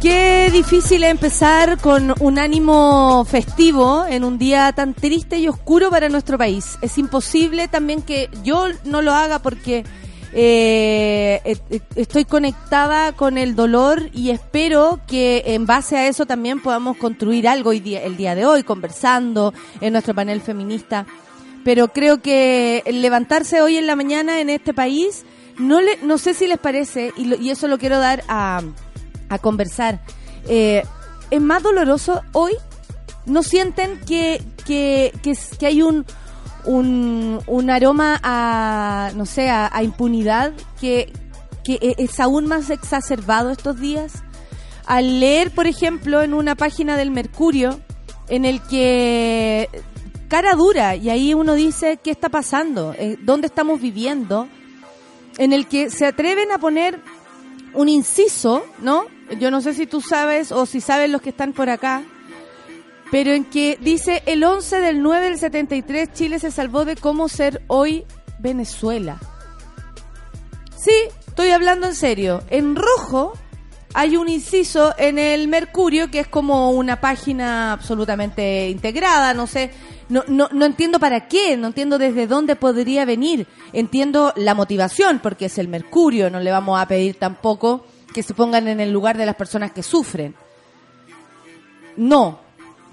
Qué difícil empezar con un ánimo festivo en un día tan triste y oscuro para nuestro país. Es imposible también que yo no lo haga porque eh, eh, estoy conectada con el dolor y espero que en base a eso también podamos construir algo el día de hoy, conversando en nuestro panel feminista. Pero creo que levantarse hoy en la mañana en este país, no, le, no sé si les parece, y, y eso lo quiero dar a a conversar. Eh, es más doloroso hoy. ¿No sienten que, que, que, hay un, un, aroma a, no sé, a, impunidad que, que e, es aún más exacerbado estos días? Al leer, por ejemplo, en una página del Mercurio, en el que cara dura, y ahí uno dice, ¿qué está pasando? Eh, ¿Dónde estamos viviendo? En el que se atreven a poner un inciso, ¿no? Yo no sé si tú sabes o si saben los que están por acá, pero en que dice el 11 del 9 del 73 Chile se salvó de cómo ser hoy Venezuela. Sí, estoy hablando en serio. En rojo hay un inciso en el Mercurio que es como una página absolutamente integrada, no sé, no, no, no entiendo para qué, no entiendo desde dónde podría venir, entiendo la motivación porque es el Mercurio, no le vamos a pedir tampoco que se pongan en el lugar de las personas que sufren. No,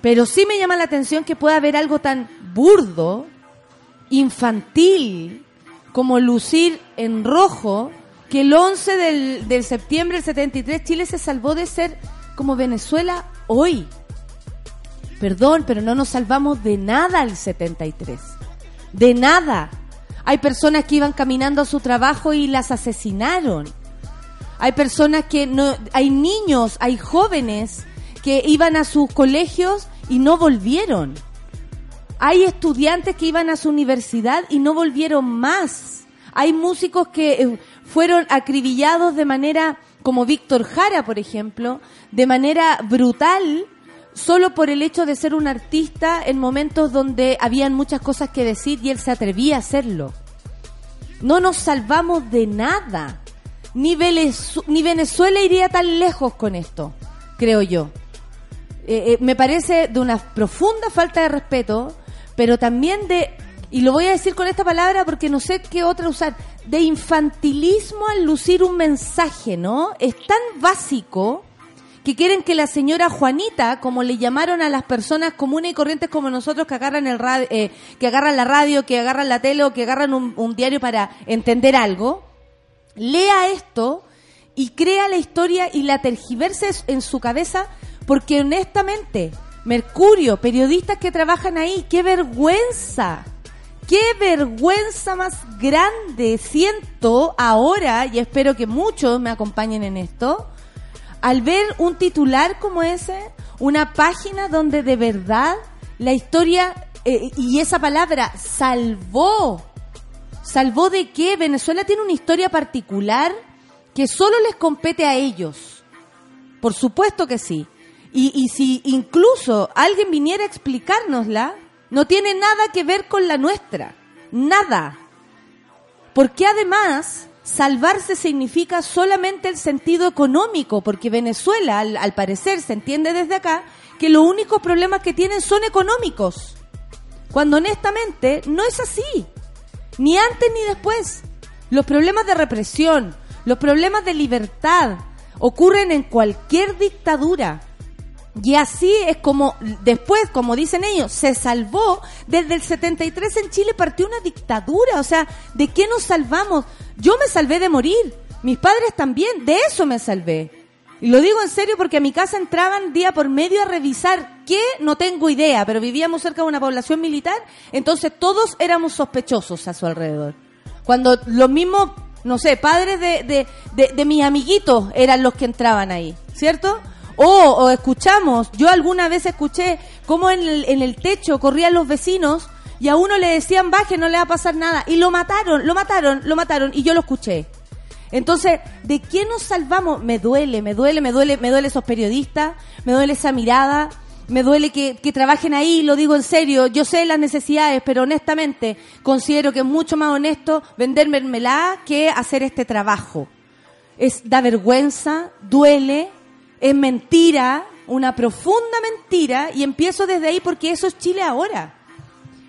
pero sí me llama la atención que pueda haber algo tan burdo, infantil, como lucir en rojo, que el 11 del, del septiembre del 73 Chile se salvó de ser como Venezuela hoy. Perdón, pero no nos salvamos de nada el 73. De nada. Hay personas que iban caminando a su trabajo y las asesinaron. Hay personas que no, hay niños, hay jóvenes que iban a sus colegios y no volvieron. Hay estudiantes que iban a su universidad y no volvieron más. Hay músicos que eh, fueron acribillados de manera, como Víctor Jara, por ejemplo, de manera brutal, solo por el hecho de ser un artista en momentos donde habían muchas cosas que decir y él se atrevía a hacerlo. No nos salvamos de nada ni, Venezuela iría tan lejos con esto, creo yo. Eh, eh, me parece de una profunda falta de respeto, pero también de, y lo voy a decir con esta palabra porque no sé qué otra usar, de infantilismo al lucir un mensaje, ¿no? Es tan básico que quieren que la señora Juanita, como le llamaron a las personas comunes y corrientes como nosotros que agarran el eh, que agarran la radio, que agarran la tele o que agarran un diario para entender algo, lea esto y crea la historia y la tergiverse en su cabeza, porque honestamente, Mercurio, periodistas que trabajan ahí, qué vergüenza, qué vergüenza más grande siento ahora, y espero que muchos me acompañen en esto, al ver un titular como ese, una página donde de verdad la historia eh, y esa palabra salvó ¿Salvó de qué? Venezuela tiene una historia particular que solo les compete a ellos. Por supuesto que sí. Y, si incluso alguien viniera a explicárnosla, no tiene nada que ver con la nuestra. Nada. Porque además, salvarse significa solamente el sentido económico, porque Venezuela, al, al parecer, se entiende desde acá, que los únicos problemas que tienen son económicos. Cuando honestamente no es así ni antes ni después. Los problemas de represión, los problemas de libertad ocurren en cualquier dictadura. Y así es como después, como dicen ellos, se salvó. Desde el 73 en Chile partió una dictadura. O sea, ¿de qué nos salvamos? Yo me salvé de morir. Mis padres también. De eso me salvé. Y lo digo en serio porque a mi casa entraban día por medio a revisar qué, no tengo idea, pero vivíamos cerca de una población militar, entonces todos éramos sospechosos a su alrededor. Cuando los mismos, no sé, padres de, de, de, mis amiguitos eran los que entraban ahí, ¿cierto? O, escuchamos, yo alguna vez escuché cómo en el, en el techo corrían los vecinos y a uno le decían baje, no le va a pasar nada. Y lo mataron, lo mataron, lo mataron y yo lo escuché. Entonces, ¿de qué nos salvamos? Me duele, me duele, me duele, me duele esos periodistas, me duele esa mirada, me duele que, que, trabajen ahí, lo digo en serio, yo sé las necesidades, pero honestamente considero que es mucho más honesto vender mermelada que hacer este trabajo. Es, da vergüenza, duele, es mentira, una profunda mentira, y empiezo desde ahí porque eso es Chile ahora.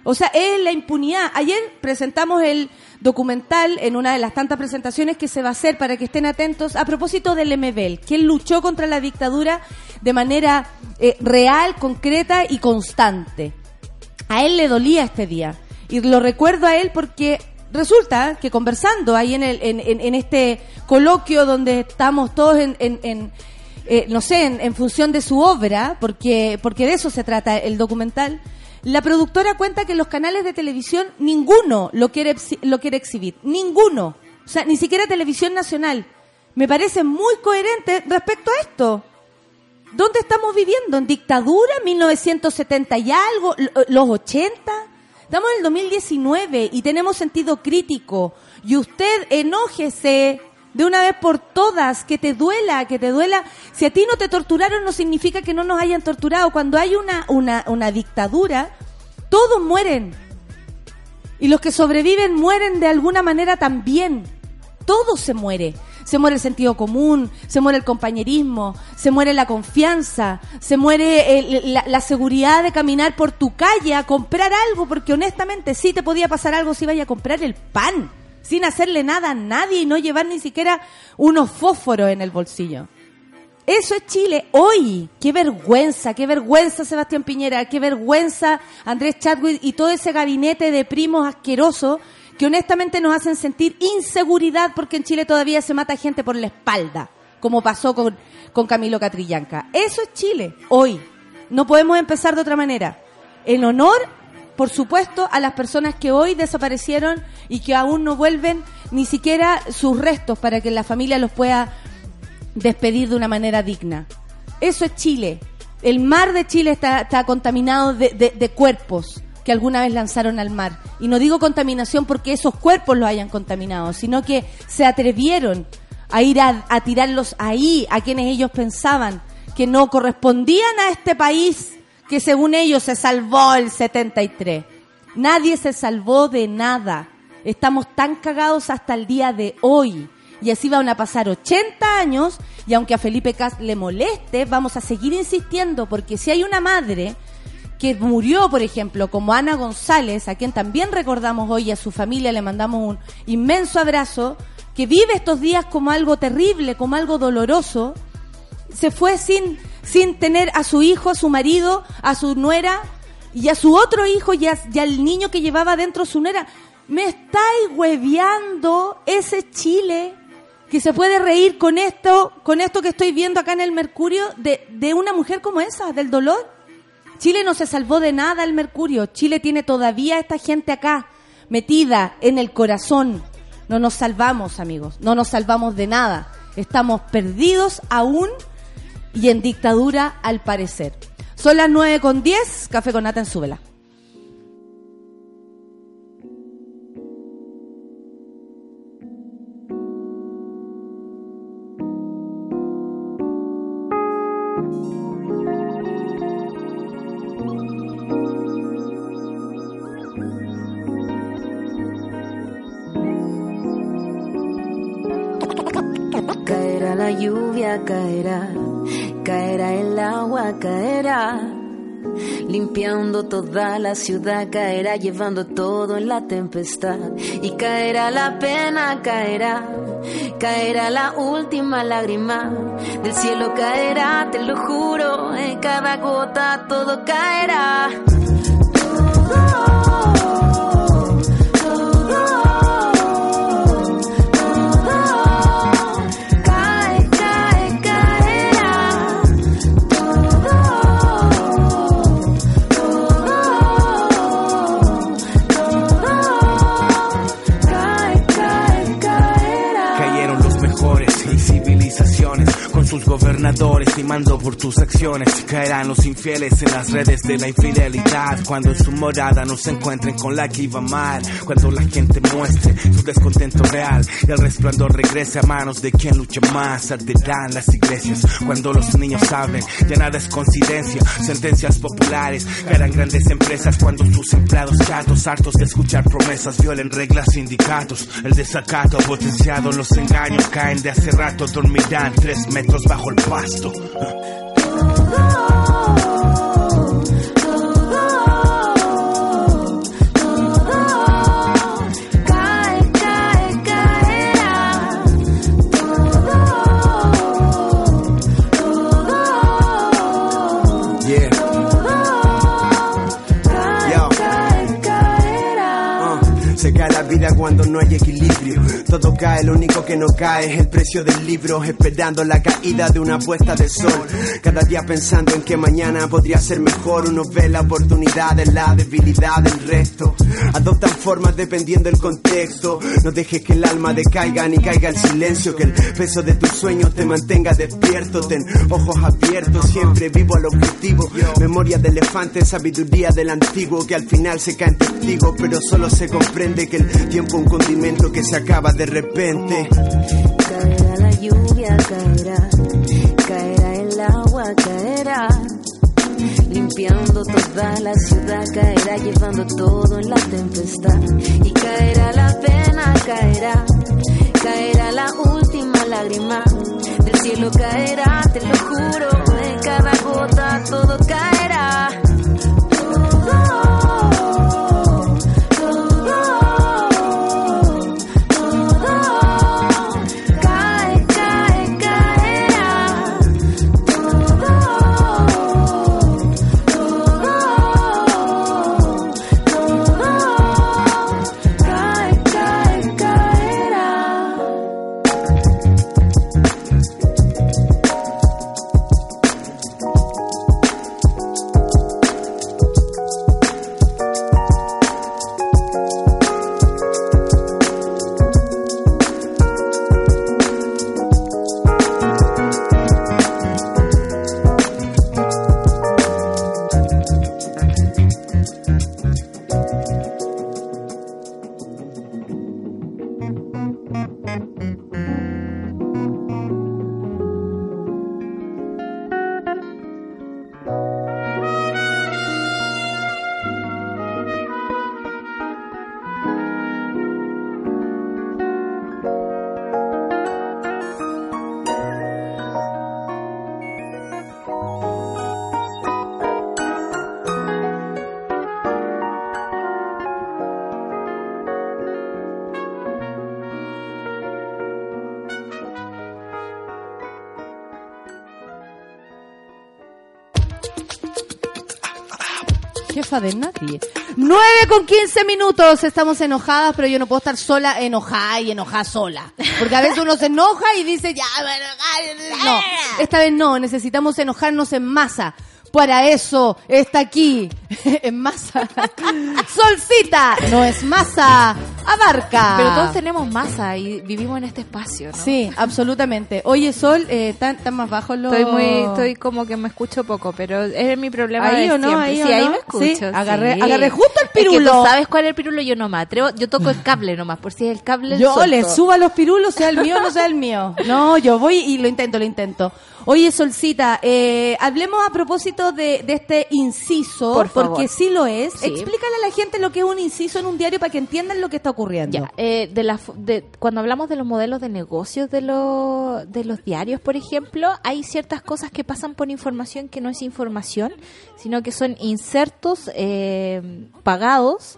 O sea, es la impunidad. Ayer presentamos el documental en una de las tantas presentaciones que se va a hacer para que estén atentos a propósito del MBL, que él luchó contra la dictadura de manera eh, real, concreta y constante. A él le dolía este día. Y lo recuerdo a él porque resulta que conversando ahí en, el, en, en, este coloquio donde estamos todos en, eh, no sé, en, función de su obra, porque, porque de eso se trata el documental, la productora cuenta que los canales de televisión ninguno lo quiere, lo quiere exhibir, ninguno, o sea, ni siquiera televisión nacional. Me parece muy coherente respecto a esto. ¿Dónde estamos viviendo? ¿En dictadura? ¿1970 y algo? ¿Los 80? Estamos en el 2019 y tenemos sentido crítico. Y usted enójese, de una vez por todas, que te duela, que te duela. Si a ti no te torturaron, no significa que no nos hayan torturado. Cuando hay una, una, una dictadura, todos mueren. Y los que sobreviven mueren de alguna manera también. Todo se muere. Se muere el sentido común, se muere el compañerismo, se muere la confianza, se muere la, la, seguridad de caminar por tu calle a comprar algo, porque honestamente sí te podía pasar algo si vaya a comprar el pan sin hacerle nada a nadie y no llevar ni siquiera unos fósforos en el bolsillo. Eso es Chile hoy. Qué vergüenza, qué vergüenza Sebastián Piñera, qué vergüenza Andrés Chadwick y todo ese gabinete de primos asquerosos que honestamente nos hacen sentir inseguridad porque en Chile todavía se mata gente por la espalda, como pasó con, con Camilo Catrillanca. Eso es Chile hoy. No podemos empezar de otra manera. En honor por supuesto, a las personas que hoy desaparecieron y que aún no vuelven ni siquiera sus restos para que la familia los pueda despedir de una manera digna. Eso es Chile. El mar de Chile está, contaminado de, cuerpos que alguna vez lanzaron al mar. Y no digo contaminación porque esos cuerpos lo hayan contaminado, sino que se atrevieron a ir a, a tirarlos ahí, a quienes ellos pensaban que no correspondían a este país que según ellos se salvó el 73. Nadie se salvó de nada. Estamos tan cagados hasta el día de hoy. Y así van a pasar 80 años y aunque a Felipe Cas le moleste, vamos a seguir insistiendo porque si hay una madre que murió, por ejemplo, como Ana González, a quien también recordamos hoy, a su familia le mandamos un inmenso abrazo, que vive estos días como algo terrible, como algo doloroso, se fue sin sin tener a su hijo, a su marido, a su nuera y a su otro hijo y, al niño que llevaba dentro su nuera. Me estáis hueveando ese Chile que se puede reír con esto, con esto que estoy viendo acá en el Mercurio de, de una mujer como esa, del dolor. Chile no se salvó de nada el Mercurio. Chile tiene todavía esta gente acá, metida en el corazón. No nos salvamos, amigos. No nos salvamos de nada. Estamos perdidos aún y en dictadura al parecer. Son las 9 con 10, café con nata en súbela. Toda la ciudad, caerá llevando todo en la tempestad. Y caerá la pena, caerá caerá la última lágrima. Del cielo caerá, te lo juro, en cada gota todo caerá. Sus gobernadores timando por tus acciones. Caerán los infieles en las redes de la infidelidad cuando en su morada no se encuentren con la que iba mal. Cuando la gente muestre su descontento real y el resplandor regrese a manos de quien lucha más. Arderán las iglesias cuando los niños hablen. Ya nada es coincidencia, sentencias populares. Caerán grandes empresas cuando sus empleados chatos, hartos de escuchar promesas, violen reglas, sindicatos. El desacato potenciado, los engaños caen de hace rato. Dormirán tres metros bajo el pasto. Vida cuando no hay equilibrio. Todo cae, lo único que no cae es el precio del libro. Esperando la caída de una puesta de sol. Cada día pensando en que mañana podría ser mejor. Uno ve la oportunidad en la debilidad del resto. Adoptan formas dependiendo del contexto. No dejes que el alma decaiga ni caiga el silencio. Que el peso de tus sueños te mantenga despierto. Ten ojos abiertos, siempre vivo al objetivo. Memoria de elefante, sabiduría del antiguo. Que al final se caen testigos, pero solo se comprende que el tiempo es un condimento que se acaba de repente. Caerá la lluvia, caerá, caerá el agua, caerá, limpiando toda la ciudad, caerá llevando todo en la tempestad. Y caerá la pena, caerá, caerá la última lágrima, del cielo caerá, te lo juro, en cada gota todo caerá. Cae, De nadie. 9 con 15 minutos. Estamos enojadas, pero yo no puedo estar sola, enojada y enojada sola. Porque a veces uno se enoja y dice, ya, bueno, no. Esta vez no, necesitamos enojarnos en masa. Para eso está aquí, en masa. Solcita, no es masa, abarca. Pero todos tenemos masa y vivimos en este espacio, ¿no? Sí, absolutamente. Oye, Sol, eh, ¿tan, tan más bajo los... Estoy muy, estoy como que me escucho poco, pero es mi problema Ahí de o no, siempre. ahí sí, o ahí no. me escucho. Sí, agarré- sí. agarré justo el Es que pirulo. tú sabes cuál es el pirulo, yo no me atrevo. Yo toco el cable nomás, por si es el cable Yo le subo a los pirulos, sea el mío o no sea el mío. No, yo voy y lo intento, lo intento. Oye, Solcita, eh, hablemos a propósito de, de este inciso, Por porque sí lo es. Sí. Explícale a la gente lo que es un inciso en un diario para que entiendan lo que está ocurriendo. Ya, eh, de la, de, cuando hablamos de los modelos de negocios de, los de los diarios, por ejemplo, hay ciertas cosas que pasan por información que no es información, sino que son insertos eh, pagados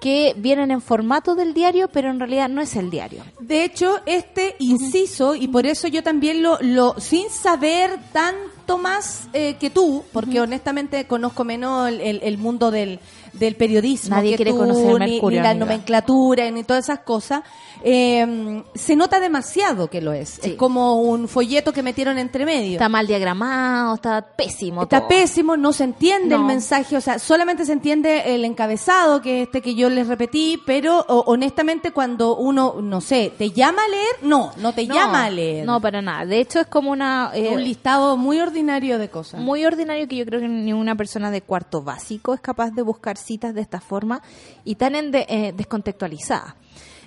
que vienen en formato del diario, pero en realidad no es el diario. De hecho, este inciso, y por eso yo también lo, lo sin saber tanto más eh, que tú, porque honestamente conozco menos el, el- el mundo del, del periodismo Nadie que quiere tú, conocer ni, Mercurio, ni la nomenclatura, ni todas esas cosas, eh, se nota demasiado que lo es. Sí. Es como un folleto que metieron entre medio. Está mal diagramado, está pésimo. Está todo. pésimo, no se entiende el mensaje, o sea, solamente se entiende el encabezado, que es este que yo les repetí, pero o- honestamente cuando uno, no sé, te llama a leer, no, no te No, llama a leer. No, para nada. De hecho, es como una. eh, un listado muy ordinario de cosas. muy ordinario que yo creo que ninguna persona de cuarto básico es capaz de buscar citas de esta forma y tan en de- eh, descontextualizada.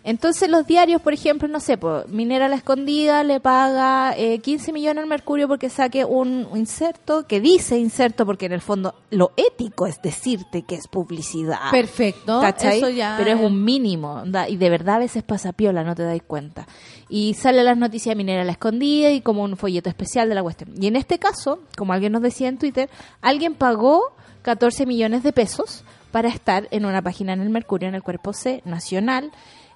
Entonces los diarios, por ejemplo, no sé, pues, Minera La Escondida le paga eh, 15 millones al Mercurio porque saque un inserto que dice inserto porque en el fondo lo ético es decirte que es publicidad. Perfecto, ¿Cachai? eso ya Pero es un mínimo, y de verdad a veces pasa piola, no te dais cuenta. Y sale las noticias de Minera La Escondida y como un folleto especial de la cuestión. Y en este caso, como alguien nos decía en Twitter, alguien pagó 14 millones de pesos para estar en una página en el Mercurio, en el Cuerpo C Nacional.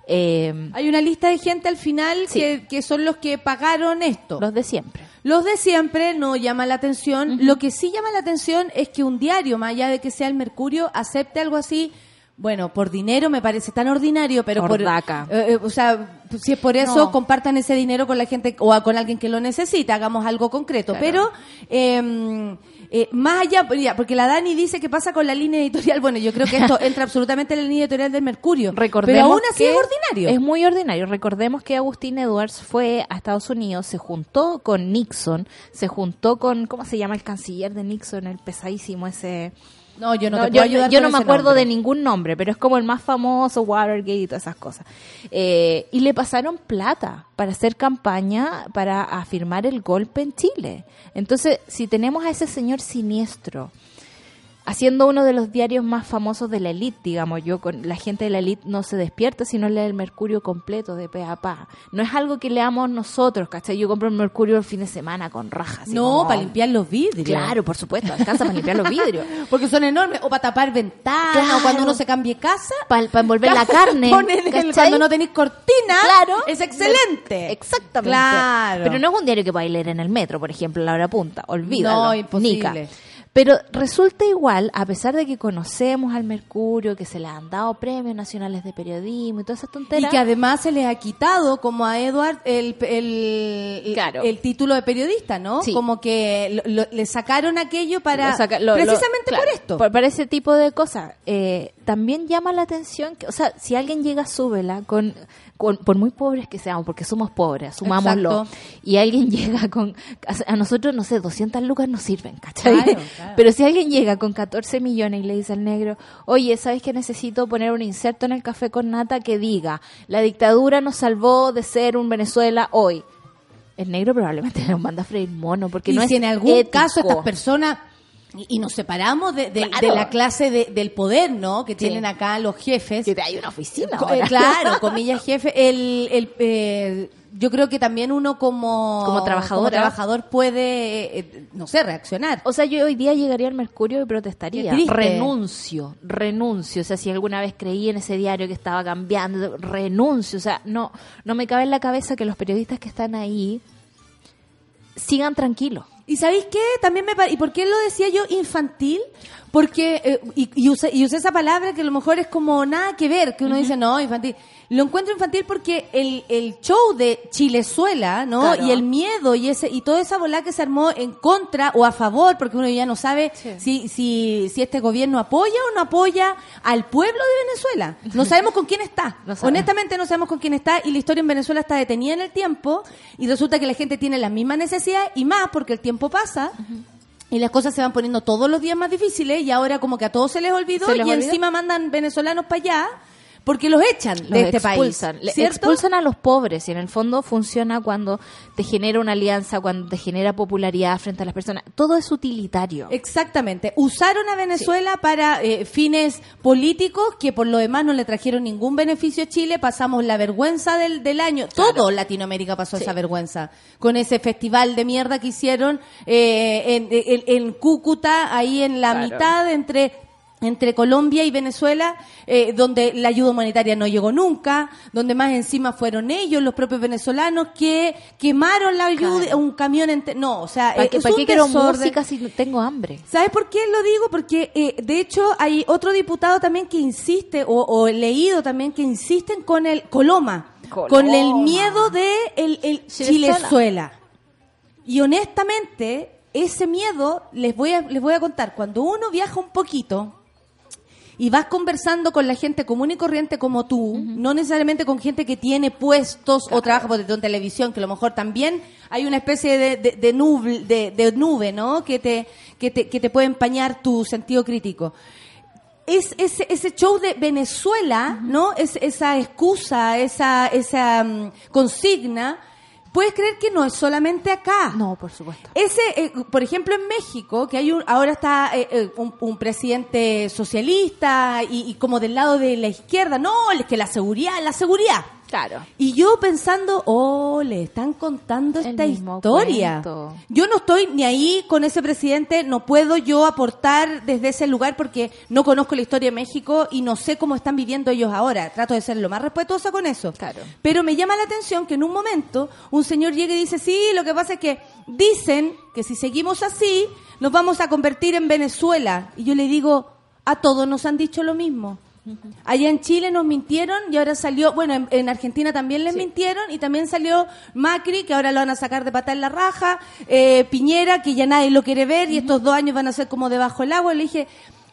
Eh, Hay una lista de gente al final Sí. que, que son los que pagaron esto. los de siempre. Los de siempre no llama la atención. Lo que sí llama la atención es que un diario, más allá de que sea el Mercurio, acepte algo así. Bueno, por dinero me parece tan ordinario, pero Por por, daca. eh, eh, o sea, si es por eso, No. compartan ese dinero con la gente o a- con alguien que lo necesita, hagamos algo concreto. Claro. Pero eh, eh, más allá, ya, porque la Dani dice que pasa con la línea editorial. Bueno, yo creo que esto entra absolutamente en la línea editorial del Mercurio. Recordemos pero aún así que es ordinario. Es muy ordinario. Recordemos que Agustín Edwards fue a Estados Unidos, se juntó con Nixon, se juntó con, ¿cómo se llama el canciller de Nixon? El pesadísimo ese... no, yo no, No, te yo, puedo ayudar yo con no me acuerdo nombre. de ningún nombre, pero es como el más famoso, Watergate y todas esas cosas. Eh, y le pasaron plata para hacer campaña para afirmar el golpe en Chile. Entonces, si tenemos a ese señor siniestro haciendo uno de los diarios más famosos de la elite, digamos, yo con la gente de la elite no se despierta si no lee el Mercurio completo de pe a pa. No es algo que leamos nosotros, ¿cachai? Yo compro el Mercurio el fin de semana con rajas. No, como- para limpiar los vidrios. Claro, por supuesto, alcanza para limpiar los vidrios. Porque son enormes. O para tapar ventanas, Claro. o cuando uno se cambie casa. Para envolver la carne. Cuando no tenéis cortina. Claro. Es excelente. Exactamente. Claro. Pero no es un diario que pueda leer en el metro, por ejemplo, la hora punta. Olvídalo. No, imposible. Nica. Pero resulta igual, a pesar de que conocemos al Mercurio, que se le han dado premios nacionales de periodismo y todas esas Y tonteras. que además se les ha quitado, como a Edward, el, el, Claro. el título de periodista, ¿no? Sí. Como que lo- lo- le sacaron aquello para... Lo saca- lo- precisamente por esto. Por, por ese tipo de cosas. Eh, también llama la atención que, o sea, si alguien llega súbela con, con, por muy pobres que seamos, porque somos pobres, asumámoslo, Exacto. y alguien llega con, a nosotros, no sé, 200 lucas nos sirven, ¿cachai? Claro, claro. Pero si alguien llega con 14 millones y le dice al negro, oye, ¿sabes que necesito poner un inserto en el café con nata que diga, la dictadura nos salvó de ser un Venezuela hoy? El negro probablemente le manda a freír mono, porque y no si es en algún ético. caso estas personas y, nos separamos de, de- Claro. de la clase de- del poder, ¿no? Que Sí. tienen acá los jefes. Que hay una oficina. Ahora. claro, comillas jefe. El, el, eh, yo creo que también uno como, Como trabajadora. trabajador puede, eh, no sé, reaccionar. O sea, yo hoy día llegaría al Mercurio y protestaría. Renuncio, renuncio. O sea, si alguna vez creí en ese diario que estaba cambiando, renuncio. O sea, no, no me cabe en la cabeza que los periodistas que están ahí sigan tranquilos. ¿Y sabéis qué? También me ¿Y por qué lo decía yo infantil? Porque, eh, y, y usé, y usé esa palabra que a lo mejor es como nada que ver, que uno dice, no, infantil. Lo encuentro infantil porque el, el show de Chilezuela, ¿no? Claro. Y el miedo y ese y toda esa bola que se armó en contra o a favor, porque uno ya no sabe si, si, si este gobierno apoya o no apoya al pueblo de Venezuela. No sabemos con quién está. No. Honestamente no sabemos con quién está y la historia en Venezuela está detenida en el tiempo y resulta que la gente tiene las mismas necesidades y más porque el tiempo pasa. Y las cosas se van poniendo todos los días más difíciles y ahora como que a todos se les olvidó ¿Se les y olvidó? encima mandan venezolanos para allá porque los echan Los de este expulsan. país. ¿Cierto? Expulsan a los pobres y en el fondo funciona cuando te genera una alianza, cuando te genera popularidad frente a las personas. Todo es utilitario. Exactamente. Usaron a Venezuela para eh, fines políticos que por lo demás no le trajeron ningún beneficio a Chile. Pasamos la vergüenza del, del año. Todo Latinoamérica pasó Sí. esa vergüenza. Con ese festival de mierda que hicieron eh, en, en- en Cúcuta, ahí en la Claro. mitad entre entre Colombia y Venezuela, eh, donde la ayuda humanitaria no llegó nunca, donde más encima fueron ellos, los propios venezolanos, que quemaron la ayuda, Claro. un camión entero. No, o sea, ¿Para eh, qué, es para un qué quiero música si tengo hambre? ¿Sabes por qué lo digo? Porque eh, de hecho hay otro diputado también que insiste, o, o he leído también que insisten con el Coloma, Coloma. con el miedo de el, el Chilezuela. Chilezuela. Y honestamente, ese miedo, les voy, a, les voy a contar, cuando uno viaja un poquito y vas conversando con la gente común y corriente como tú, no necesariamente con gente que tiene puestos o trabaja por ejemplo, en televisión, que a lo mejor también hay una especie de, de, de nube, de, de nube, ¿no? Que te, que, te, que te puede empañar tu sentido crítico. Es ese, ese show de Venezuela, ¿no? Es, esa excusa, esa, esa mm, consigna, puedes creer que no es solamente acá. No, por supuesto. Ese, eh, por ejemplo, en México, que hay un, ahora está eh, eh, un, un presidente socialista y, y como del lado de la izquierda, no, es que la seguridad, la seguridad. Claro. Y yo pensando, oh, le están contando El esta historia. cuento. Yo no estoy ni ahí con ese presidente, no puedo yo aportar desde ese lugar porque no conozco la historia de México y no sé cómo están viviendo ellos ahora. Trato de ser lo más respetuosa con eso. Claro. Pero me llama la atención que en un momento un señor llegue y dice, sí, lo que pasa es que dicen que si seguimos así, nos vamos a convertir en Venezuela. Y yo le digo, a todos nos han dicho lo mismo. Allá en Chile nos mintieron y ahora salió, bueno, en, en Argentina también les mintieron y también salió Macri, que ahora lo van a sacar de pata en la raja, eh, Piñera, que ya nadie lo quiere ver y estos dos años van a ser como debajo del agua. Le dije,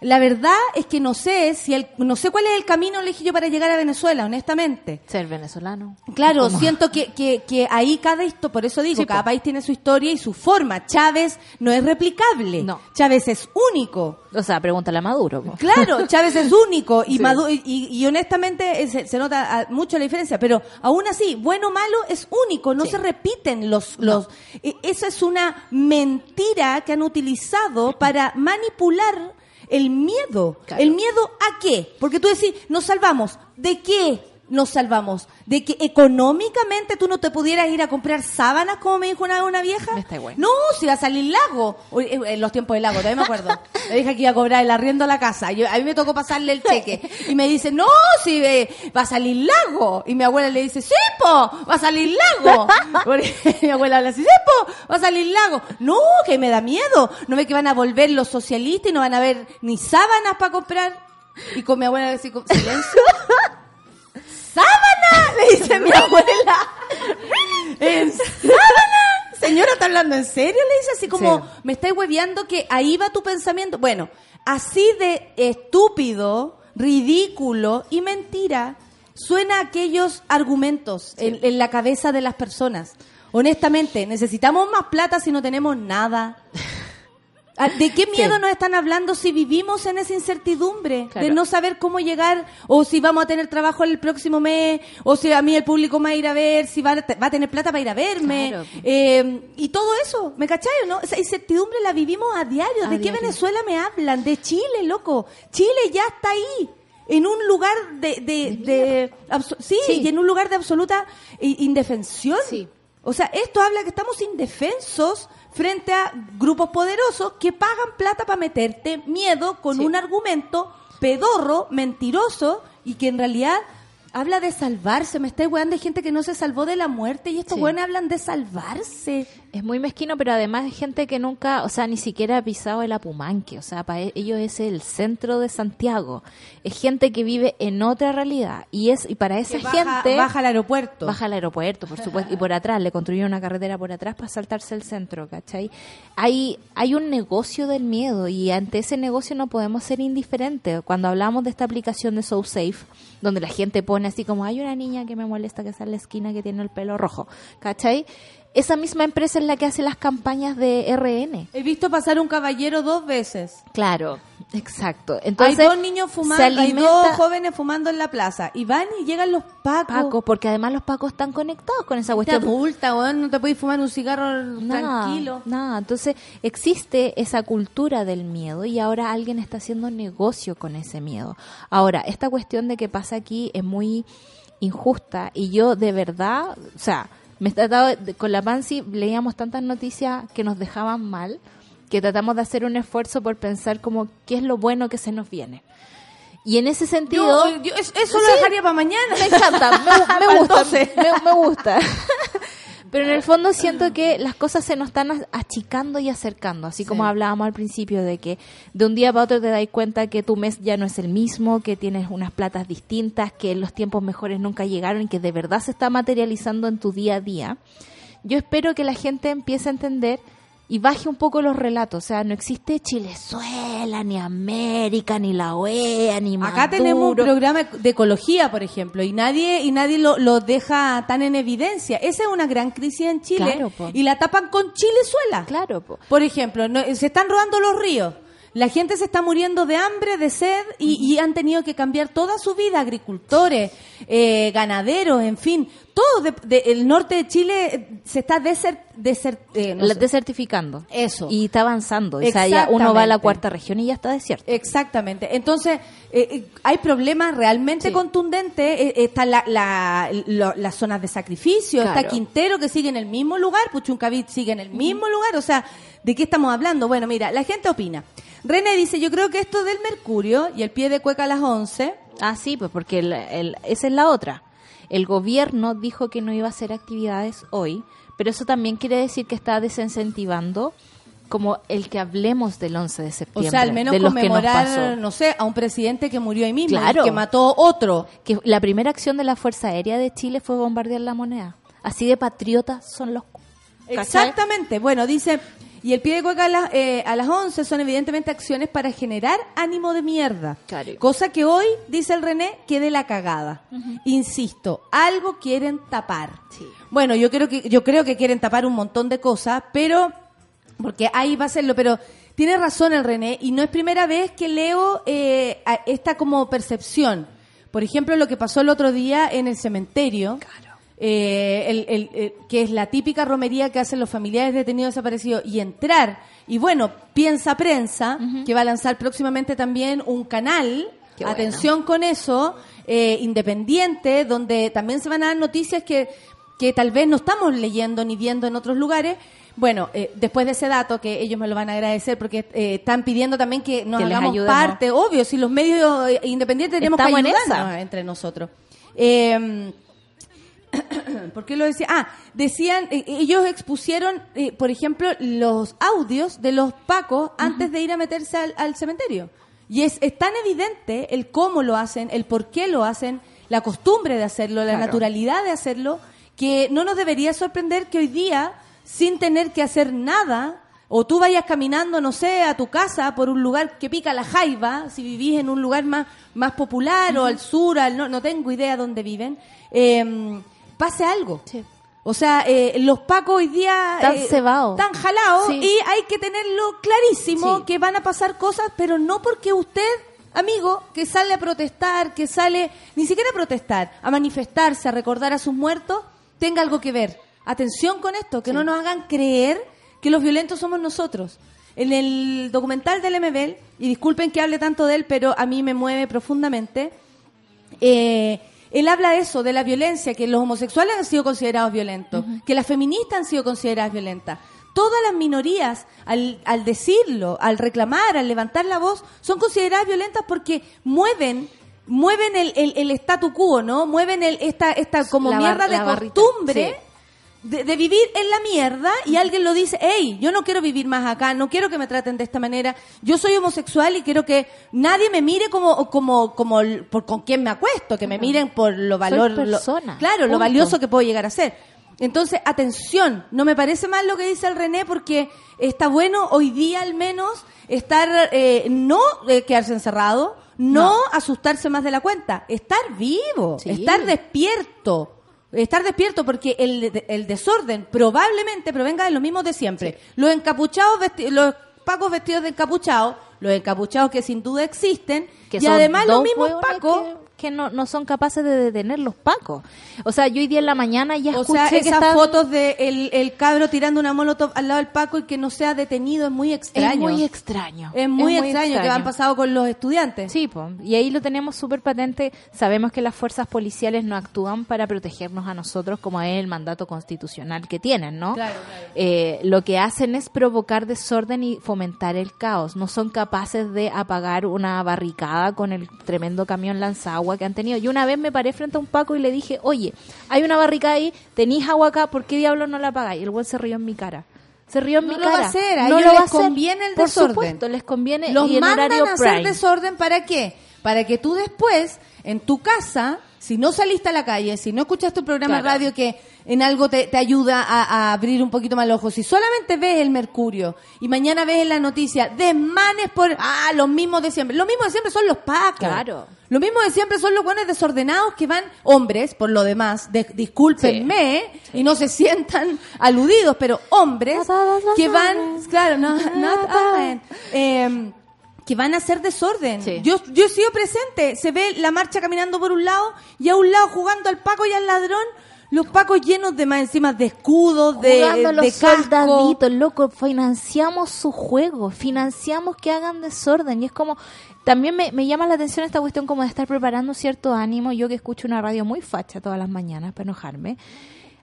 la verdad es que no sé si el, no sé cuál es el camino, yo, para llegar a Venezuela, honestamente. Ser venezolano. Claro, siento que, que, que ahí cada historia, por eso digo, Sí, cada po. país tiene su historia y su forma. Chávez no es replicable. No. Chávez es único. O sea, pregúntale a Maduro. po. Claro, Chávez es único y, Sí. Madu- y, y- honestamente eh, se, se nota ah, mucho la diferencia, pero aún así, bueno o malo es único, no Sí. se repiten los... los eh, Eso es una mentira que han utilizado para manipular el miedo. Claro. ¿El miedo a qué? Porque tú decís, nos salvamos. ¿De qué? Nos salvamos de que económicamente tú no te pudieras ir a comprar sábanas, como me dijo una, una vieja. Me está igual. No, si va a salir lago. Eh, En los tiempos del lago, todavía me acuerdo. Le dije que iba a cobrar el arriendo a la casa. Yo, a mí me tocó pasarle el cheque. Y me dice, no, si eh, va a salir lago. Y mi abuela le dice, sí, po, va a salir lago. Porque mi abuela habla así, sí, po, va a salir lago. No, que me da miedo. No ve que van a volver los socialistas y no van a haber ni sábanas para comprar. Y con mi abuela con silencio. ¡Sábana! Le dice mi abuela. ¿En sábana? Señora, ¿está hablando en serio? Le dice así como, Sí. me estáis hueveando que ahí va tu pensamiento. Bueno, así de estúpido, ridículo y mentira suena aquellos argumentos en, en la cabeza de las personas. Honestamente, necesitamos más plata si no tenemos nada. Ah, ¿De qué miedo Sí. nos están hablando si vivimos en esa incertidumbre? Claro. De no saber cómo llegar, o si vamos a tener trabajo el próximo mes, o si a mí el público me va a ir a ver, si va a, va a tener plata para ir a verme. Claro. Eh, y todo eso, ¿me cachai o no? Esa incertidumbre la vivimos a diario. A ¿De qué diario. Venezuela me hablan? De Chile, loco. Chile ya está ahí. En un lugar de... de, sí, Sí. y en un lugar de absoluta indefensión. Sí. O sea, esto habla que estamos indefensos frente a grupos poderosos que pagan plata para meterte miedo con Sí. un argumento pedorro, mentiroso y que en realidad habla de salvarse. Me está weando, hay gente que no se salvó de la muerte y estos Sí. weones hablan de salvarse. Es muy mezquino, pero además es gente que nunca, o sea, ni siquiera ha pisado el Apumanque. O sea, para ellos es el centro de Santiago. Es gente que vive en otra realidad. Y es y para esa Que baja, gente... baja al aeropuerto. Baja al aeropuerto, por supuesto, y por atrás, le construyeron una carretera por atrás para saltarse el centro, ¿cachai? Hay, hay un negocio del miedo y ante ese negocio no podemos ser indiferentes. Cuando hablamos de esta aplicación de SoSafe, donde la gente pone así como, hay una niña que me molesta que está en la esquina que tiene el pelo rojo, ¿cachai? Esa misma empresa es la que hace las campañas de RN. He visto pasar un caballero dos veces. Claro, exacto. Entonces, hay dos niños fumando, hay dos jóvenes fumando en la plaza. Y van y llegan los pacos. Pacos, porque además los pacos están conectados con esa Te cuestión. adulta, weón, no te puedes fumar un cigarro Nada, tranquilo. Nada, entonces existe esa cultura del miedo y ahora alguien está haciendo negocio con ese miedo. Ahora, esta cuestión de que pasa aquí es muy injusta y yo de verdad, o sea, me he tratado de- con la Pansy leíamos tantas noticias que nos dejaban mal que tratamos de hacer un esfuerzo por pensar como qué es lo bueno que se nos viene. Y en ese sentido... Yo- yo- es- eso lo Sí. dejaría para mañana. Me encanta, me, gusta, 12. me, me gusta. Pero en el fondo siento que las cosas se nos están achicando y acercando, así como Sí. hablábamos al principio de que de un día para otro te das cuenta que tu mes ya no es el mismo, que tienes unas platas distintas, que los tiempos mejores nunca llegaron y que de verdad se está materializando en tu día a día. Yo espero que la gente empiece a entender y baje un poco los relatos, o sea, no existe Chilezuela, ni América, ni la OEA, ni Acá tenemos un Maduro. programa de ecología, por ejemplo, y nadie y nadie lo, lo deja tan en evidencia. Esa es una gran crisis en Chile Claro, y la tapan con Chilezuela. Claro, po. Por ejemplo, no- se están rodando los ríos. La gente se está muriendo de hambre, de sed y, y han tenido que cambiar toda su vida. Agricultores, eh, ganaderos, en fin. Todo de- de- el norte de Chile eh, se está desert, desert- eh, no La- sé. desertificando. Eso. Y está avanzando. O sea, ya uno va a la cuarta región y ya está desierto. Exactamente. Entonces, eh, eh, hay problemas realmente Sí. contundentes. Eh, está la, la- lo- las zonas de sacrificio, está. Quintero que sigue en el mismo lugar, Puchuncavit sigue en el mismo lugar. O sea, ¿de qué estamos hablando? Bueno, mira, la gente opina. René dice, yo creo que esto del mercurio y el pie de cueca a las 11... Ah, sí, pues porque el- el- esa es la otra. El gobierno dijo que no iba a hacer actividades hoy, pero eso también quiere decir que está desincentivando como el que hablemos del 11 de O septiembre. sea, al menos de los que nos conmemorar, pasó. no sé, a un presidente que murió ahí mismo, Claro. y que mató otro. Que la primera acción de la Fuerza Aérea de Chile fue bombardear la moneda. Así de patriotas son los... ¿cachai? Exactamente. Bueno, dice, y el pie de cueca a las, eh, a las 11 son evidentemente acciones para generar ánimo de mierda. Claro. Cosa que hoy, dice el René, quede la cagada. Insisto, algo quieren tapar. Sí. Bueno, yo creo que yo creo que quieren tapar un montón de cosas, pero porque ahí va a serlo, pero tiene razón el René y no es primera vez que leo eh, esta como percepción. Por ejemplo, lo que pasó el otro día en el cementerio, eh, el- el- eh, que es la típica romería que hacen los familiares detenidos desaparecidos y entrar. Y bueno, piensa prensa que va a lanzar próximamente también un canal. Qué bueno. Atención con eso, eh, independiente, donde también se van a dar noticias que, que tal vez no estamos leyendo ni viendo en otros lugares. Bueno, eh, después de ese dato, que ellos me lo van a agradecer, porque eh, están pidiendo también que nos Que hagamos parte, obvio, si los medios independientes tenemos Estamos que en ayudarnos esa. entre nosotros. Eh, ¿Por qué lo decía? Ah, decían, eh, ellos expusieron, eh, por ejemplo, los audios de los pacos antes de ir a meterse al, al cementerio. Y es, es tan evidente el cómo lo hacen, el por qué lo hacen, la costumbre de hacerlo, la Claro. naturalidad de hacerlo, que no nos debería sorprender que hoy día, sin tener que hacer nada, o tú vayas caminando, no sé, a tu casa por un lugar que pica la jaiba, si vivís en un lugar más, más popular o al sur, al no, no tengo idea dónde viven, eh, pase algo. Sí. O sea, eh, los pacos hoy día Tan eh, cebados. jalados Sí. y hay que tenerlo clarísimo Sí. que van a pasar cosas, pero no porque usted, amigo, que sale a protestar, que sale ni siquiera a protestar, a manifestarse, a recordar a sus muertos, tenga algo que ver. Atención con esto, que no nos hagan creer que los violentos somos nosotros. En el documental del MBL, y disculpen que hable tanto de él, pero a mí me mueve profundamente, eh, él habla de eso, de la violencia, que los homosexuales han sido considerados violentos, que las feministas han sido consideradas violentas. Todas las minorías, al, al decirlo, al reclamar, al levantar la voz, son consideradas violentas porque mueven mueven el, el, el statu quo, ¿no? Mueven el, esta, esta como La bar- mierda de costumbre sí. De, de vivir en la mierda y alguien lo dice, hey, yo no quiero vivir más acá, no quiero que me traten de esta manera, yo soy homosexual y quiero que nadie me mire como, como, como por con quién me acuesto, que me miren por lo valor, persona, claro, lo valioso que puedo llegar a ser. Entonces, atención, no me parece mal lo que dice el René porque está bueno hoy día al menos estar, eh, no eh, quedarse encerrado, no, asustarse más de la cuenta, estar vivo, Sí. estar despierto. Estar despierto porque el, el desorden probablemente provenga de los mismos de siempre. Los encapuchados, los pacos vestidos de encapuchados, los encapuchados que sin duda existen, Que y además los mismos pacos que- no, no son capaces de detener los pacos. O sea, yo hoy día en la mañana ya O escuché sea, que esas están- fotos de el, el cabro tirando una molotov al lado del Paco y que no sea detenido es muy extraño. es muy extraño. Es muy extraño que han pasado con los estudiantes. Sí, po. y ahí lo tenemos súper patente. Sabemos que las fuerzas policiales no actúan para protegernos a nosotros como es el mandato constitucional que tienen, ¿no? Claro, claro. Eh, lo que hacen es provocar desorden y fomentar el caos. No son capaces de apagar una barricada con el tremendo camión lanzagua que han tenido. Yo una vez me paré frente a un Paco y le dije, oye, hay una barricada ahí, tenéis agua acá, ¿por qué diablos no la apagáis? Y el güey se rió en mi cara. Se rió en No mi lo va cara. a hacer, a no ellos lo les conviene el Por desorden. supuesto, les conviene Los y mandan a hacer prime. desorden para qué? Para que tú después, en tu casa, si no saliste a la calle, si no escuchaste un programa de radio que en algo te, te ayuda a, a abrir un poquito más los ojos, si solamente ves el mercurio y mañana ves en la noticia desmanes por, ah, los mismos de siempre. Los mismos de siempre son los pacos. Claro. Los mismos de siempre son los buenos desordenados que van, hombres, por lo demás, de- discúlpenme, y no se sientan aludidos, pero hombres que van, claro, no, not eh, que van a hacer desorden. Sí. Yo, yo he sido presente, se ve la marcha caminando por un lado y a un lado jugando al Paco y al ladrón, los Pacos llenos de más encima de escudos, de, jugando a los de soldaditos, loco, financiamos su juego, financiamos que hagan desorden y es como también me, me llama la atención esta cuestión como de estar preparando cierto ánimo, yo que escucho una radio muy facha todas las mañanas para enojarme.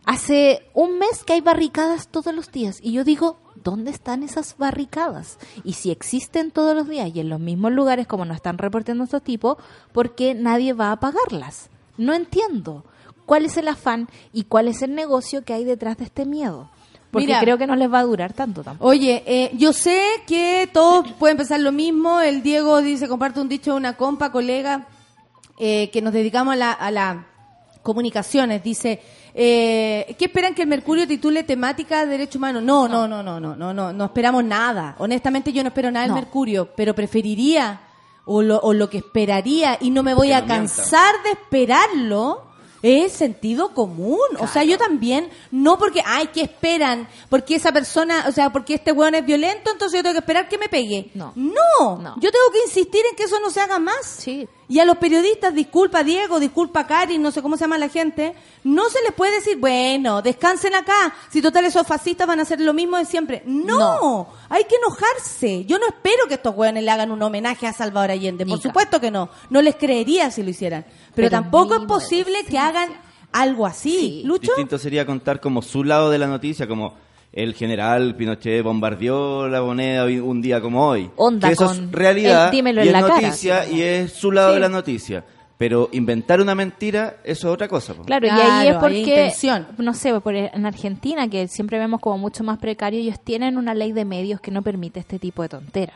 Hace un mes que hay barricadas todos los días y yo digo, ¿dónde están esas barricadas? Y si existen todos los días y en los mismos lugares como nos están reportando estos tipos, ¿por qué nadie va a pagarlas? No entiendo cuál es el afán y cuál es el negocio que hay detrás de este miedo. Porque Mira. creo que no les va a durar tanto tampoco. Oye, eh, yo sé que todos pueden pensar lo mismo. El Diego dice, comparte un dicho de una compa, colega, eh, que nos dedicamos a la, a la comunicaciones. Dice, eh, ¿qué esperan que el Mercurio titule temática de derechos humanos? No, no, no, no, no, no, no, no esperamos nada. Honestamente yo no espero nada del No. Mercurio, pero preferiría o lo, o lo que esperaría y no me voy Que a cansar de esperarlo es sentido común. O sea, yo también, no porque, ay, ¿qué esperan? Porque esa persona, o sea, porque este weón es violento, entonces yo tengo que esperar que me pegue. No. No, No. yo tengo que insistir en que eso no se haga más. Sí. Y a los periodistas, disculpa Diego, disculpa Cari, no sé cómo se llama la gente, no se les puede decir, bueno, descansen acá, si total esos fascistas van a hacer lo mismo de siempre. No, No. hay que enojarse. Yo no espero que estos weones le hagan un homenaje a Salvador Allende, por Nica. supuesto que no. No les creería si lo hicieran. Pero, Pero tampoco es posible que hagan algo así. Sí. ¿Lucho? Distinto sería contar como su lado de la noticia, como el general Pinochet bombardeó la moneda un día como hoy. Onda que eso con es realidad el dímelo y en es la cara, noticia y es su lado Sí. de la noticia. Pero inventar una mentira, eso es otra cosa. po. Claro, y Claro, ahí es porque, no sé, por e, en Argentina, que siempre vemos como mucho más precario, ellos tienen una ley de medios que no permite este tipo de tontera.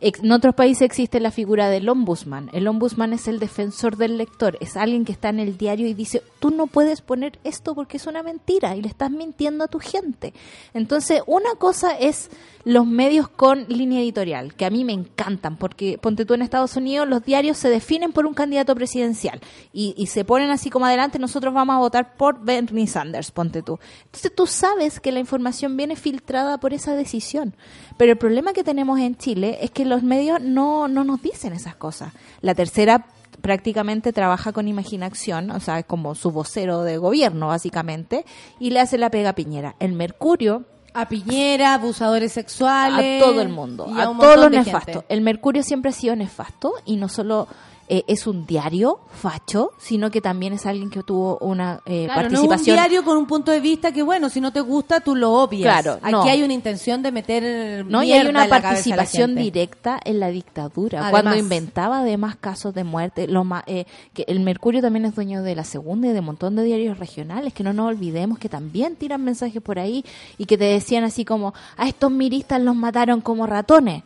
En otros países existe la figura del ombudsman. El ombudsman es el defensor del lector, es alguien que está en el diario y dice, tú no puedes poner esto porque es una mentira y le estás mintiendo a tu gente. Entonces, una cosa es los medios con línea editorial, que a mí me encantan, porque ponte tú en Estados Unidos, los diarios se definen por un candidato presidencial y, y se ponen así como adelante, nosotros vamos a votar por Bernie Sanders, ponte tú. Entonces tú sabes que la información viene filtrada por esa decisión. Pero el problema que tenemos en Chile es que los medios no, no nos dicen esas cosas. La tercera prácticamente trabaja con imaginación, o sea, es como su vocero de gobierno, básicamente, y le hace la pega a Piñera. El Mercurio, A Piñera, abusadores sexuales. a todo el mundo, a, un todos los nefastos. El Mercurio siempre ha sido nefasto y no solo eh, es un diario facho, sino que también es alguien que tuvo una eh, Claro, no es un diario con un punto de vista que, bueno, si no te gusta, tú lo obvias. Claro, Aquí no. hay una intención de meter no, y hay una participación directa en la dictadura. Además. Cuando inventaba además casos de muerte, ma- eh, que el Mercurio también es dueño de la segunda y de un montón de diarios regionales, que no nos olvidemos que también tiran mensajes por ahí y que te decían así como, a estos miristas los mataron como ratones.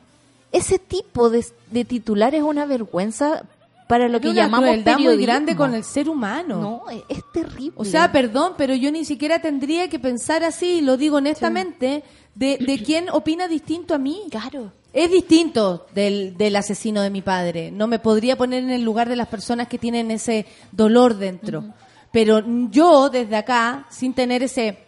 Ese tipo de, de titular es una vergüenza para lo que una llamamos periodismo. muy grande con el ser humano. No, es, terrible. O sea, perdón, pero yo ni siquiera tendría que pensar así, y lo digo honestamente, de, de quién opina distinto a mí. Claro. Es distinto del, del asesino de mi padre. No me podría poner en el lugar de las personas que tienen ese dolor dentro. Pero yo, desde acá, sin tener ese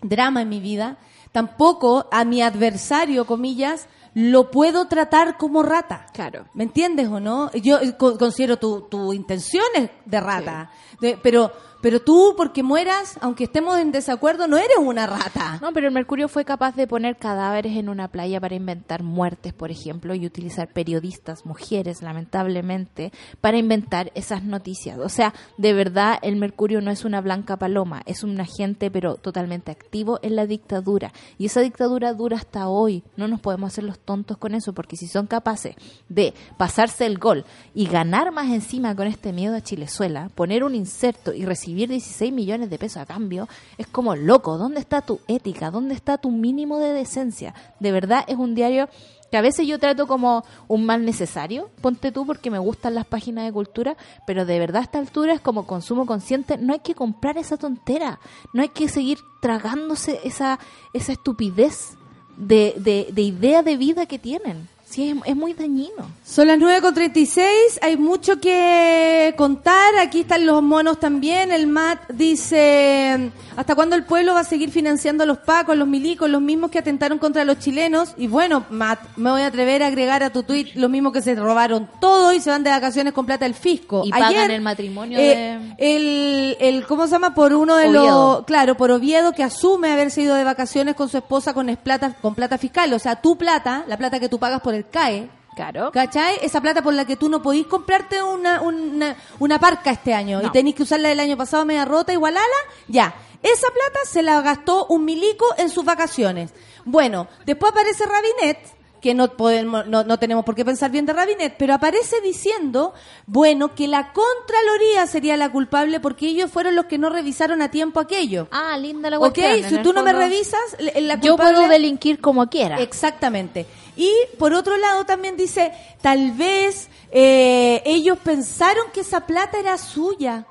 drama en mi vida, tampoco a mi adversario, comillas, lo puedo tratar como rata. Claro. ¿Me entiendes o no? Yo eh, co- considero tu, tu intenciones de rata. De- pero, pero tú, porque mueras, aunque estemos en desacuerdo, no eres una rata. No, pero el Mercurio fue capaz de poner cadáveres en una playa para inventar muertes, por ejemplo, y utilizar periodistas, mujeres, lamentablemente, para inventar esas noticias. O sea, de verdad, el Mercurio no es una blanca paloma, es un agente, pero totalmente activo en la dictadura. Y esa dictadura dura hasta hoy. No nos podemos hacer los tontos con eso, porque si son capaces de pasarse el gol y ganar más encima con este miedo a Chilezuela, poner un inserto y recibir 16 millones de pesos a cambio, es como loco. ¿Dónde está tu ética? ¿Dónde está tu mínimo de decencia? De verdad es un diario que a veces yo trato como un mal necesario, ponte tú porque me gustan las páginas de cultura, pero de verdad a esta altura es como consumo consciente, no hay que comprar esa tontera, no hay que seguir tragándose esa, esa estupidez de, de, de idea de vida que tienen. Sí, es, es muy dañino. Son las 9.36, hay mucho que contar. Aquí están los monos también. El Matt dice, ¿hasta cuándo el pueblo va a seguir financiando a los pacos, los milicos, los mismos que atentaron contra los chilenos? Y bueno, Matt, me voy a atrever a agregar a tu tweet los mismos que se robaron todo y se van de vacaciones con plata del fisco. Y pagan el matrimonio eh, El, el, ¿cómo se llama? Por uno de Oviedo. los, claro, por Oviedo que asume haberse ido de vacaciones con su esposa con plata, con plata fiscal. O sea, tu plata, la plata que tú pagas por CAE, Claro. ¿Cachai? Esa plata por la que tú no podís comprarte una, una, una parca este año No. y tenéis que usarla del año pasado media rota igual ala, ya. Esa plata se la gastó un milico en sus vacaciones. Bueno, después aparece Rabinet, que no, podemos, no, no tenemos por qué pensar bien de Rabinet, pero aparece diciendo, bueno, que la Contraloría sería la culpable porque ellos fueron los que no revisaron a tiempo aquello. Ah, linda la ¿Ok? cuestión. en Si tú no me revisas, la- Yo puedo delinquir como quiera. Exactamente. Y por otro lado también dice, tal vez eh, ellos pensaron que esa plata era suya.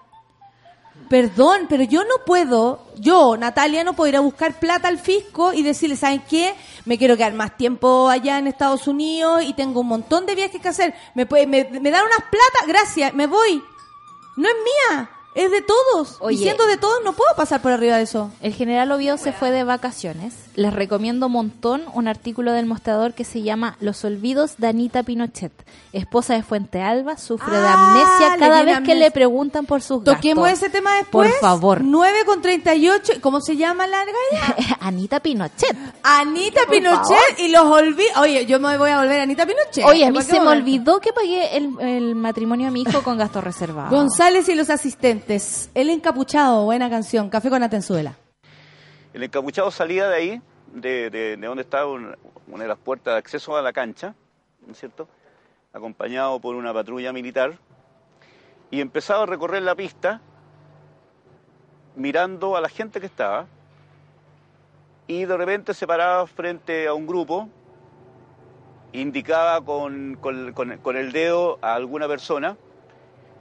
Perdón, pero yo no puedo, yo, Natalia, no puedo ir a buscar plata al fisco y decirle, ¿saben qué? Me quiero quedar más tiempo allá en Estados Unidos y tengo un montón de viajes que hacer. Me, puede- me, me dan unas plata, gracias, me voy. No es mía, es de todos. Oye. Y siendo de todos, no puedo pasar por arriba de eso. El general Oviedo se fue de vacaciones. Les recomiendo un montón un artículo del mostrador que se llama Los olvidos de Anita Pinochet. Esposa de Fuente Alba, sufre de Ah, amnesia cada vez que le preguntan por sus Toquemos gastos. ese tema después. Por favor. 9 con 38. ¿Cómo se llama la galla? Anita Pinochet. Anita Por Pinochet favor. y los olvidos. Oye, yo me voy a volver a Anita Pinochet. Oye, a mí se me olvidó que pagué el, el matrimonio a mi hijo con gastos reservados. González y los asistentes. El encapuchado, buena canción. Café con Atenzuela. El encapuchado salía de ahí, de, de- de donde estaba un- una de las puertas de acceso a la cancha, ¿no es cierto? Acompañado por una patrulla militar, y empezaba a recorrer la pista mirando a la gente que estaba, y de repente se paraba frente a un grupo, indicaba con- con el dedo a alguna persona,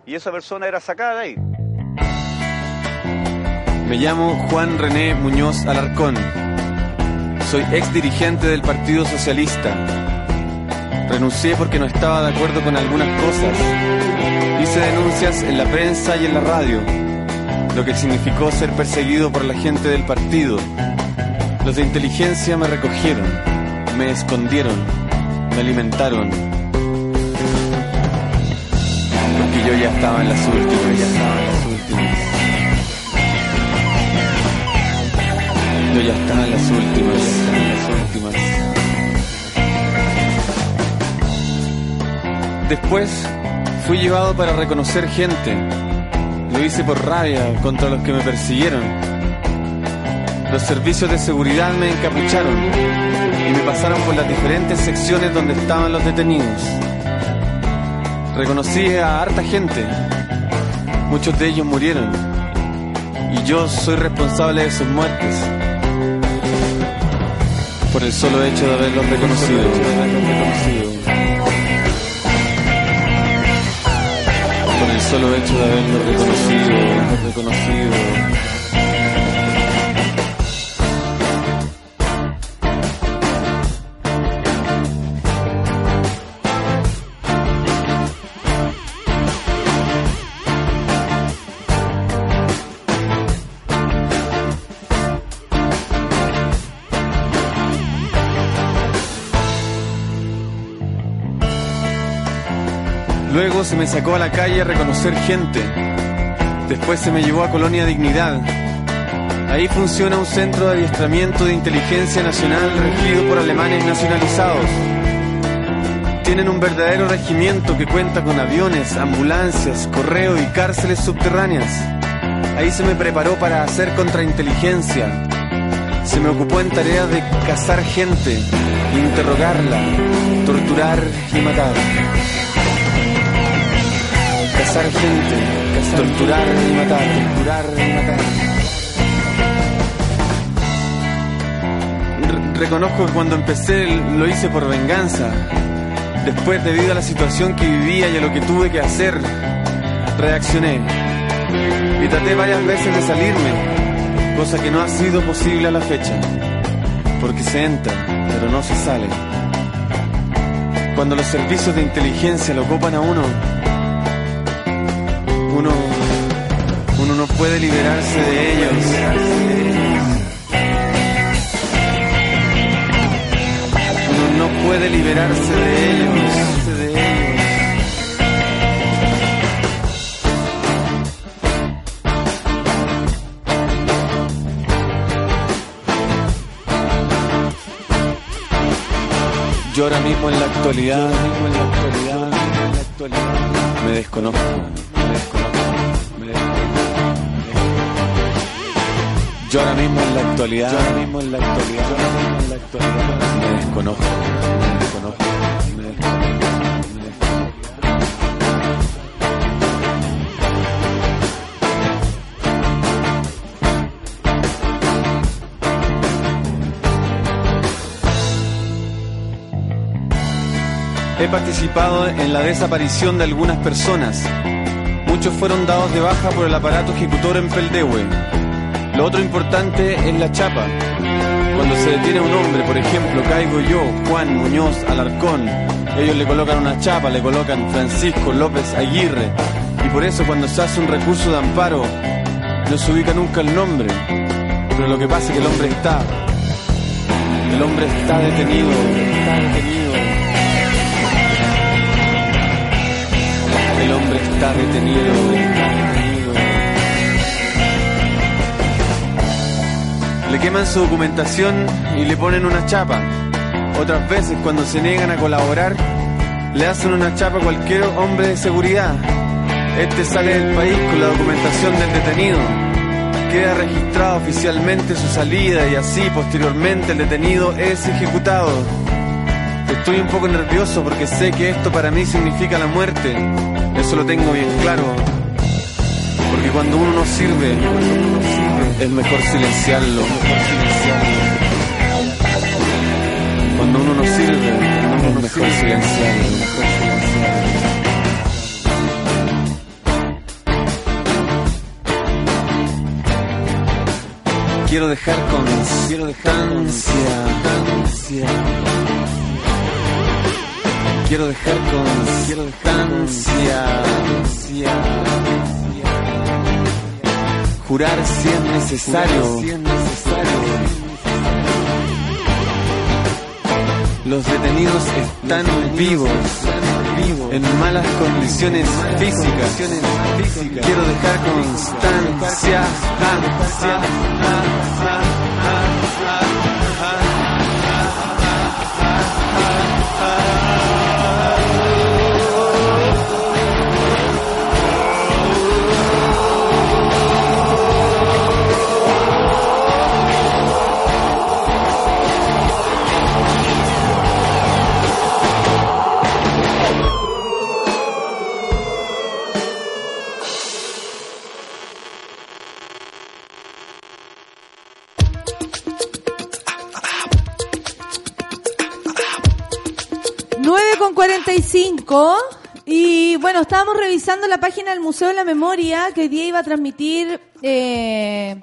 y esa persona era sacada de ahí. Me llamo Juan René Muñoz Alarcón. Soy ex dirigente del Partido Socialista. Renuncié porque no estaba de acuerdo con algunas cosas. Hice denuncias en la prensa y en la radio, lo que significó ser perseguido por la gente del partido. Los de inteligencia me recogieron, me escondieron, me alimentaron. Porque yo ya estaba en las últimas, ya estaba en las últimas. Yo ya estaba en las últimas, en las últimas. Después fui llevado para reconocer gente. Lo hice por rabia contra los que me persiguieron. Los servicios de seguridad me encapucharon y me pasaron por las diferentes secciones donde estaban los detenidos. Reconocí a harta gente. Muchos de ellos murieron. Y yo soy responsable de sus muertes. Por el solo hecho de haberlos reconocido. Por el solo hecho de haberlos reconocido. reconocido. Se me sacó a la calle a reconocer gente. Después se me llevó a Colonia Dignidad. Ahí funciona un centro de adiestramiento de inteligencia nacional regido por alemanes nacionalizados. Tienen un verdadero regimiento que cuenta con aviones, ambulancias, correo y cárceles subterráneas. Ahí se me preparó para hacer contrainteligencia. Se me ocupó en tareas de cazar gente, interrogarla, torturar y matar. Cazar gente, torturar y matar, torturar y matar. Re- Reconozco que cuando empecé lo hice por venganza. Después, debido a la situación que vivía y a lo que tuve que hacer, reaccioné. Y traté varias veces de salirme, cosa que no ha sido posible a la fecha. Porque se entra, pero no se sale. Cuando los servicios de inteligencia lo ocupan a uno, puede liberarse de ellos. Uno no puede liberarse de ellos. Yo ahora mismo en la actualidad, en la actualidad, en la actualidad, me desconozco, Yo ahora mismo en la actualidad, yo ahora mismo en la actualidad, yo ahora mismo en la actualidad, me desconozco, me desconozco, me desconozco, me desconozco. He participado en la desaparición de algunas personas. Muchos fueron dados de baja por el aparato ejecutor en Peldehue. Lo otro importante es la chapa. Cuando se detiene un hombre, por ejemplo, caigo yo, Juan Muñoz Alarcón, ellos le colocan una chapa, le colocan Francisco López Aguirre. Y por eso cuando se hace un recurso de amparo, no se ubica nunca el nombre. Pero lo que pasa es que el hombre está. El hombre está detenido, está detenido. El hombre está detenido. Le queman su documentación y le ponen una chapa. Otras veces, cuando se niegan a colaborar, le hacen una chapa a cualquier hombre de seguridad. Este sale del país con la documentación del detenido. Queda registrada oficialmente su salida y así, posteriormente, el detenido es ejecutado. Estoy un poco nervioso porque sé que esto para mí significa la muerte. Eso lo tengo bien claro. Porque cuando uno no sirve, es mejor silenciarlo. Cuando uno no sirve, es mejor silenciarlo. Quiero dejar con quiero constancia. Quiero dejar con quiero constancia. Jurar si es necesario. Los detenidos están vivos, en malas condiciones físicas. Quiero dejar constancia. 45 y bueno, estábamos revisando la página del Museo de la Memoria que hoy día iba a transmitir eh,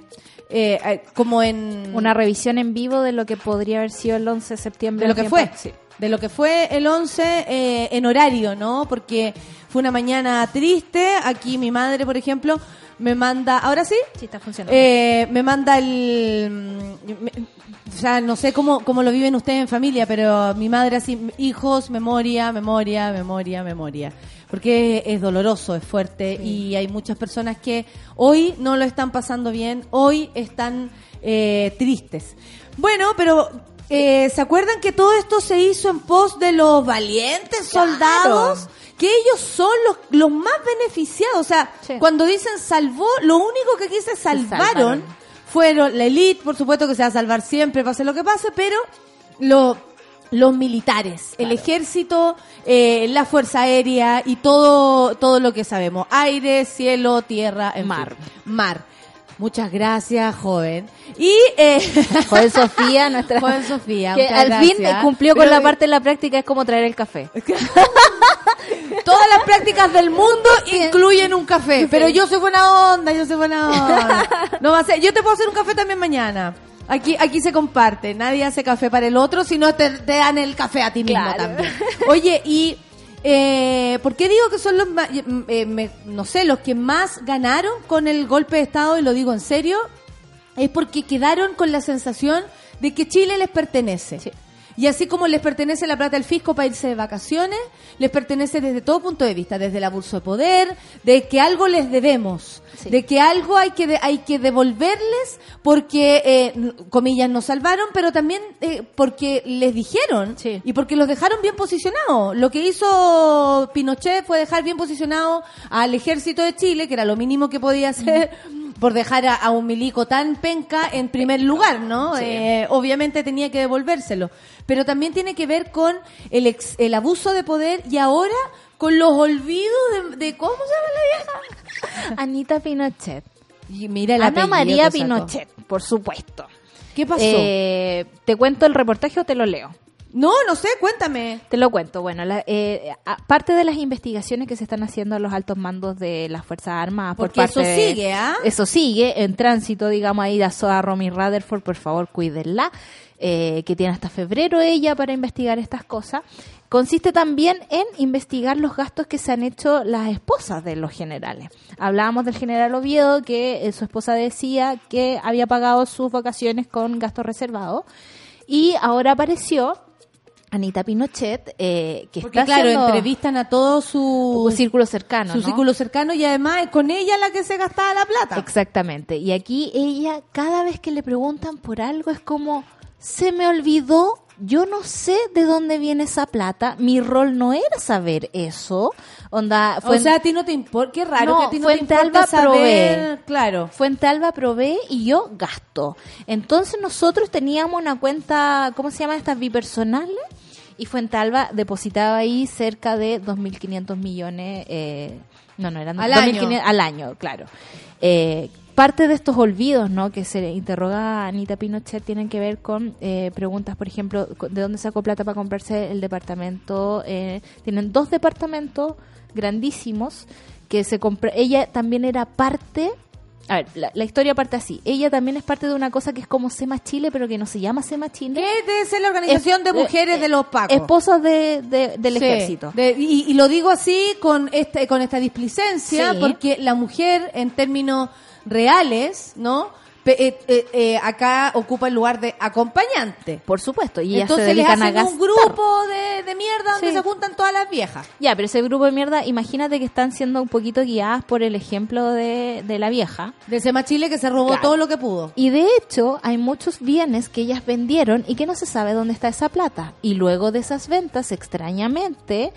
eh, como en... Una revisión en vivo de lo que podría haber sido el 11 de septiembre. de lo que fue, Sí. de lo que fue el 11 eh, en horario, ¿no? Porque Fue una mañana triste. Aquí mi madre, por ejemplo, me manda. ¿Ahora sí? Sí, está funcionando. Eh, me manda el... mm, me- o sea, no sé cómo, cómo lo viven ustedes en familia, pero mi madre así, hijos, memoria, memoria, memoria, memoria. Porque es doloroso, es fuerte y hay muchas personas que hoy no lo están pasando bien, hoy están eh, tristes. Bueno, pero eh, ¿se acuerdan que todo esto se hizo en pos de los valientes soldados? Que ellos son los, los más beneficiados. O sea, Sí. cuando dicen salvó, lo único que aquí se salvaron salvaron. Fueron la elite, por supuesto que se va a salvar siempre, pase lo que pase, pero lo- los militares, el ejército, eh, la fuerza aérea y todo, todo lo que sabemos. Aire, cielo, tierra, Mar. fin. Mar. Muchas gracias, joven. Y eh, Joven Sofía, nuestra. Joven Sofía, que al fin gracias. cumplió con la eh, parte de la práctica, es como traer el café. todas las prácticas del mundo incluyen un café. Pero yo soy buena onda, yo soy buena onda. No va a ser, yo te puedo hacer un café también mañana. Aquí, aquí se comparte, nadie hace café para el otro, sino te, te dan el café a ti mismo Claro. también. Oye, y eh, ¿por qué digo que son los más, eh, me- no sé, los que más ganaron con el golpe de Estado, y lo digo en serio? Es porque quedaron con la sensación de que Chile les pertenece. Sí. Y así como les pertenece la plata del fisco para irse de vacaciones, les pertenece desde todo punto de vista, desde el abuso de poder, de que algo les debemos, Sí. de que algo hay que de- hay que devolverles porque, eh, comillas, nos salvaron, pero también eh, porque les dijeron Sí. y porque los dejaron bien posicionados. Lo que hizo Pinochet fue dejar bien posicionado al ejército de Chile, que era lo mínimo que podía hacer. Por dejar a, a un milico tan penca en primer lugar, ¿no? Eh, obviamente tenía que devolvérselo. Pero también tiene que ver con el, ex- el abuso de poder y ahora con los olvidos de, de- ¿cómo se llama la vieja? Anita Pinochet. Y mira el Ana María. Pinochet, por supuesto. ¿Qué pasó? Eh, ¿Te cuento el reportaje o te lo leo? No, no sé, cuéntame. Te lo cuento. Bueno, la, eh, aparte de las investigaciones que se están haciendo a los altos mandos de las Fuerzas Armadas, por Porque parte eso sigue, ¿ah? Eso sigue en tránsito, digamos, ahí a Soa Romy Rutherford, por favor, cuídenla, eh, que tiene hasta febrero ella para investigar estas cosas. Consiste también en investigar los gastos que se han hecho las esposas de los generales. Hablábamos del general Oviedo, que eh, su esposa decía que había pagado sus vacaciones con gastos reservados. Y ahora apareció Anita Pinochet, eh, que Porque está claro, haciendo entrevistan a todo su, círculo cercano, su ¿no? círculo cercano y además es con ella la que se gastaba la plata. Exactamente. Y aquí ella, cada vez que le preguntan por algo, es como, se me olvidó, yo no sé de dónde viene esa plata, mi rol no era saber eso. Onda, o fue sea, a ti no te importa, qué raro No, que a ti no Fuente te importa Alba saber, claro. Fuente Alba provee y yo gasto. Entonces nosotros teníamos una cuenta, ¿cómo se llaman estas bipersonales? Y Fuente Alba depositaba ahí cerca de 2.500 millones, eh, no, no, eran Al 2.500 año. al año, claro. Eh, parte de estos olvidos, ¿no? Que se interroga a Anita Pinochet tienen que ver con eh, preguntas, por ejemplo, ¿de dónde sacó plata para comprarse el departamento? Eh, tienen dos departamentos grandísimos que se compró. Ella también era parte. A ver, la, la historia parte así. Ella también es parte de una cosa que es como SEMA Chile, pero que no se llama SEMA Chile. ¿Qué debe ser la organización Es- de mujeres eh, de los pacos? Esposas de, de- del Sí, ejército. de- y, y lo digo así con esta, con esta displicencia, Sí. porque la mujer en términos reales, ¿no? Eh, eh, eh, acá ocupa el lugar de acompañante. Por supuesto. Y Entonces se les a hacen un grupo de, de mierda donde Sí. se juntan todas las viejas. Ya, pero ese grupo de mierda, imagínate que están siendo un poquito guiadas por el ejemplo de, de la vieja. De Sema Chile que se robó Claro. todo lo que pudo. Y de hecho, hay muchos bienes que ellas vendieron y que no se sabe dónde está esa plata. Y luego de esas ventas, extrañamente,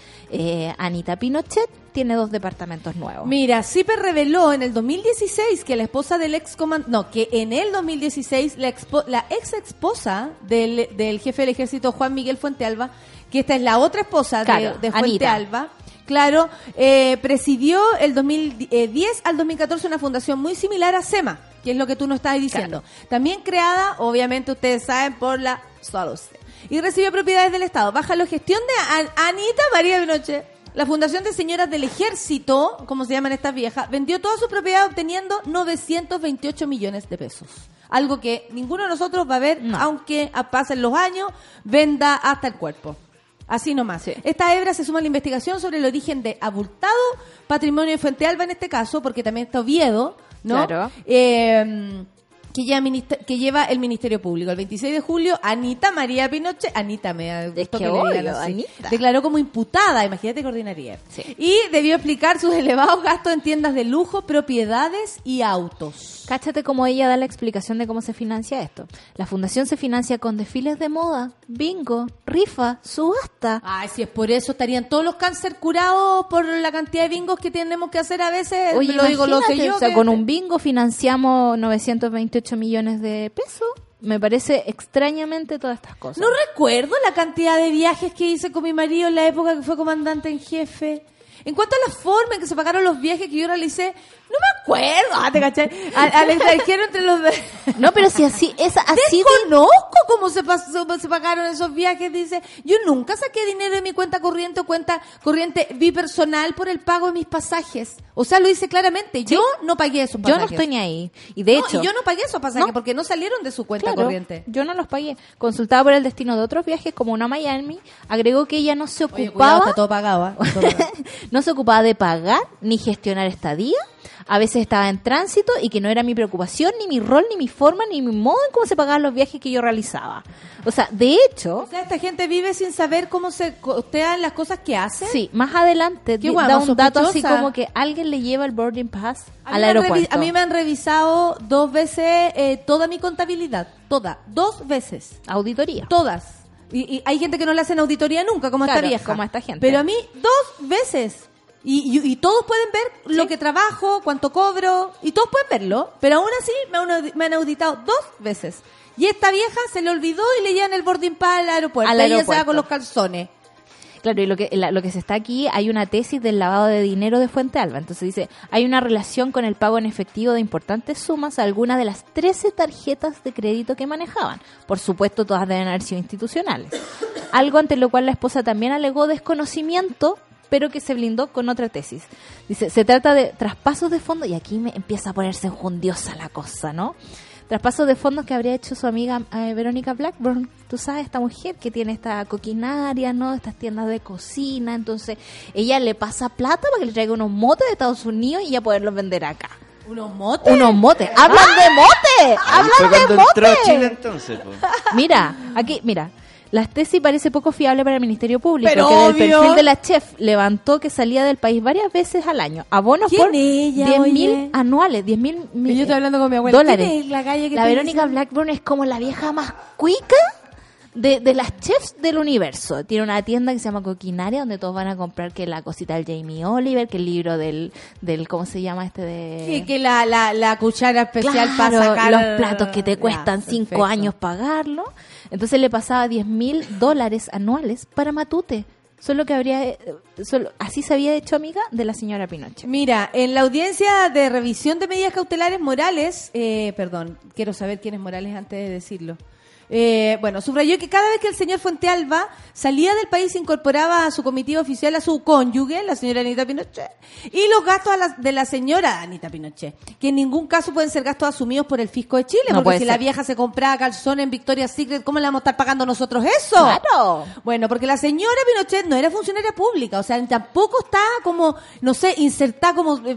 Anita Pinochet tiene dos departamentos nuevos. Mira, CIPE reveló en el 2016 que la esposa del ex comandante, no, que en el 2016 la, expo- la ex esposa del, del jefe del ejército Juan Miguel Fuentealba, que esta es la otra esposa de- Claro, de. Fuentealba, claro, eh, presidió el 2010 al 2014 una fundación muy similar a SEMA, que es lo que tú nos estabas diciendo. También creada, obviamente ustedes saben, por la Soros. Y recibió propiedades del Estado. Baja la gestión de An- Anita María Pinochet. La Fundación de Señoras del Ejército, como se llaman estas viejas, vendió toda su propiedad obteniendo 928 millones de pesos. Algo que ninguno de nosotros va a ver, No. aunque a- pasen los años, venda hasta el cuerpo. Así nomás. Esta hebra se suma a la investigación sobre el origen de abultado patrimonio de Fuente Alba en este caso, porque también está Oviedo, ¿no? Claro. Eh, que, lleva que el Ministerio Público. El 26 de julio, Anita María Pinochet, Anita me gustó que le digan obvio, así, Anita. declaró como imputada, imagínate que ordinaria. Sí. Y debió explicar sus elevados gastos en tiendas de lujo, propiedades y autos. Cáchate cómo ella da la explicación de cómo se financia esto. La fundación se financia con desfiles de moda, bingo, rifa, subasta. Ay, si es por eso estarían todos los cáncer curados por la cantidad de bingos que tenemos que hacer a veces. Oye, lo digo, lo imagínate, yo. o sea, que- con un bingo financiamos 928 millones de pesos. Me parece extrañamente todas estas cosas. No recuerdo la cantidad de viajes que hice con mi marido en la época que fue comandante en jefe. En cuanto a la forma en que se pagaron los viajes que yo realicé, no me acuerdo. Ah, te caché. Al, al extranjero entre los... No, pero si así, es así de- Desconozco cómo se, pasó, se pagaron esos viajes, dice. Yo nunca saqué dinero de mi cuenta corriente o cuenta corriente bipersonal por el pago de mis pasajes. O sea, lo dice claramente. Yo no pagué esos Yo pasajes. no estoy ni ahí. Y de No, hecho, y yo no pagué esos pasajes No. porque no salieron de su cuenta Claro, corriente. Yo no los pagué. Consultada por el destino de otros viajes, como una a Miami, agregó que ella no se Oye, cuidado, ocupaba, está todo pagado. pagado. no se ocupaba de pagar ni gestionar estadía. A veces estaba en tránsito y que no era mi preocupación, ni mi rol, ni mi forma, ni mi modo en cómo se pagaban los viajes que yo realizaba. O sea, de hecho, O sea, esta gente vive sin saber cómo se costean las cosas que hace. sí, más adelante Qué da un dato así como que alguien le lleva el boarding pass al aeropuerto. a mí me han revisado dos veces eh, toda mi contabilidad. Toda. Dos veces. Auditoría. Todas. Y, y hay gente que no le hacen auditoría nunca, como esta vieja. como esta gente. Pero a mí, dos veces. Y, y- y todos pueden ver lo que trabajo, cuánto cobro, y todos pueden verlo. Pero aún así me han, me han auditado dos veces. Y esta vieja se le olvidó y le llevan el boarding pass al aeropuerto. Al y ella se va aeropuerto. con los calzones. Claro, y lo que, la- lo que se está aquí, hay una tesis del lavado de dinero de Fuente Alba. Entonces dice, hay una relación con el pago en efectivo de importantes sumas a algunas de las 13 tarjetas de crédito que manejaban. Por supuesto, todas deben haber sido institucionales. Algo ante lo cual la esposa también alegó desconocimiento, pero que se blindó con otra tesis. Dice, se trata de traspasos de fondos, y aquí me empieza a ponerse enjundiosa la cosa, ¿no? Traspasos de fondos que habría hecho su amiga eh, Verónica Blackburn. Tú sabes, esta mujer que tiene esta coquinaria, ¿no? Estas tiendas de cocina. Entonces, ella le pasa plata para que le traiga unos motes de Estados Unidos y ya poderlos vender acá. ¿Unos motes? Unos motes. ¡Hablan de motes! Fue ¡Hablan de cuando entró a motes! Chile entonces. po. Mira, aquí, mira. La tesis parece poco fiable para el Ministerio Público, Pero que del perfil de la chef levantó que salía del país varias veces al año. Abonos ¿Quién por ella, 10 mil oye? anuales, 10 mil yo estoy hablando con mi abuela. dólares. ¿Quién es la calle que la Verónica? Blackburn es como la vieja más cuica de, de las chefs del universo. Tiene una tienda que se llama Coquinaria, donde todos van a comprar que la cosita del Jamie Oliver, que el libro del, del ¿cómo se llama este de...? Sí, que la, la, la cuchara especial para Claro, sacar los platos que te Ya, cuestan cinco perfecto. años pagarlo. Entonces le pasaba 10 mil dólares anuales para Matute. Solo que habría, eh, solo, así se había hecho amiga de la señora Pinochet. Mira, en la audiencia de revisión de medidas cautelares Morales, eh, perdón, quiero saber quién es Morales antes de decirlo. Eh, bueno, subrayó que cada vez que el señor Fuentealba salía del país incorporaba a su comitiva oficial a su cónyuge, la señora Anita Pinochet, y los gastos a la- de la señora Anita Pinochet, que en ningún caso pueden ser gastos asumidos por el fisco de Chile, No porque si la vieja se compraba calzones en Victoria's Secret, ¿cómo le vamos a estar pagando nosotros eso? ¡Claro! Bueno, porque la señora Pinochet no era funcionaria pública, o sea, tampoco está como, no sé, insertada como, eh,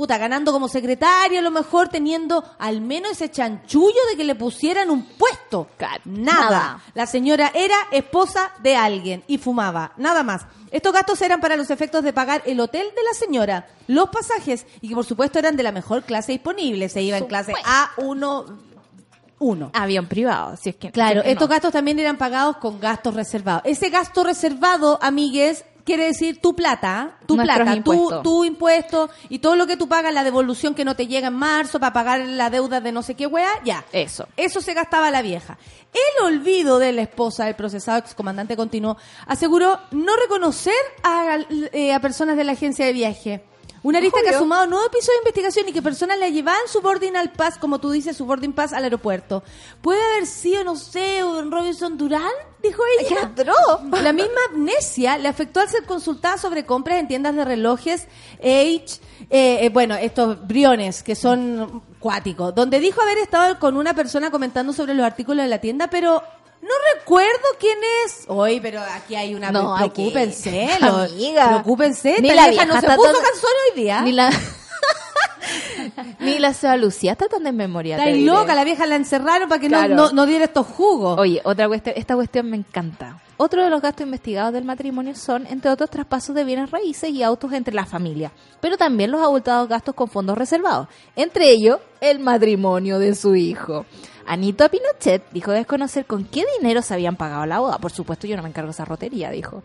puta, ganando como secretaria, a lo mejor teniendo al menos ese chanchullo de que le pusieran un puesto. Nada. nada. La señora era esposa de alguien y fumaba, nada más. Estos gastos eran para los efectos de pagar el hotel de la señora, los pasajes, y que por supuesto eran de la mejor clase disponible. Se iba en clase A1, 1. Avión privado, si es que. Claro, si es que estos gastos también eran pagados con gastos reservados. Ese gasto reservado, amigues, quiere decir tu plata, tu Nuestros plata, tu, tu impuesto y todo lo que tú pagas, la devolución que no te llega en marzo para pagar la deuda de no sé qué weá, ya. Eso. Eso se gastaba la vieja. El olvido de la esposa del procesado excomandante continuó aseguró no reconocer a, eh, a personas de la agencia de viaje. Una lista que ha sumado nueve episodios de investigación y que personas le llevaban su boarding al pass, como tú dices, su boarding pass al aeropuerto. Puede haber sido, no sé, un Robinson Durán, dijo ella. La misma amnesia le afectó al ser consultada sobre compras en tiendas de relojes H, eh, eh, bueno, estos briones que son cuáticos, donde dijo haber estado con una persona comentando sobre los artículos de la tienda, pero no recuerdo quién es. Hoy, pero aquí hay una. No, aquí- preocúpense, lo- Amiga. Preocúpense. Ni la vieja no se puso tan- canción hoy día. Ni la... Ni la Seba Lucía está tan de memoria. Está loca, la vieja la encerraron para que no, no, diera estos jugos. Oye, otra cuestión, esta cuestión me encanta. Otro de los gastos investigados del matrimonio son, entre otros, traspasos de bienes raíces y autos entre la familia, pero también los abultados gastos con fondos reservados, entre ellos el matrimonio de su hijo. Anita Pinochet dijo desconocer con qué dinero se habían pagado la boda. Por supuesto, yo no me encargo de esa rotería, dijo.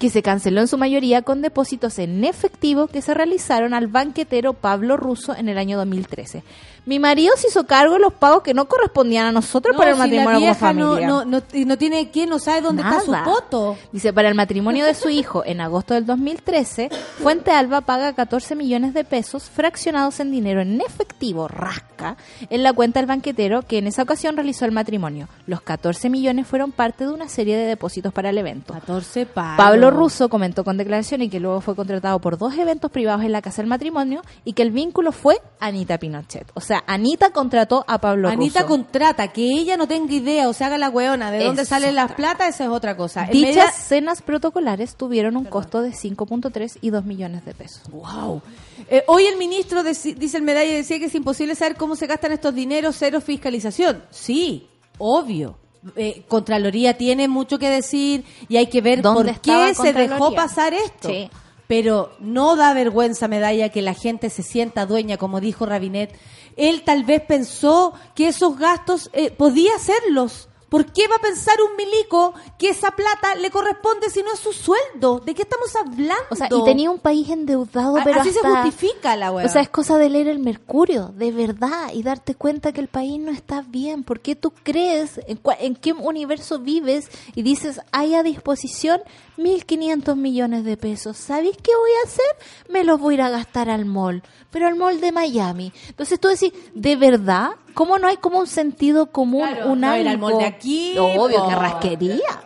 Que se canceló en su mayoría con depósitos en efectivo que se realizaron al banquetero Pablo Russo en el año 2013. Mi marido se hizo cargo de los pagos que no correspondían a nosotros para el si la matrimonio como familia. no, no, y no tiene quién, no sabe dónde está su poto. Dice, para el matrimonio de su hijo en agosto del 2013, Fuente Alba paga 14 millones de pesos fraccionados en dinero en efectivo, rasca, en la cuenta del banquetero que en esa ocasión realizó el matrimonio. Los 14 millones fueron parte de una serie de depósitos para el evento. 14 palos. Pablo Russo comentó con declaración y que luego fue contratado por dos eventos privados en la casa del matrimonio y que el vínculo fue Anita Pinochet. O sea, Anita contrató a Pablo Anita Russo. contrata, que ella no tenga idea o se haga la weona de dónde salen las plata, esa es otra cosa. En Dichas media- cenas protocolares tuvieron un costo de 5.3 y 2 millones de pesos. Wow. Eh, hoy el ministro, dice el medalla, decía que es imposible saber cómo se gastan estos dineros, cero fiscalización. Sí, obvio. Eh, Contraloría tiene mucho que decir y hay que ver ¿Dónde por qué se dejó pasar esto. Sí. Pero no da vergüenza, medalla, que la gente se sienta dueña, como dijo Rabinet. Él tal vez pensó que esos gastos eh, podía hacerlos. ¿Por qué va a pensar un milico que esa plata le corresponde si no es su sueldo? ¿De qué estamos hablando? O sea, y tenía un país endeudado, A- pero Así se justifica la weá. O sea, es cosa de leer el Mercurio, de verdad, y darte cuenta que el país no está bien. ¿Por qué tú crees en, cua- en qué universo vives y dices, hay a disposición 1.500 millones de pesos? ¿Sabéis qué voy a hacer? Me los voy a ir a gastar al mall, pero al mall de Miami. Entonces tú decís, ¿de verdad? ¿Cómo no hay como un sentido común, Claro, un no algo? mall de aquí, Obvio, po. que rasquería.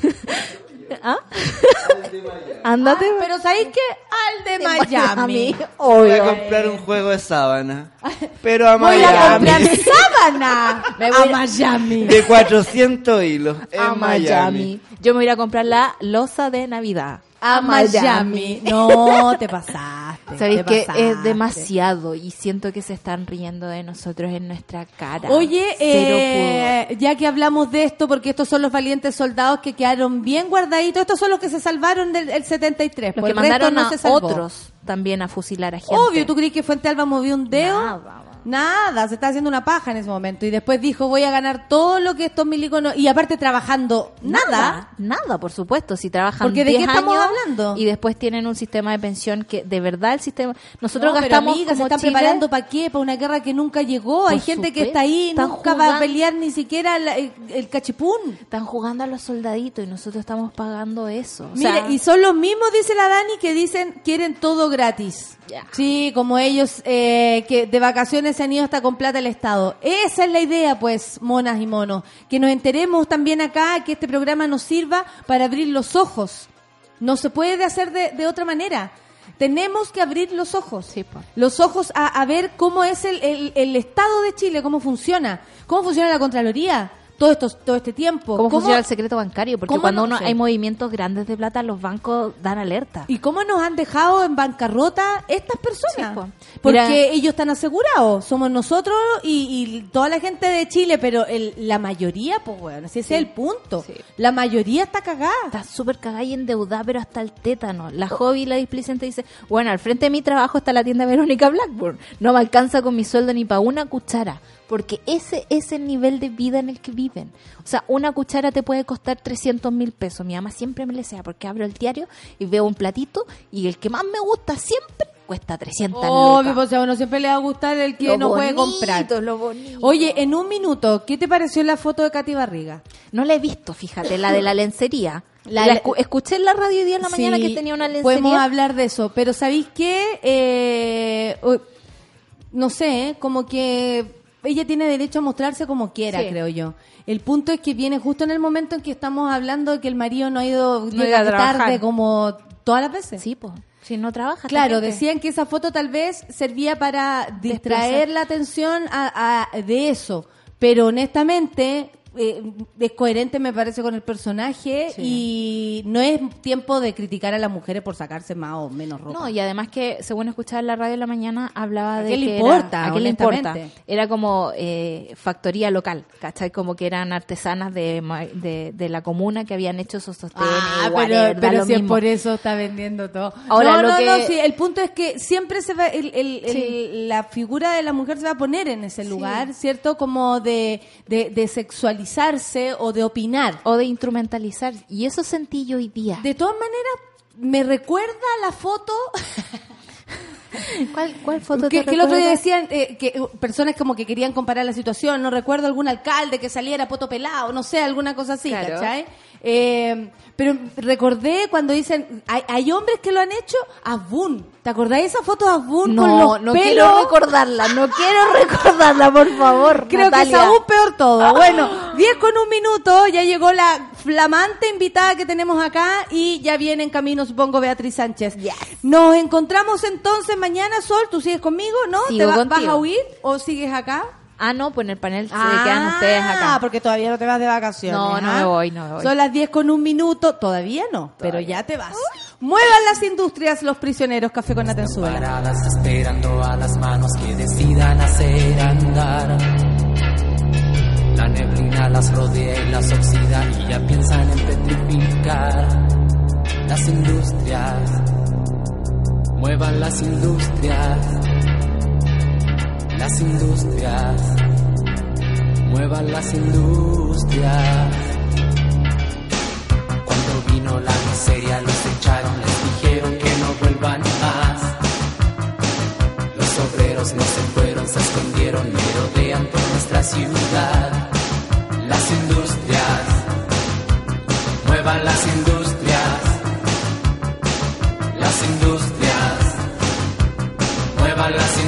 ¿Ah? Ándate. Pero ¿sabéis qué? Al de Miami. Voy a comprar un juego de sábana. Pero a Voy a Miami. comprar sábana Me voy a Miami. De 400 hilos. En a Miami. Yo me voy a ir a comprar la losa de Navidad. A Miami. No, te pasaste. Sabéis que pasaste. es demasiado y siento que se están riendo de nosotros en nuestra cara. Oye, eh, ya que hablamos de esto, porque estos son los valientes soldados que quedaron bien guardaditos, estos son los que se salvaron del el 73. pudor. pues Los que mandaron no a otros también a fusilar a gente. Obvio, ¿tú crees que Fuente Alba movió un dedo? Nada, Nada, se está haciendo una paja en ese momento. Y después dijo, voy a ganar todo lo que estos milicos no... Y aparte trabajando nada. Nada, nada, por supuesto. Si trabajan Porque ¿de qué 10 estamos años hablando? Y después tienen un sistema de pensión que de verdad el sistema. Nosotros No, gastamos amiga, se están Chile- preparando para qué? Para una guerra que nunca llegó. Hay gente que está ahí, están nunca va a pelear ni siquiera la- el, el cachipún. Están jugando a los soldaditos y nosotros estamos pagando eso. O Mire, sea, y son los mismos, dice la Dani, que dicen quieren todo gratis. Sí, como ellos eh, que de vacaciones se han ido hasta con plata el Estado. Esa es la idea, pues, monas y monos. Que nos enteremos también acá, que este programa nos sirva para abrir los ojos. No se puede hacer de, de otra manera. Tenemos que abrir los ojos. Sí, po. Los ojos a, a ver cómo es el, el- el Estado de Chile, cómo funciona. Cómo funciona la Contraloría todo, esto, todo este tiempo. ¿Cómo, funciona el secreto bancario? Porque cómo cuando no- uno hay movimientos grandes de plata, los bancos dan alerta. ¿Y cómo nos han dejado en bancarrota estas personas? Sí. Porque Mira- ellos están asegurados. Somos nosotros y, y toda la gente de Chile, pero el- la mayoría, pues bueno, ese es el punto. Sí. La mayoría está cagada. Está súper cagada y endeudada, pero hasta el tétano. La hobby, la displicente dice, bueno, al frente de mi trabajo está la tienda Verónica Blackburn. No me alcanza con mi sueldo ni para una cuchara. Porque ese es el nivel de vida en el que viven. O sea, una cuchara te puede costar 300 mil pesos. Mi mamá siempre me le sea porque abro el diario y veo un platito y el que más me gusta siempre cuesta 300 Obvio, lucas. pues a uno siempre le va a gustar el que Lo no puede comprar. lo bonito. Oye, en un minuto, ¿qué te pareció la foto de Katy Barriga? No la he visto, fíjate, la de la lencería. La- La, escu- escuché en la radio hoy día en la mañana que tenía una lencería. Podemos hablar de eso, pero ¿sabéis qué? Eh, no sé, como que ella tiene derecho a mostrarse como quiera, Sí. creo yo. El punto es que viene justo en el momento en que estamos hablando de que el marido no ha ido No llega tarde como todas las veces. Sí, pues. Si no trabaja. Claro, decían que esa foto tal vez servía para distraer Desplazar. la atención a, a- de eso, pero honestamente eh, es coherente, me parece, con el personaje y no es tiempo de criticar a las mujeres por sacarse más o menos ropa. No, y además que, según escuchaba en la radio de la mañana, hablaba ¿A de qué le importa, era, ¿a qué le importa? Era como eh, factoría local, ¿cachai? Como que eran artesanas de, de, de la comuna que habían hecho esos sostenes. Ah, pero, pero si es por eso está vendiendo todo. Ahora, no, lo no, que- no, sí, el punto es que siempre se va, el, el- el- Sí. la figura de la mujer se va a poner en ese lugar, ¿cierto? Como de, de, de o de opinar. O de instrumentalizar. Y eso sentí yo hoy día. De todas maneras, me recuerda la foto ¿Cuál, cuál foto que, te que el otro día decían eh, que uh, personas como que querían comparar la situación, no recuerdo algún alcalde que saliera poto pelado, no sé, alguna cosa así, Claro. ¿cachai? Eh, pero recordé cuando dicen, hay, hay hombres que lo han hecho, Asbun, ¿te acordás de esa foto de Asbun con No, los no pelos? quiero recordarla, no quiero recordarla, por favor. Creo Natalia. que es aún peor todo. Bueno, 10 con un minuto, ya llegó la flamante invitada que tenemos acá y ya viene en camino, supongo, Beatriz Sánchez. Nos encontramos entonces mañana, Sol, ¿tú sigues conmigo, no? Sigo ¿Te va- vas a huir o sigues acá? Ah, no, pues en el panel se quedan ustedes acá. Ah, porque todavía no te vas de vacaciones. No, no ¿ah? me voy, no me voy. Son las 10 con un minuto, todavía no, pero ya te vas. Muevan las industrias, los prisioneros, café con Atenzuela. paradas esperando a las manos que decidan hacer andar. La neblina las rodea y las oxida y ya piensan en petrificar. Las industrias, muevan las industrias. Las industrias, muevan las industrias. Cuando vino la miseria los echaron, les dijeron que no vuelvan más. Los obreros no se fueron, se escondieron, merodean por nuestra ciudad. Las industrias, muevan las industrias. Las industrias, muevan las industrias.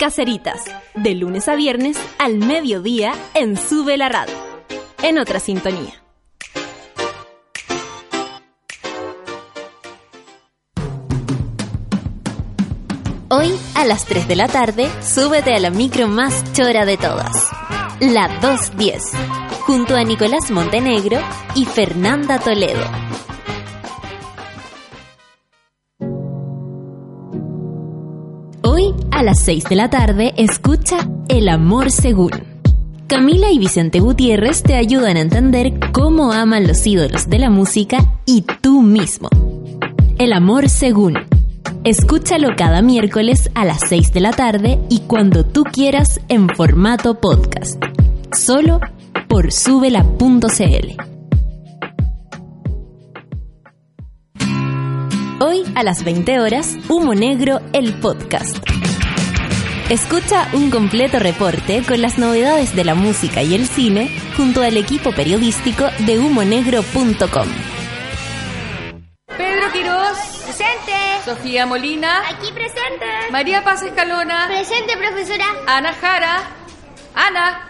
Caceritas, de lunes a viernes al mediodía en Sube la Radio. En otra sintonía. Hoy, a las 3 de la tarde, súbete a la micro más chora de todas. La 210, junto a Nicolás Montenegro y Fernanda Toledo. A las 6 de la tarde, escucha El Amor Según. Camila y Vicente Gutiérrez te ayudan a entender cómo aman los ídolos de la música y tú mismo. El Amor Según Escúchalo cada miércoles a las 6 de la tarde y cuando tú quieras en formato podcast. Solo por subela.cl. Hoy a las 20 horas, Humo Negro, el podcast. Escucha un completo reporte con las novedades de la música y el cine junto al equipo periodístico de humonegro.com. Pedro Quirós. Presente. Sofía Molina. Aquí presente. María Paz Escalona. Presente, profesora. Ana Jara. Ana.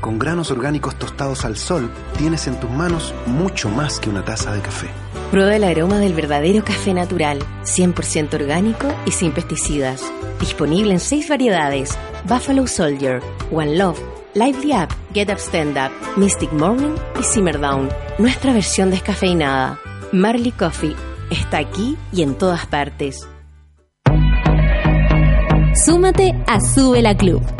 Con granos orgánicos tostados al sol, tienes en tus manos mucho más que una taza de café. Prueba el aroma del verdadero café natural, 100% orgánico y sin pesticidas. Disponible en seis variedades: Buffalo Soldier, One Love, Lively Up, Get Up Stand Up, Mystic Morning y Simmer Down. Nuestra versión descafeinada. Marley Coffee está aquí y en todas partes. Súmate a Sube la Club.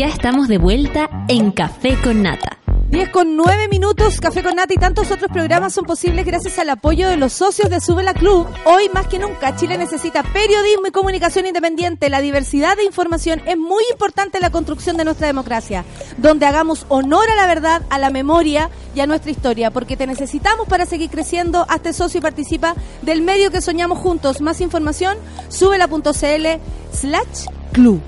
Ya estamos de vuelta en Café con Nata. 10 con 9 minutos, Café con Nata y tantos otros programas son posibles gracias al apoyo de los socios de Sube la Club. Hoy más que nunca, Chile necesita periodismo y comunicación independiente. La diversidad de información es muy importante en la construcción de nuestra democracia, donde hagamos honor a la verdad, a la memoria y a nuestra historia, porque te necesitamos para seguir creciendo. Hazte socio y participa del medio que soñamos juntos. Más información, subela.cl slash club.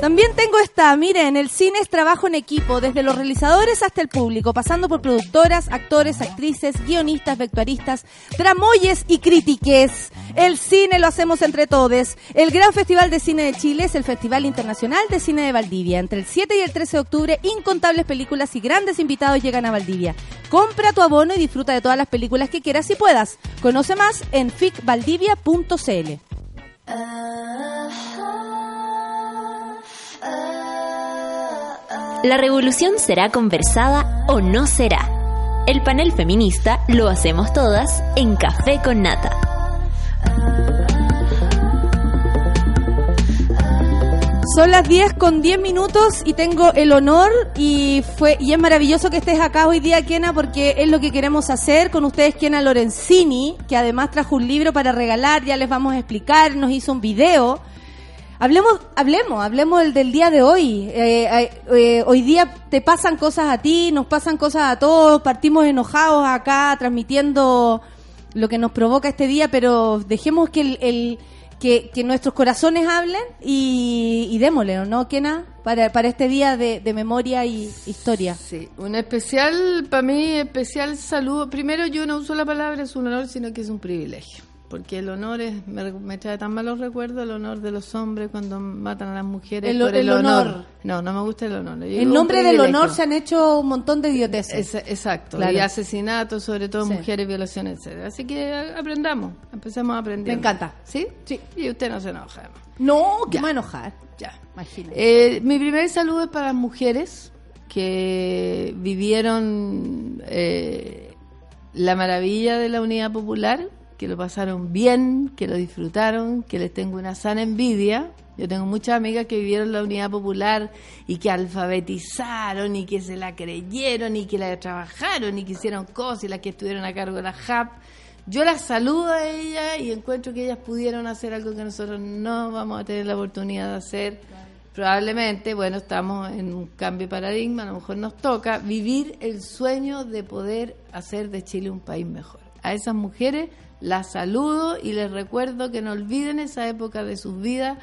También tengo esta, miren, el cine es trabajo en equipo, desde los realizadores hasta el público, pasando por productoras, actores, actrices, guionistas, vestuaristas, tramoyes y critiques. El cine lo hacemos entre todos. El Gran Festival de Cine de Chile es el Festival Internacional de Cine de Valdivia. Entre el 7 y el 13 de octubre, incontables películas y grandes invitados llegan a Valdivia. Compra tu abono y disfruta de todas las películas que quieras y puedas. Conoce más en ficvaldivia.cl. La revolución será conversada o no será. El panel feminista lo hacemos todas en Café con Nata. Son las 10 con 10 minutos y tengo el honor y fue y es maravilloso que estés acá hoy día, Kena, porque es lo que queremos hacer con ustedes, Kena Lorenzini, que además trajo un libro para regalar, ya les vamos a explicar, nos hizo un video. Hablemos, hablemos, hablemos del, del día de hoy. Eh, eh, eh, hoy día te pasan cosas a ti, nos pasan cosas a todos, partimos enojados acá transmitiendo lo que nos provoca este día, pero dejemos que el, que, nuestros corazones hablen y, y démosle, ¿o ¿no, Kena? Para, para este día de, de memoria y historia. Sí, un especial, para mí, especial saludo. Primero, yo no uso la palabra es un honor, sino que es un privilegio. Porque el honor es, me, me trae tan malos recuerdos el honor de los hombres cuando matan a las mujeres El- por el, el honor. honor. No, no me gusta el honor. Yo En nombre del honor se han hecho un montón de idioteces. Es- exacto, Claro. y asesinatos, sobre todo Sí. mujeres, violaciones, etcétera. Así que aprendamos, empecemos a aprender. Me encanta. ¿Sí? Sí. Y usted no se enoja. No, que va a enojar. Ya. Imagínate. Eh, mi primer saludo es para las mujeres que vivieron eh, la maravilla de la unidad popular, que lo pasaron bien, que lo disfrutaron, que les tengo una sana envidia. Yo tengo muchas amigas que vivieron la unidad popular y que alfabetizaron y que se la creyeron y que la trabajaron y que hicieron cosas y las que estuvieron a cargo de la JAP. Yo las saludo a ellas y encuentro que ellas pudieron hacer algo que nosotros no vamos a tener la oportunidad de hacer. Probablemente, bueno, estamos en un cambio de paradigma, a lo mejor nos toca vivir el sueño de poder hacer de Chile un país mejor. A esas mujeres las saludo y les recuerdo que no olviden esa época de sus vidas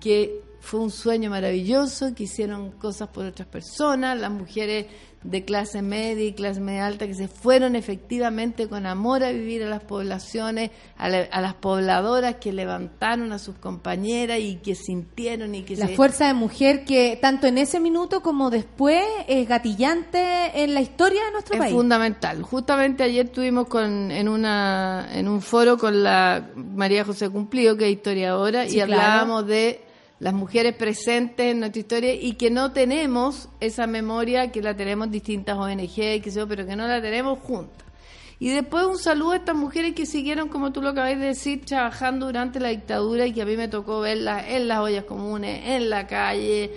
que fue un sueño maravilloso, que hicieron cosas por otras personas, las mujeres de clase media y clase media alta que se fueron efectivamente con amor a vivir a las poblaciones, a, la- a las pobladoras que levantaron a sus compañeras y que sintieron y que La se... fuerza de mujer que tanto en ese minuto como después es gatillante en la historia de nuestro es país. fundamental. Justamente ayer estuvimos con, en, una, en un foro con la María José Cumplido, que es historiadora, Sí, y claro. hablábamos de las mujeres presentes en nuestra historia y que no tenemos esa memoria, que la tenemos distintas ONG, que yo, pero que no la tenemos juntas. Y después un saludo a estas mujeres que siguieron, como tú lo acabas de decir, trabajando durante la dictadura y que a mí me tocó verlas en las ollas comunes, en la calle,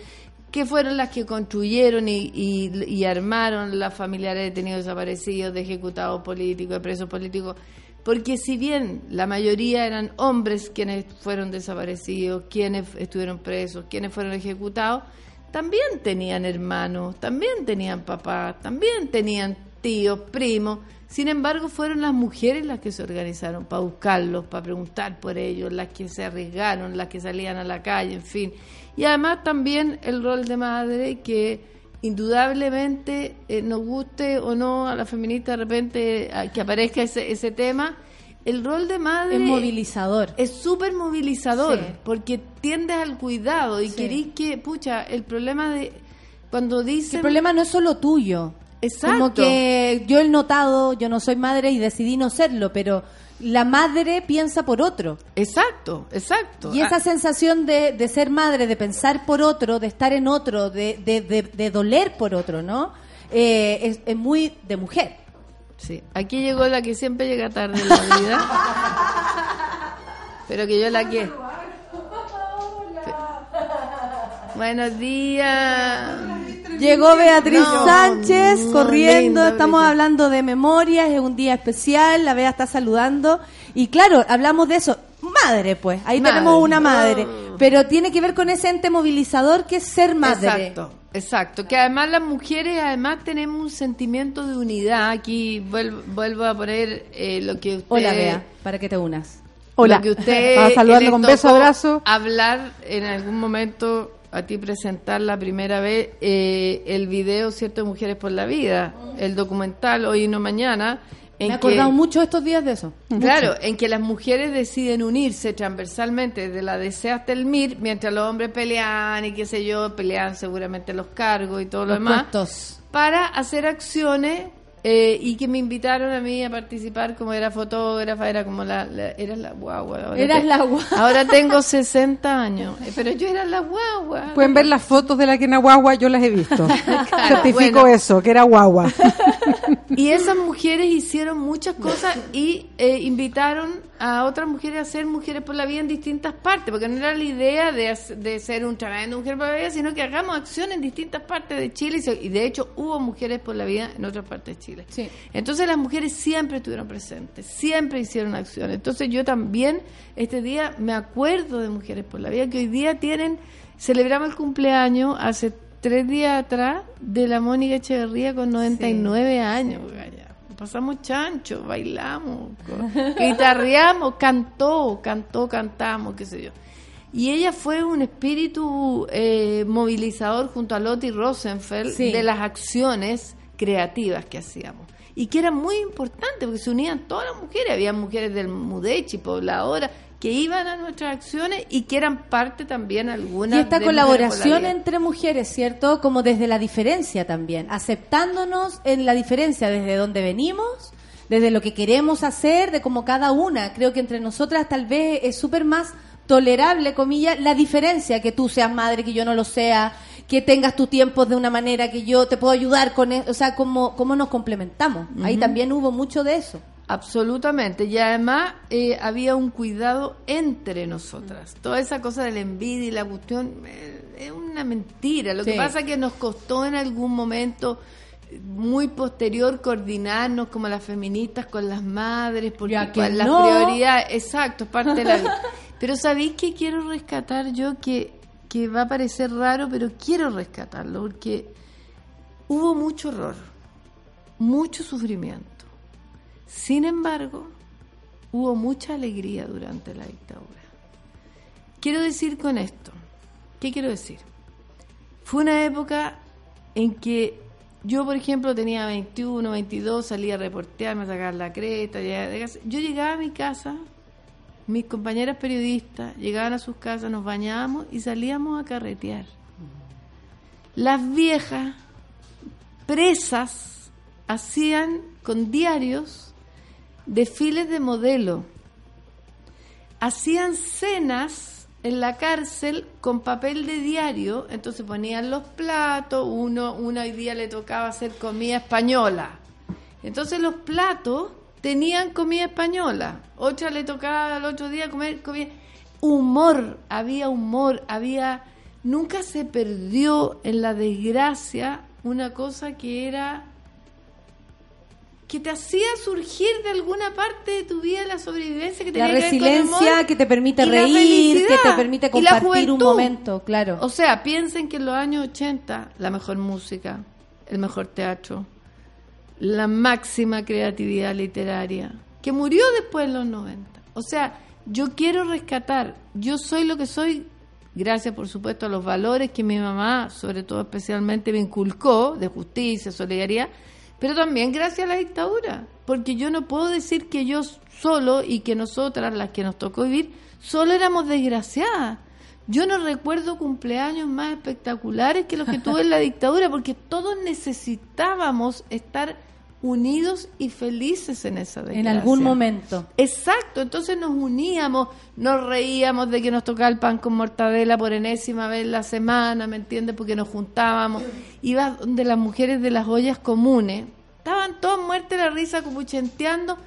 que fueron las que construyeron y, y- y armaron las familiares de detenidos desaparecidos, de ejecutados políticos, de presos políticos. Porque si bien la mayoría eran hombres quienes fueron desaparecidos, quienes estuvieron presos, quienes fueron ejecutados, también tenían hermanos, también tenían papás, también tenían tíos, primos. Sin embargo, fueron las mujeres las que se organizaron para buscarlos, para preguntar por ellos, las que se arriesgaron, las que salían a la calle, en fin. Y además también el rol de madre que indudablemente eh, nos guste o no a la feminista de repente a- que aparezca ese, ese tema, el rol de madre Es movilizador. es súper movilizador Sí. porque tiendes al cuidado y Sí. querís que, pucha, el problema de cuando dicen... El problema no es solo tuyo. Exacto. Como que yo he notado, yo no soy madre y decidí no serlo, pero la madre piensa por otro. Exacto, exacto. Y esa Ah, sensación de, de ser madre, de pensar por otro, de estar en otro, de, de, de, de doler por otro, ¿no? Eh, es, es muy de mujer. Sí, aquí llegó la que siempre llega tarde en la vida. pero que yo la que. Buenos días. Llegó Beatriz No, Sánchez no, corriendo, linda, estamos hablando de memorias, es un día especial, la Bea está saludando y claro, hablamos de eso, madre pues, ahí Madre. tenemos una madre, Oh. pero tiene que ver con ese ente movilizador que es ser madre. Exacto, exacto. Que además las mujeres, además tenemos un sentimiento de unidad. Aquí vuelvo, vuelvo a poner eh, lo que usted. Hola Bea, para que te unas. Hola. Lo que usted. Ah, saludando con beso, abrazo. Hablar en algún momento a ti presentar la primera vez eh, el video Cierto Mujeres por la Vida, el documental Hoy y no mañana. En Me he acordado que- mucho estos días de eso. Claro, en que las mujeres deciden unirse transversalmente desde la DC hasta el MIR, mientras los hombres pelean y qué sé yo, pelean seguramente los cargos y todo lo Los demás, puestos. para hacer acciones eh, y que me invitaron a mí a participar como era fotógrafa, era como la, la- era la guagua. Ahora Eras te- la guagua. Ahora tengo 60 años, eh, pero yo era la guagua. Pueden ver las fotos de la que era guagua, yo las he visto. Certifico bueno. eso, que era guagua. Y esas mujeres hicieron muchas cosas y eh, invitaron a otras mujeres a ser mujeres por la vida en distintas partes, porque no era la idea de, de ser un tremendo mujer por la vida, sino que hagamos acción en distintas partes de Chile y, se- y de hecho hubo mujeres por la vida en otras partes de Chile. Entonces las mujeres siempre estuvieron presentes, siempre hicieron acción. Entonces yo también este día me acuerdo de Mujeres por la Vida que hoy día tienen, celebramos el cumpleaños hace tres días atrás de la Mónica Echeverría con 99 años. galla. Pasamos chancho, bailamos, guitarreamos, cantó, cantó, cantamos, qué sé yo. Y ella fue un espíritu eh, movilizador junto a Lottie Rosenfeld Sí. de las acciones creativas que hacíamos. Y que era muy importante porque se unían todas las mujeres. Había mujeres del Mudechi, pobladora, que iban a nuestras acciones y que eran parte también algunas Y esta de colaboración entre mujeres, ¿cierto? Como desde la diferencia también, aceptándonos en la diferencia desde donde venimos, desde lo que queremos hacer, de como cada una. Creo que entre nosotras tal vez es súper más tolerable, comillas, la diferencia, que tú seas madre, que yo no lo sea, que tengas tu tiempo de una manera, que yo te puedo ayudar con eso, o sea, cómo, cómo nos complementamos. Ahí también hubo mucho de eso. Absolutamente. Y además eh, había un cuidado entre nosotras. Toda esa cosa de la envidia y la cuestión eh, es una mentira. Lo que pasa es que nos costó en algún momento eh, muy posterior coordinarnos como las feministas con las madres, porque las no. prioridades, exacto, es parte de la vida. Pero ¿sabéis que quiero rescatar yo que, que va a parecer raro, pero quiero rescatarlo porque hubo mucho horror, mucho sufrimiento. Sin embargo, hubo mucha alegría durante la dictadura. Quiero decir con esto, ¿qué quiero decir? Fue una época en que yo, por ejemplo, tenía 21, 22, salía a reportearme, a sacar la creta. Yo llegaba a mi casa, mis compañeras periodistas llegaban a sus casas, nos bañábamos y salíamos a carretear. Las viejas presas hacían con diarios desfiles de modelo. Hacían cenas en la cárcel con papel de diario, entonces ponían los platos, uno, uno hoy día le tocaba hacer comida española. Entonces los platos tenían comida española, otra le tocaba al otro día comer comida. Humor, había humor, había. Nunca se perdió en la desgracia una cosa que era que te hacía surgir de alguna parte de tu vida la sobrevivencia que La tenía que ver con el resiliencia humor que te permite la reír, que te permite la compartir un momento, claro. O sea, piensen que en los años 80 la mejor música, el mejor teatro, la máxima creatividad literaria, que murió después en los 90. O sea, yo quiero rescatar, yo soy lo que soy gracias por supuesto a los valores que mi mamá, sobre todo especialmente, me inculcó de justicia, solidaridad, pero también gracias a la dictadura, porque yo no puedo decir que yo solo y que nosotras, las que nos tocó vivir, solo éramos desgraciadas. Yo no recuerdo cumpleaños más espectaculares que los que tuve en la dictadura, porque todos necesitábamos estar unidos y felices en esa desgracia. En algún momento. Exacto, entonces nos uníamos, nos reíamos de que nos tocaba el pan con mortadela por enésima vez la semana, ¿me entiendes? Porque nos juntábamos, iba donde las mujeres de las ollas comunes, estaban todas muertas de la risa, cupuchenteando,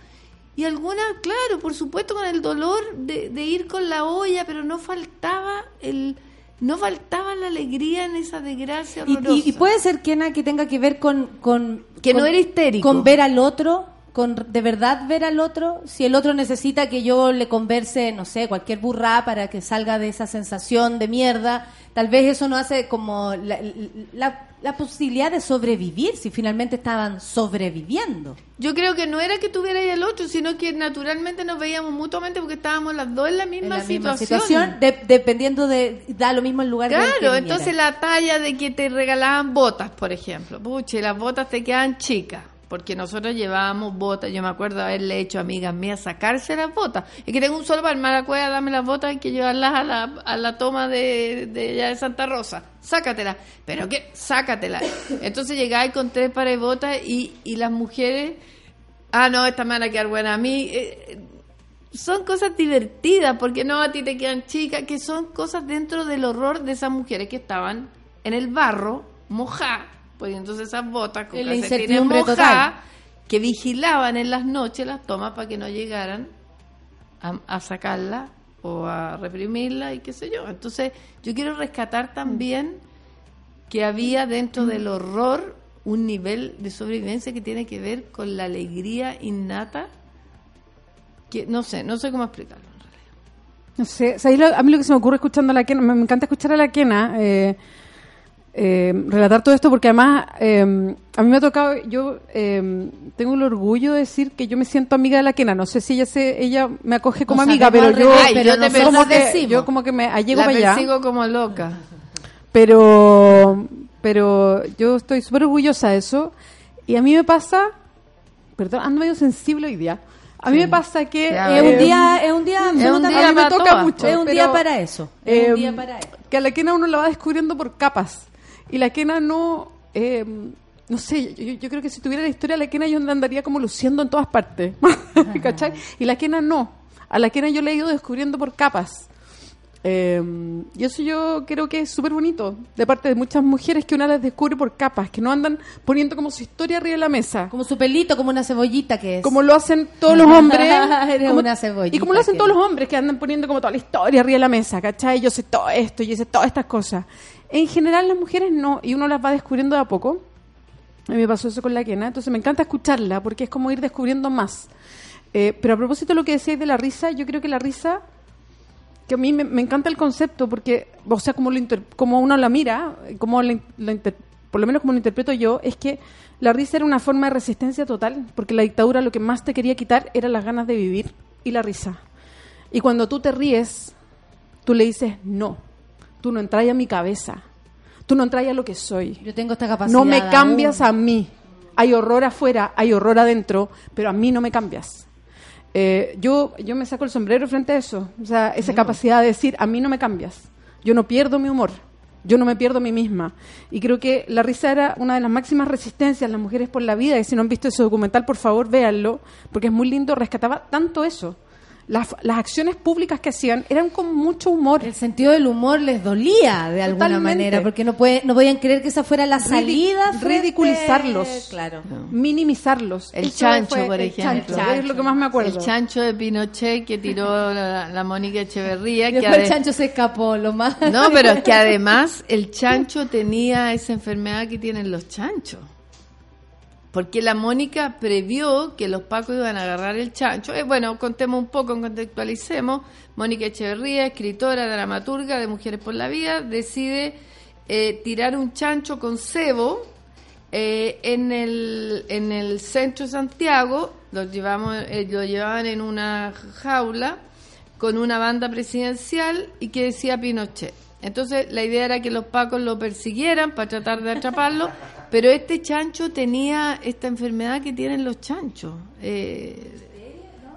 y algunas, claro, por supuesto con el dolor de, de ir con la olla, pero no faltaba el... No faltaba la alegría en esa desgracia Y, horrorosa. y- y puede ser, Kena, que tenga que ver con... con Que con- no era histérico. Con ver al otro, con de verdad ver al otro. Si el otro necesita que yo le converse, no sé, cualquier burra para que salga de esa sensación de mierda, tal vez eso no hace como la, la- la posibilidad de sobrevivir, si finalmente estaban sobreviviendo. Yo creo que no era que tuviera el otro, sino que naturalmente nos veíamos mutuamente porque estábamos las dos en la misma, En la misma situación. situación, de- dependiendo de... Da lo mismo el lugar que Claro, entonces la talla de que te regalaban botas, por ejemplo. Puche, las botas te quedan chicas. Porque nosotros llevábamos botas. Yo me acuerdo haberle hecho a amigas mías sacarse las botas. Es que tengo un solo para armar la cueva, dame las botas, hay que llevarlas a la, a la toma de, de, de Santa Rosa. Sácatelas. ¿Pero qué? Sácatelas. Entonces llegáis con tres pares de botas y, y las mujeres. Ah, no, esta me van a quedar buena a mí. Eh, son cosas divertidas, porque no a ti te quedan chicas, que son cosas dentro del horror de esas mujeres que estaban en el barro, mojadas, pues entonces esas botas con En la incertidumbre mojadas, total. que vigilaban en las noches las tomas para que no llegaran a, a sacarla o a reprimirla y qué sé yo. Entonces, yo quiero rescatar también que había dentro del horror un nivel de sobrevivencia que tiene que ver con la alegría innata que no sé, no sé cómo explicarlo. No sé, ¿sabéis lo- a mí lo que se me ocurre escuchando a la Kena, me, me encanta escuchar a la Kena eh, eh, relatar todo esto porque además eh, a mí me ha tocado, yo eh, tengo el orgullo de decir que yo me siento amiga de la Kena, no sé si ella se, ella me acoge como amiga, pero yo, pero nosotros como que, yo como que me allego la para allá. como loca. pero pero yo estoy súper orgullosa de eso y a mí me pasa perdón ando medio sensible hoy día a mí me pasa que Es un día, es un día, es un día absolutamente- a mí me toca mucho Es un pero, día para eso. Es eh, un día para eso. que a la quena uno la va descubriendo por capas y la quena no eh, no sé, yo, yo creo que si tuviera la historia de la quena yo andaría como luciendo en todas partes ¿cachai? y la quena no a la quena yo la he ido descubriendo por capas eh, y eso yo creo que es súper bonito de parte de muchas mujeres que una las descubre por capas, que no andan poniendo como su historia arriba de la mesa. Como su pelito, como una cebollita que es. Como lo hacen todos los hombres. Como- una cebollita y como lo hacen que- todos los hombres que andan poniendo como toda la historia arriba de la mesa, ¿cachai? Yo sé todo esto, yo sé todas estas cosas. En general las mujeres no, y uno las va descubriendo de a poco. A mí me pasó eso con la quena, entonces me encanta escucharla porque es como ir descubriendo más. Eh, pero a propósito de lo que decíais de la risa, yo creo que la risa que a mí me, me encanta el concepto porque, o sea, como, lo inter- como uno la mira, como inter- por lo menos como lo interpreto yo, es que la risa era una forma de resistencia total, porque la dictadura lo que más te quería quitar eran las ganas de vivir y la risa. Y cuando tú te ríes, tú le dices, no, tú no entras a mi cabeza, tú no entras a lo que soy. Yo tengo esta capacidad. No me aún. cambias a mí. Hay horror afuera, hay horror adentro, pero a mí no me cambias. Eh, yo, yo me saco el sombrero frente a eso. O sea, esa capacidad de decir, a mí no me cambias. Yo no pierdo mi humor. Yo no me pierdo a mí misma. Y creo que la risa era una de las máximas resistencias las mujeres por la vida. Y si no han visto ese documental, por favor, véanlo, porque es muy lindo. Rescataba tanto eso. Las, las acciones públicas que hacían eran con mucho humor. El sentido del humor les dolía de alguna Totalmente. manera, porque no, puede, no podían creer que esa fuera la salida. frente- ridiculizarlos. Claro. minimizarlos. El Eso chancho, fue por el ejemplo. chancho, es lo que más me acuerdo. El chancho de Pinochet que tiró la, la Mónica Echeverría. que el chancho se escapó, lo más. No, pero es que además el chancho tenía esa enfermedad que tienen los chanchos. Porque la Mónica previó que los pacos iban a agarrar el chancho. Eh, bueno, contemos un poco, contextualicemos. Mónica Echeverría, escritora, dramaturga de Mujeres por la Vida, decide eh, tirar un chancho con cebo eh, en, el, en el centro de Santiago. Lo, llevamos, eh, lo llevaban en una jaula con una banda presidencial y que decía Pinochet. Entonces la idea era que los pacos lo persiguieran para tratar de atraparlo, pero este chancho tenía esta enfermedad que tienen los chanchos. Eh,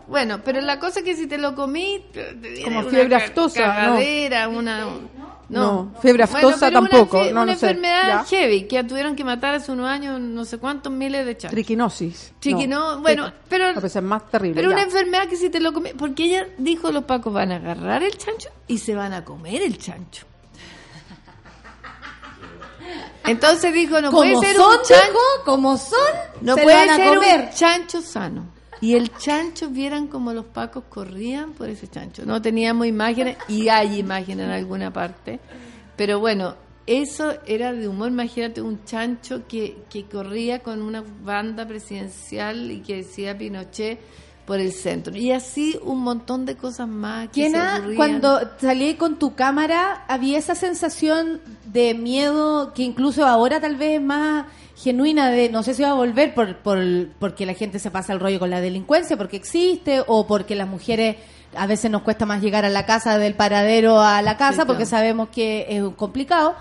bueno, pero la cosa es que si te lo comí, te- Como una fiebre aftosa, ¿no? cagadera, una... No, fiebre Bueno, aftosa una tampoco, no, una no sé, enfermedad heavy que tuvieron que matar hace unos años no sé cuántos miles de chanchos. Triquinosis. Triquino- bueno, pero- A veces más terrible. Pero una enfermedad que si te lo comes, porque ella dijo los pacos van a agarrar el chancho y se van a comer el chancho. Entonces dijo, no puede ser son, un chancho, como son, no se puede ser comer. un chancho sano. Y el chancho, vieran como los pacos corrían por ese chancho. No teníamos imágenes, y hay imágenes en alguna parte. Pero bueno, eso era de humor. Imagínate un chancho que, que corría con una banda presidencial y que decía Pinochet por el centro. Y así un montón de cosas más. Que Kiena, cuando salí con tu cámara, había esa sensación de miedo que incluso ahora tal vez es más genuina de no sé si va a volver por, por porque la gente se pasa el rollo con la delincuencia porque existe o porque las mujeres a veces nos cuesta más llegar a la casa del paradero a la casa Sí, claro. porque sabemos que es complicado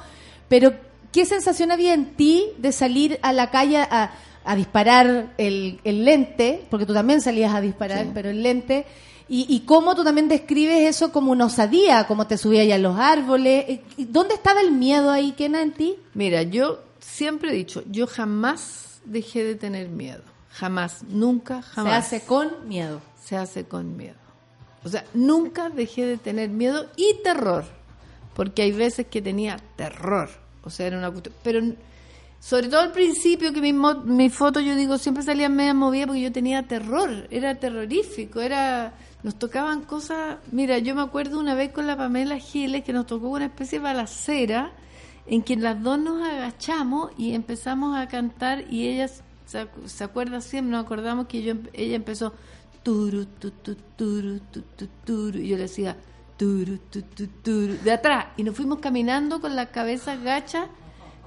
pero qué sensación había en ti de salir a la calle a, a disparar el, el lente porque tú también salías a disparar Sí. pero el lente y, y cómo tú también describes eso como una osadía, como te subías a los árboles. Eh, ¿Dónde estaba el miedo ahí, Kena, en ti? Mira, yo siempre he dicho, yo jamás dejé de tener miedo. Jamás, nunca, jamás. Se hace con miedo. Se hace con miedo. O sea, nunca dejé de tener miedo y terror. Porque hay veces que tenía terror. O sea, era una cuestión. Pero Sobre todo al principio, que mis mis fotos, yo digo, siempre salían media movidas porque yo tenía terror, era terrorífico, era nos tocaban cosas... Mira, yo me acuerdo una vez con la Pamela Giles que nos tocó una especie de balacera en que las dos nos agachamos y empezamos a cantar y ella se, acu- se acuerda siempre, nos acordamos que yo ella empezó turu, tu, tu, turu, tu, tu, turu, y yo le decía turu, tu, tu, turu, de atrás y nos fuimos caminando con la cabeza gacha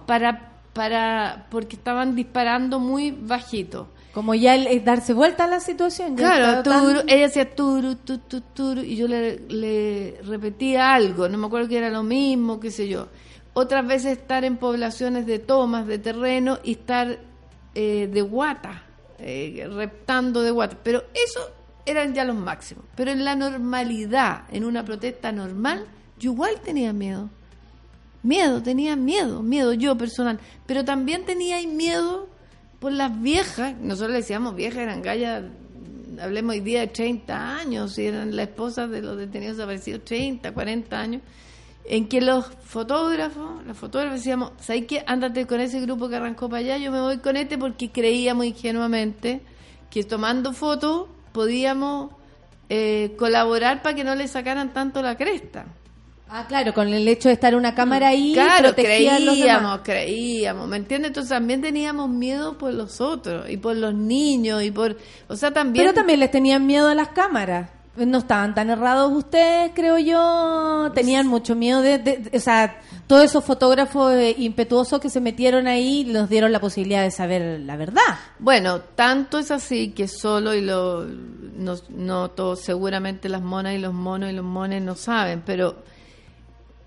para para porque estaban disparando muy bajito. Como ya el, el darse vuelta a la situación. Claro, tan- ella hacía turu, tu, tu, turu, y yo le, le repetía algo, no me acuerdo que era lo mismo, qué sé yo. Otras veces estar en poblaciones de tomas de terreno y estar eh, de guata, eh, reptando de guata. Pero eso eran ya los máximos. Pero en la normalidad, en una protesta normal, yo igual tenía miedo. Miedo, tenía miedo, miedo yo personal. Pero también tenía miedo por las viejas, nosotros le decíamos viejas, eran gallas, hablemos hoy día de 30 años, y eran las esposas de los detenidos desaparecidos, 30, 40 años, en que los fotógrafos, los fotógrafos decíamos, ¿sabes qué? Ándate con ese grupo que arrancó para allá, yo me voy con este porque creíamos ingenuamente que tomando fotos podíamos eh, colaborar para que no le sacaran tanto la cresta. Ah, claro, con el hecho de estar una cámara ahí. Claro, a los demás. creíamos, creíamos, ¿me entiendes? Entonces también teníamos miedo por los otros y por los niños y por, o sea, también Pero también les tenían miedo a las cámaras. No estaban tan errados ustedes, creo yo. Tenían mucho miedo de, de- de- o sea, todos esos fotógrafos eh, impetuosos que se metieron ahí nos dieron la posibilidad de saber la verdad. Bueno, tanto es así que solo y lo no, no todos, seguramente las monas y los monos y los mones no saben, pero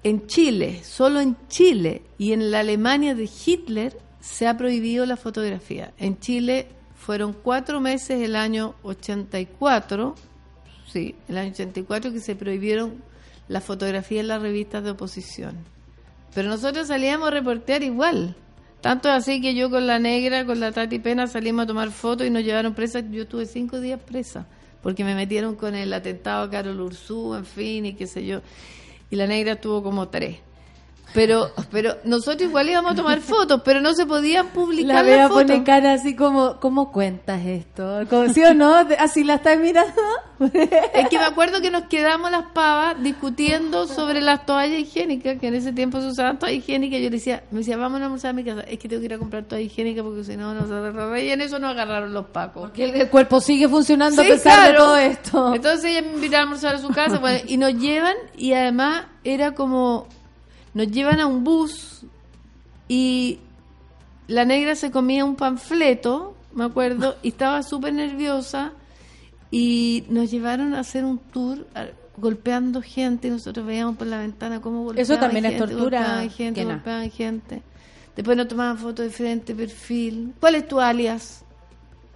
en Chile, solo en Chile y en la Alemania de Hitler se ha prohibido la fotografía. En Chile fueron cuatro meses el año 84, sí, el año 84 que se prohibieron la fotografía en las revistas de oposición. Pero nosotros salíamos a reportear igual. Tanto así que yo con la negra, con la Tati Pena, salimos a tomar fotos y nos llevaron presa. Yo tuve cinco días presa porque me metieron con el atentado a Carol Ursú, en fin, y qué sé yo. Y la negra tuvo como tres. Pero, pero nosotros igual íbamos a tomar fotos, pero no se podían publicar La las fotos. pone cara así como, ¿cómo cuentas esto? Como, ¿Sí o no? ¿Así la estás mirando? Es que me acuerdo que nos quedamos las pavas discutiendo sobre las toallas higiénicas, que en ese tiempo se usaban toallas higiénicas. Yo le decía, me decía, vamos a almorzar a mi casa. Es que tengo que ir a comprar toallas higiénicas porque si no, no. Y en eso nos agarraron los pacos. Que el, el cuerpo sigue funcionando Sí, a pesar de claro. todo esto. Entonces ella me invitaba a almorzar a su casa bueno, y nos llevan y además era como, nos llevan a un bus y la negra se comía un panfleto, me acuerdo, y estaba súper nerviosa y nos llevaron a hacer un tour golpeando gente y nosotros veíamos por la ventana cómo golpeaban Eso también es gente, tortura, golpeaban gente, golpeaban gente. Después nos tomaban fotos de frente, perfil. ¿Cuál es tu alias?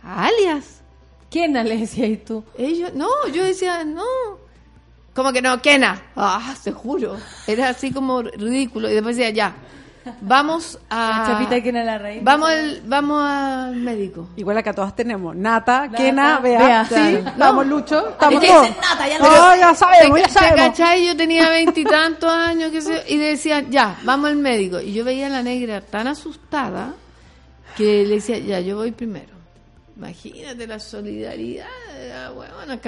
¿Alias? ¿Quién le decías tú? Ellos, no, yo decía, no. Como que no, Kena. Ah, se juro. Era así como ridículo. Y después decía, ya, vamos a... La chapita Kena la reina. Vamos al, vamos al médico. Igual acá todas tenemos. Nata, Nata, Kena, Bea. Bea, Sí, claro. vamos. Lucho. Estamos Es que dicen Nata, ya No, lo- ya sabemos, ya ¿Te sabemos. cachai? Yo tenía veintitantos años, qué sé yo, y decían, ya, vamos al médico. Y yo veía a la negra tan asustada que le decía, ya, yo voy primero. Imagínate la solidaridad, bueno,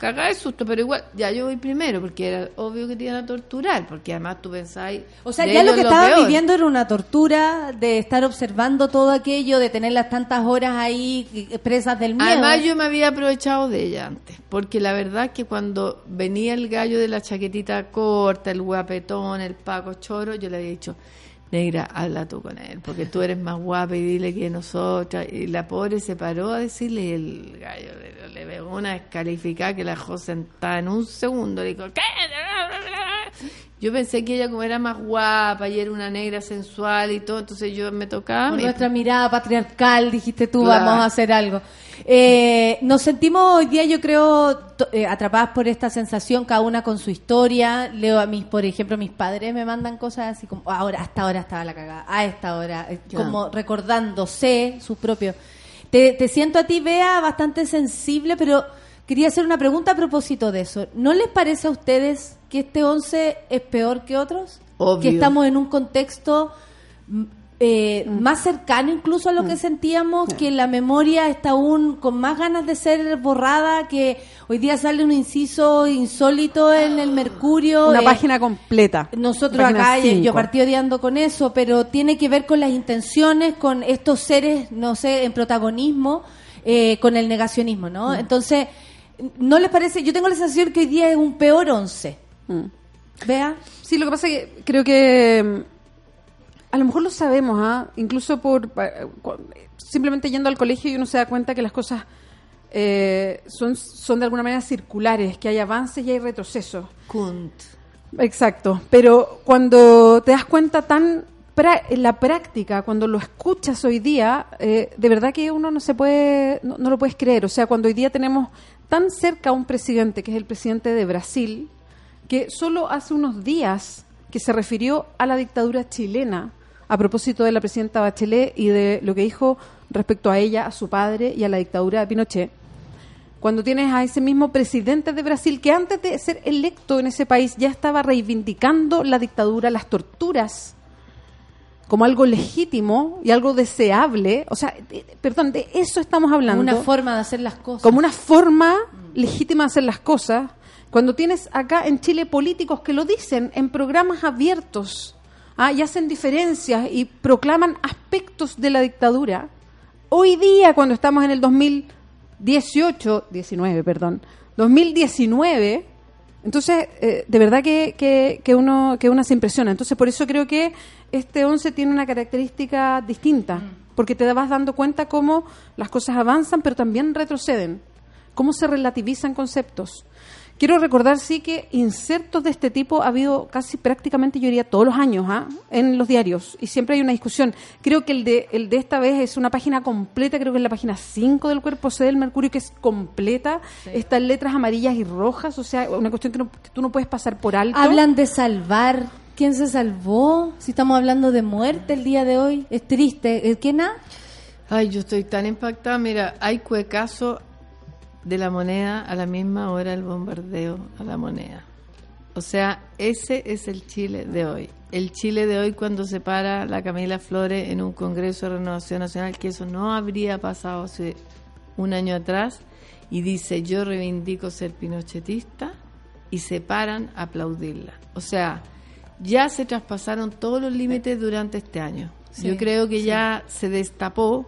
cagar de susto, pero igual, ya yo voy primero, porque era obvio que te iban a torturar, porque además tú pensáis... O sea, ya lo que estaban peor. viviendo era una tortura de estar observando todo aquello, de tener las tantas horas ahí eh, presas del miedo. Además yo me había aprovechado de ella antes, porque la verdad es que cuando venía el gallo de la chaquetita corta, el guapetón, el paco choro, yo le había dicho, negra, habla tú con él, porque tú eres más guapa y dile que nosotras. Y la pobre se paró a decirle y el gallo le, le pegó una descalificada que la dejó sentada en un segundo. Le dijo, ¿qué? Yo pensé que ella como era más guapa y era una negra sensual y todo, entonces yo me tocaba... Con nuestra mirada patriarcal, dijiste tú, Claro. vamos a hacer algo. Eh, nos sentimos hoy día, yo creo, eh, atrapadas por esta sensación, cada una con su historia. Leo a mis, por ejemplo, mis padres me mandan cosas así como, ahora, hasta ahora estaba la cagada, a esta hora, eh, como recordándose sus propios. Te, te siento a ti, Bea, bastante sensible, pero quería hacer una pregunta a propósito de eso. ¿No les parece a ustedes que este 11 es peor que otros? Obvio. Que estamos en un contexto mm, eh, más cercano incluso a lo Mm. que sentíamos, que la memoria está aún con más ganas de ser borrada, que hoy día sale un inciso insólito en el Mercurio. Una eh, página completa. nosotros Página acá, eh, yo partí odiando con eso, pero tiene que ver con las intenciones, con estos seres, no sé, en protagonismo, eh, con el negacionismo, ¿no? Mm. Entonces, ¿no les parece? Yo tengo la sensación que hoy día es un peor once. Vea. Mm. Sí, lo que pasa es que creo que mm, a lo mejor lo sabemos, ¿ah? incluso por simplemente yendo al colegio y uno se da cuenta que las cosas eh, son, son de alguna manera circulares, que hay avances y hay retrocesos. Kunt. Exacto, pero cuando te das cuenta tan en la práctica, cuando lo escuchas hoy día, eh, de verdad que uno no se puede, no, no lo puedes creer. O sea, cuando hoy día tenemos tan cerca a un presidente, que es el presidente de Brasil, que solo hace unos días que se refirió a la dictadura chilena a propósito de la presidenta Bachelet y de lo que dijo respecto a ella, a su padre y a la dictadura de Pinochet cuando tienes a ese mismo presidente de Brasil que antes de ser electo en ese país ya estaba reivindicando la dictadura, las torturas como algo legítimo y algo deseable, o sea, de- perdón, de eso estamos hablando. Una forma de hacer las cosas. como una forma legítima de hacer las cosas. Cuando tienes acá en Chile políticos que lo dicen en programas abiertos ah, y hacen diferencias y proclaman aspectos de la dictadura, hoy día cuando estamos en el 2018, 19, perdón, 2019, entonces eh, de verdad que, que, que uno que uno se impresiona. Entonces por eso creo que este 11 tiene una característica distinta, porque te vas dando cuenta cómo las cosas avanzan pero también retroceden, cómo se relativizan conceptos. Quiero recordar, sí, que insertos de este tipo ha habido casi prácticamente, yo diría, todos los años ¿ah? en los diarios. Y siempre hay una discusión. Creo que el de, el de esta vez es una página completa, creo que es la página 5 del cuerpo C del Mercurio, que es completa. Está en letras amarillas y rojas, o sea, una cuestión que, no- que tú no puedes pasar por alto. Hablan de salvar. ¿Quién se salvó? Si estamos hablando de muerte el día de hoy. Es triste. ¿Eh, ¿Quién ha? Ay, yo estoy tan impactada. Mira, hay cuecazo de la moneda a la misma hora del bombardeo a la moneda. O sea, ese es el Chile de hoy. El Chile de hoy cuando se para la Camila Flores en un Congreso de Renovación Nacional, que eso no habría pasado hace un año atrás, y dice, yo reivindico ser pinochetista, y se paran a aplaudirla. O sea, ya se traspasaron todos los límites durante este año. Sí, yo creo que sí. ya se destapó.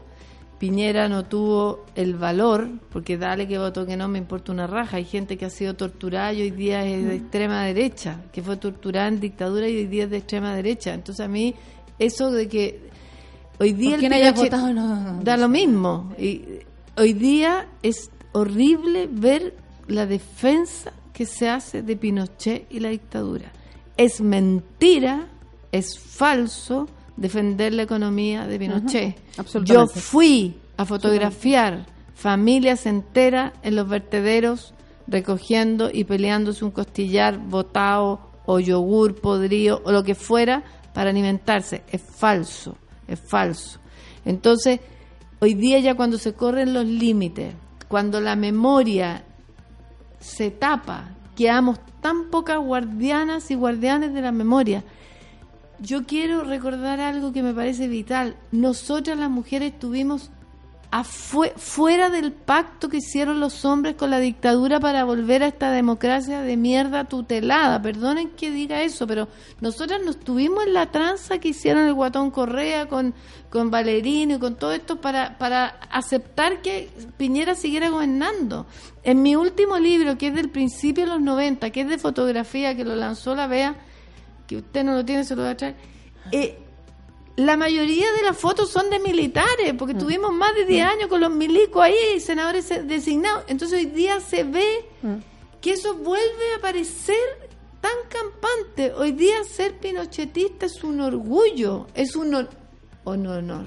Piñera no tuvo el valor, porque dale que votó que no, me importa una raja. Hay gente que ha sido torturada y hoy día es de Mm. extrema derecha, que fue torturada en dictadura y hoy día es de extrema derecha. Entonces a mí, eso de que hoy día... El Pinochet no- Da lo mismo. Y hoy día es horrible ver la defensa que se hace de Pinochet y la dictadura. Es mentira, es falso defender la economía de Pinochet. Yo fui a fotografiar familias enteras en los vertederos recogiendo y peleándose un costillar botado o yogur podrido o lo que fuera para alimentarse. Es falso, es falso. Entonces, hoy día ya cuando se corren los límites, cuando la memoria se tapa, quedamos tan pocas guardianas y guardianes de la memoria. Yo quiero recordar algo que me parece vital. Nosotras las mujeres tuvimos afue- fuera del pacto que hicieron los hombres con la dictadura para volver a esta democracia de mierda tutelada. Perdonen que diga eso, pero nosotras nos tuvimos en la tranza que hicieron el Guatón Correa con, con Valerino y con todo esto para, para aceptar que Piñera siguiera gobernando. En mi último libro, que es del principio de los 90, que es de fotografía, que lo lanzó la BEA, que usted no lo tiene, se lo voy a traer. Eh, la mayoría de las fotos son de militares, porque tuvimos más de 10 años con los milicos ahí, senadores se- designados. Entonces hoy día se ve que eso vuelve a aparecer tan campante. Hoy día ser pinochetista es un orgullo, es un, hon- un honor.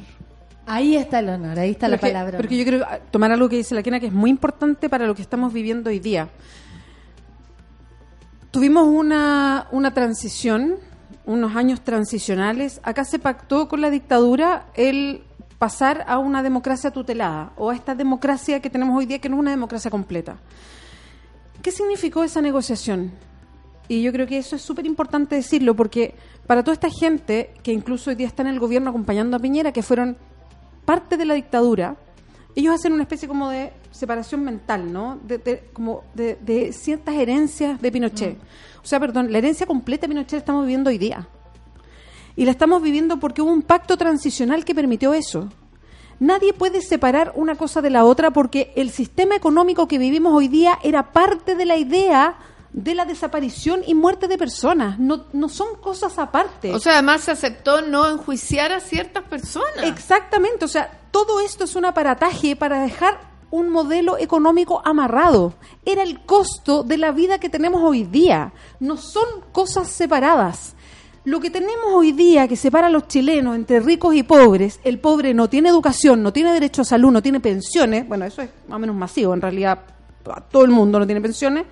Ahí está el honor, ahí está la palabra. Porque yo quiero ah, tomar algo que dice la Quena que es muy importante para lo que estamos viviendo hoy día. Tuvimos una, una transición, unos años transicionales. Acá se pactó con la dictadura el pasar a una democracia tutelada o a esta democracia que tenemos hoy día que no es una democracia completa. ¿Qué significó esa negociación? y yo creo que eso es súper importante decirlo, porque para toda esta gente que incluso hoy día está en el gobierno acompañando a Piñera, que fueron parte de la dictadura, ellos hacen una especie como de separación mental, ¿no? De, de- como de, de ciertas herencias de Pinochet. O sea, perdón, la herencia completa de Pinochet la estamos viviendo hoy día. Y la estamos viviendo porque hubo un pacto transicional que permitió eso. Nadie puede separar una cosa de la otra porque el sistema económico que vivimos hoy día era parte de la idea de la desaparición y muerte de personas. No, no son cosas aparte. O sea, además se aceptó no enjuiciar a ciertas personas. Exactamente, o sea, todo esto es un aparataje para dejar un modelo económico amarrado. Era el costo de la vida que tenemos hoy día. No son cosas separadas. Lo que tenemos hoy día que separa a los chilenos entre ricos y pobres, el pobre no tiene educación, no tiene derecho a salud, no tiene pensiones, bueno, eso es más o menos masivo, en realidad todo el mundo no tiene pensiones,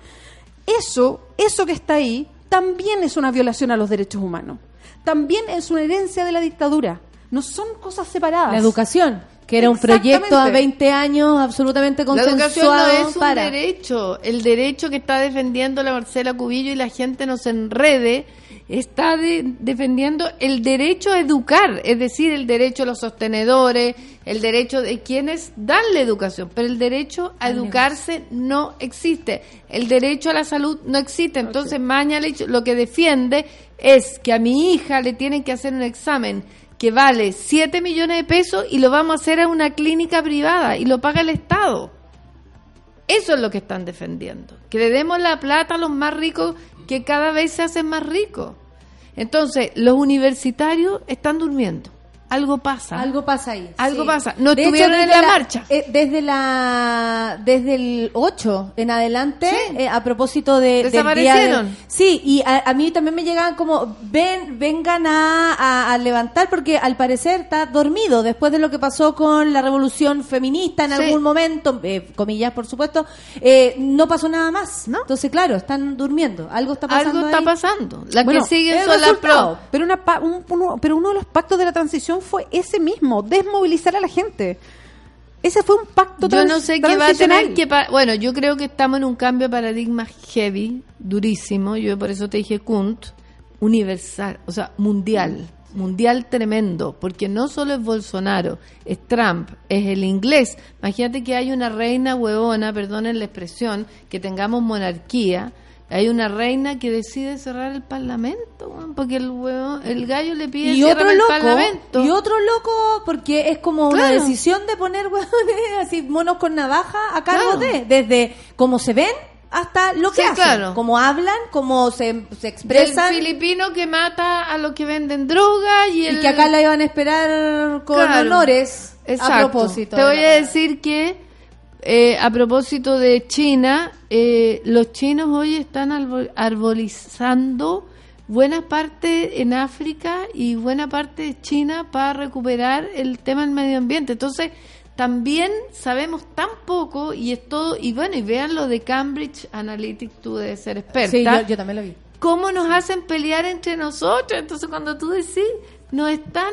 eso, eso que está ahí, también es una violación a los derechos humanos. También es una herencia de la dictadura. No son cosas separadas. La educación, que era un proyecto a Exactamente. 20 años absolutamente La educación no consensuado es un para... derecho. El derecho que está defendiendo la Marcela Cubillo y la gente no se enrede, está de- defendiendo el derecho a educar, es decir, el derecho a los sostenedores, el derecho de quienes dan la educación, pero el derecho a educarse no existe. El derecho a la salud no existe. Entonces, Mañalich lo que defiende es que a mi hija le tienen que hacer un examen que vale 7 millones de pesos y lo vamos a hacer a una clínica privada y lo paga el Estado. Eso es lo que están defendiendo. Que le demos la plata a los más ricos que cada vez se hacen más ricos. Entonces, los universitarios están durmiendo. Algo pasa. Algo pasa ahí. Algo sí. pasa. No De hecho, estuvieron en la, marcha. eh, desde la desde el 8 en adelante, eh, a propósito de, del día Desaparecieron. del- sí, y a, a mí también me llegaban como, ven, vengan a, a- a levantar, porque al parecer está dormido después de lo que pasó con la revolución feminista en Sí. algún momento, eh, comillas por supuesto, eh, no pasó nada más. Entonces, claro, están durmiendo. Algo está pasando. Algo está ahí. pasando. La Bueno, que siguen son las pro. Pero, una pa- un- uno, pero uno de los pactos de la transición fue ese mismo, desmovilizar a la gente. Ese fue un pacto Yo no sé qué va a tener que... Bueno, yo creo que estamos en un cambio de paradigma heavy, durísimo. Yo por eso te dije Kunt, universal, o sea, mundial. Mundial tremendo, porque no solo es Bolsonaro, es Trump, es el inglés. Imagínate que hay una reina huevona, perdonen la expresión, que tengamos monarquía. Hay una reina que decide cerrar el parlamento, porque el huevón, el gallo le pide y otro "Ciérrame el loco parlamento. y otro loco porque es como una decisión de poner hueones así monos con navaja a cargo Claro. de desde cómo se ven hasta lo que Sí, hacen claro. cómo hablan cómo se, se expresan filipino que mata a los que venden droga y, y el que acá la iban a esperar con honores a propósito Te voy a decir que eh, a propósito de China, eh, los chinos hoy están arbol- arbolizando buena parte en África y buena parte de China para recuperar el tema del medio ambiente. Entonces, también sabemos tan poco y es todo, y bueno, y vean lo de Cambridge Analytics, tú debes ser experta. Sí, yo- yo también lo vi. ¿Cómo nos hacen pelear entre nosotros? Entonces, cuando tú decís, nos están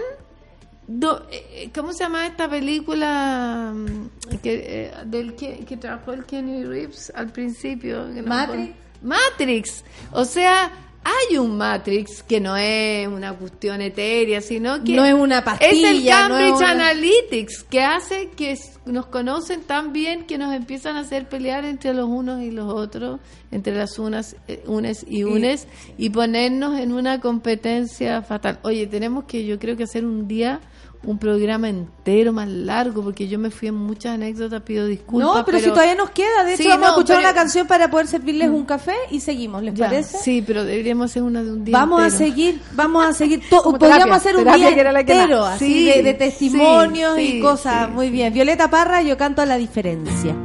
Do- eh, ¿Cómo se llama esta película mm, que, eh, del que, que trabajó el Kenny Reeves al principio? No. Matrix. Matrix. O sea, hay un Matrix que no es una cuestión etérea, sino que No es una es el pastilla, no es Cambridge una- Analytics que hace que nos conocen tan bien que nos empiezan a hacer pelear entre los unos y los otros, entre las unas, eh, unes y unes, y ponernos en una competencia fatal. Oye, tenemos que, yo creo que hacer un día un programa entero más largo, porque yo me fui en muchas anécdotas, pido disculpas. no, pero, si todavía nos queda, de hecho Sí, vamos a escuchar pero- una canción para poder servirles un café y seguimos, ¿les Ya, parece? Sí, pero deberíamos hacer una de un día Vamos a seguir, vamos a seguir. podríamos terapia, hacer un día entero, así Sí, de, testimonios sí, y cosas. sí. Muy bien. Violeta Parra, yo canto a la diferencia.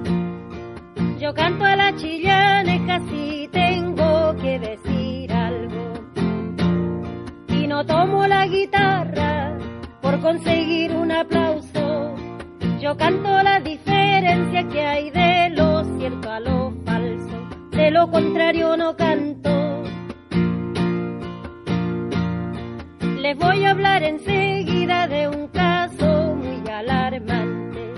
Yo canto a la chillana, casi tengo que decir algo. Y no tomo la guitarra por conseguir un aplauso. Yo canto la diferencia que hay de lo cierto a lo falso, de lo contrario no canto. Les voy a hablar enseguida de un caso muy alarmante.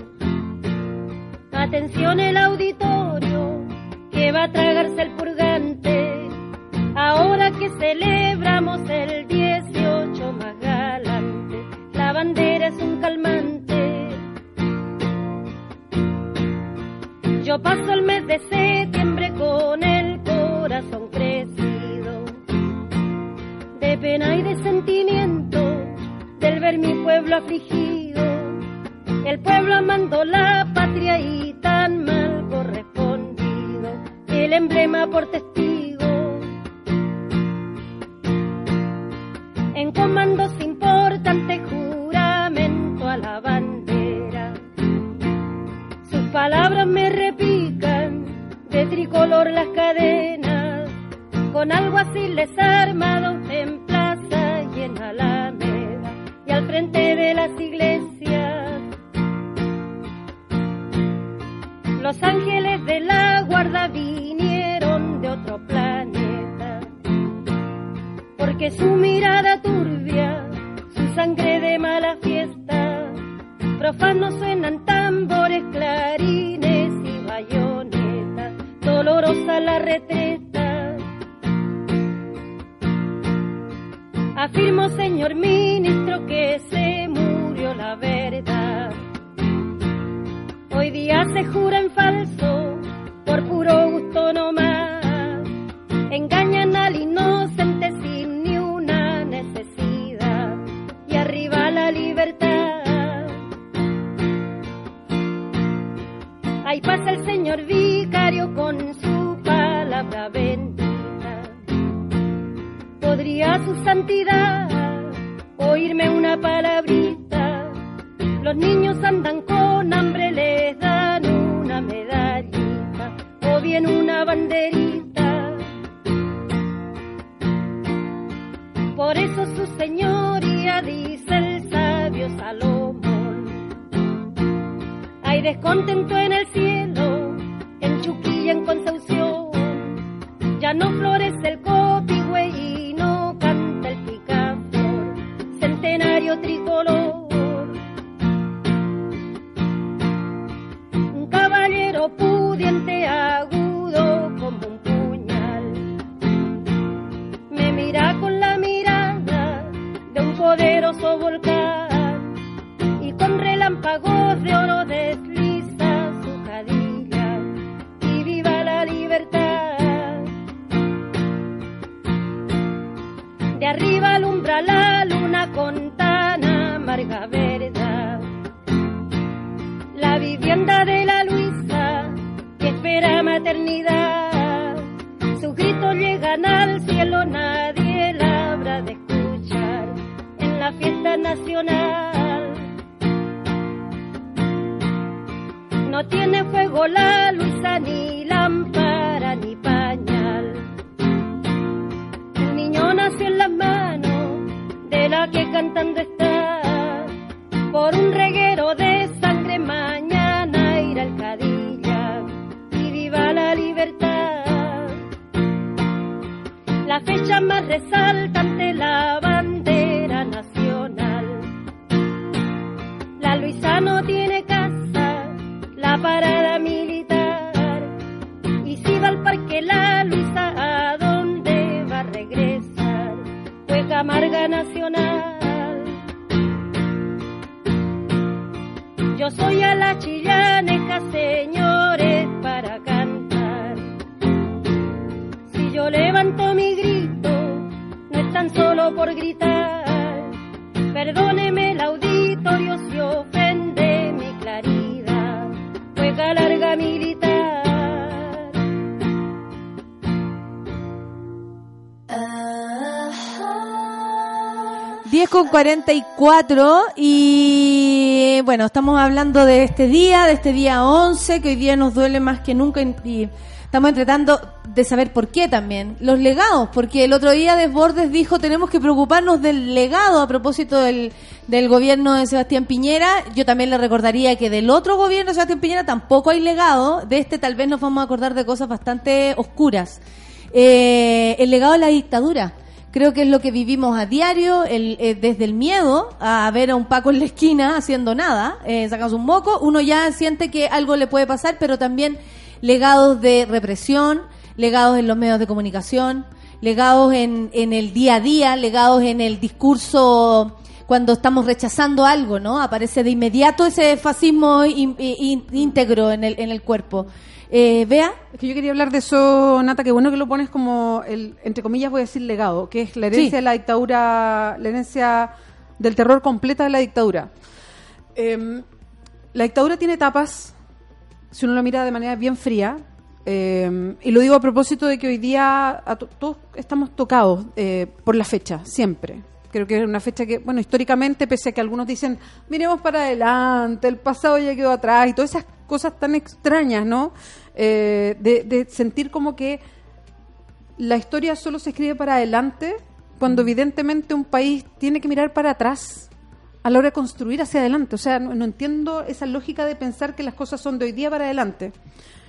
Atención el auditorio que va a tragarse el purgante. Ahora que celebramos el 18 bandera es un calmante. Yo paso el mes de septiembre con el corazón crecido, de pena y de sentimiento, del ver mi pueblo afligido, el pueblo amando la patria y tan mal correspondido, el emblema por testigo. En comandos importantes la bandera. Sus palabras me repican, de tricolor las cadenas, con algo así les armado en plaza y en alameda, y al frente de las iglesias. Los ángeles de la guarda vinieron de otro planeta, porque su mirada profanos suenan tambores, clarines y bayonetas, dolorosa la retreta. Afirmo, señor ministro, que se murió la verdad. Hoy día se jura en falso, por puro gusto no pasa el señor vicario con su palabra bendita. Podría su santidad oírme una palabrita. Los niños andan con hambre, les dan una medallita o bien una banderita. Por eso su señoría dice el sabio Salomón. Descontento en el cielo, en Chuquilla, en Concepción. Ya no florece el copihue y no canta el picaflor, centenario tricolor. Un caballero pudiente, agudo como un puñal, me mira con la mirada de un poderoso volcán y con relámpagos de oro desliza La vivienda de la Luisa que espera maternidad. Sus gritos llegan al cielo, nadie la habrá de escuchar en la fiesta nacional. No tiene fuego la Luisa, ni lámpara, ni pañal. Un niño nació en las manos de la que cantando está. Por un reguero de sangre mañana La fecha más resaltante, la bandera nacional. La Luisa no tiene casa, la parada militar. Y si va al parque la Luisa, ¿a dónde va a regresar? Fue Camarga Nacional. Yo soy a la chillaneja, señores, para cantar. Si yo levanto mi solo por gritar. Perdóneme el auditorio si ofende mi claridad. Juega larga militar. 10 con 44 y bueno, estamos hablando de este día, de este día 11, que hoy día nos duele más que nunca y estamos tratando de saber por qué también. Los legados, porque el otro día Desbordes dijo tenemos que preocuparnos del legado a propósito del, del gobierno de Sebastián Piñera. Yo también le recordaría que del otro gobierno de Sebastián Piñera tampoco hay legado. De este tal vez nos vamos a acordar de cosas bastante oscuras. Eh, el legado de la dictadura. Creo que es lo que vivimos a diario, el, eh, desde el miedo a ver a un Paco en la esquina haciendo nada, eh, sacando un moco, uno ya siente que algo le puede pasar, pero también legados de represión, legados en los medios de comunicación, legados en, en el día a día, legados en el discurso cuando estamos rechazando algo, ¿no? Aparece de inmediato ese fascismo in- in- íntegro en el, en el cuerpo. Eh, Vea, Es que yo quería hablar de eso, Nata, que bueno que lo pones como el, entre comillas voy a decir legado, que es la herencia Sí. de la dictadura, la herencia del terror completa de la dictadura. Eh, la dictadura tiene etapas, si uno lo mira de manera bien fría, eh, y lo digo a propósito de que hoy día a to- todos estamos tocados eh, por la fecha, siempre. Creo que es una fecha que, bueno, históricamente, pese a que algunos dicen, miremos para adelante, el pasado ya quedó atrás, y todas esas cosas tan extrañas, ¿no? Eh, de, de sentir como que la historia solo se escribe para adelante, cuando evidentemente un país tiene que mirar para atrás a la hora de construir hacia adelante. O sea, no, no entiendo esa lógica de pensar que las cosas son de hoy día para adelante.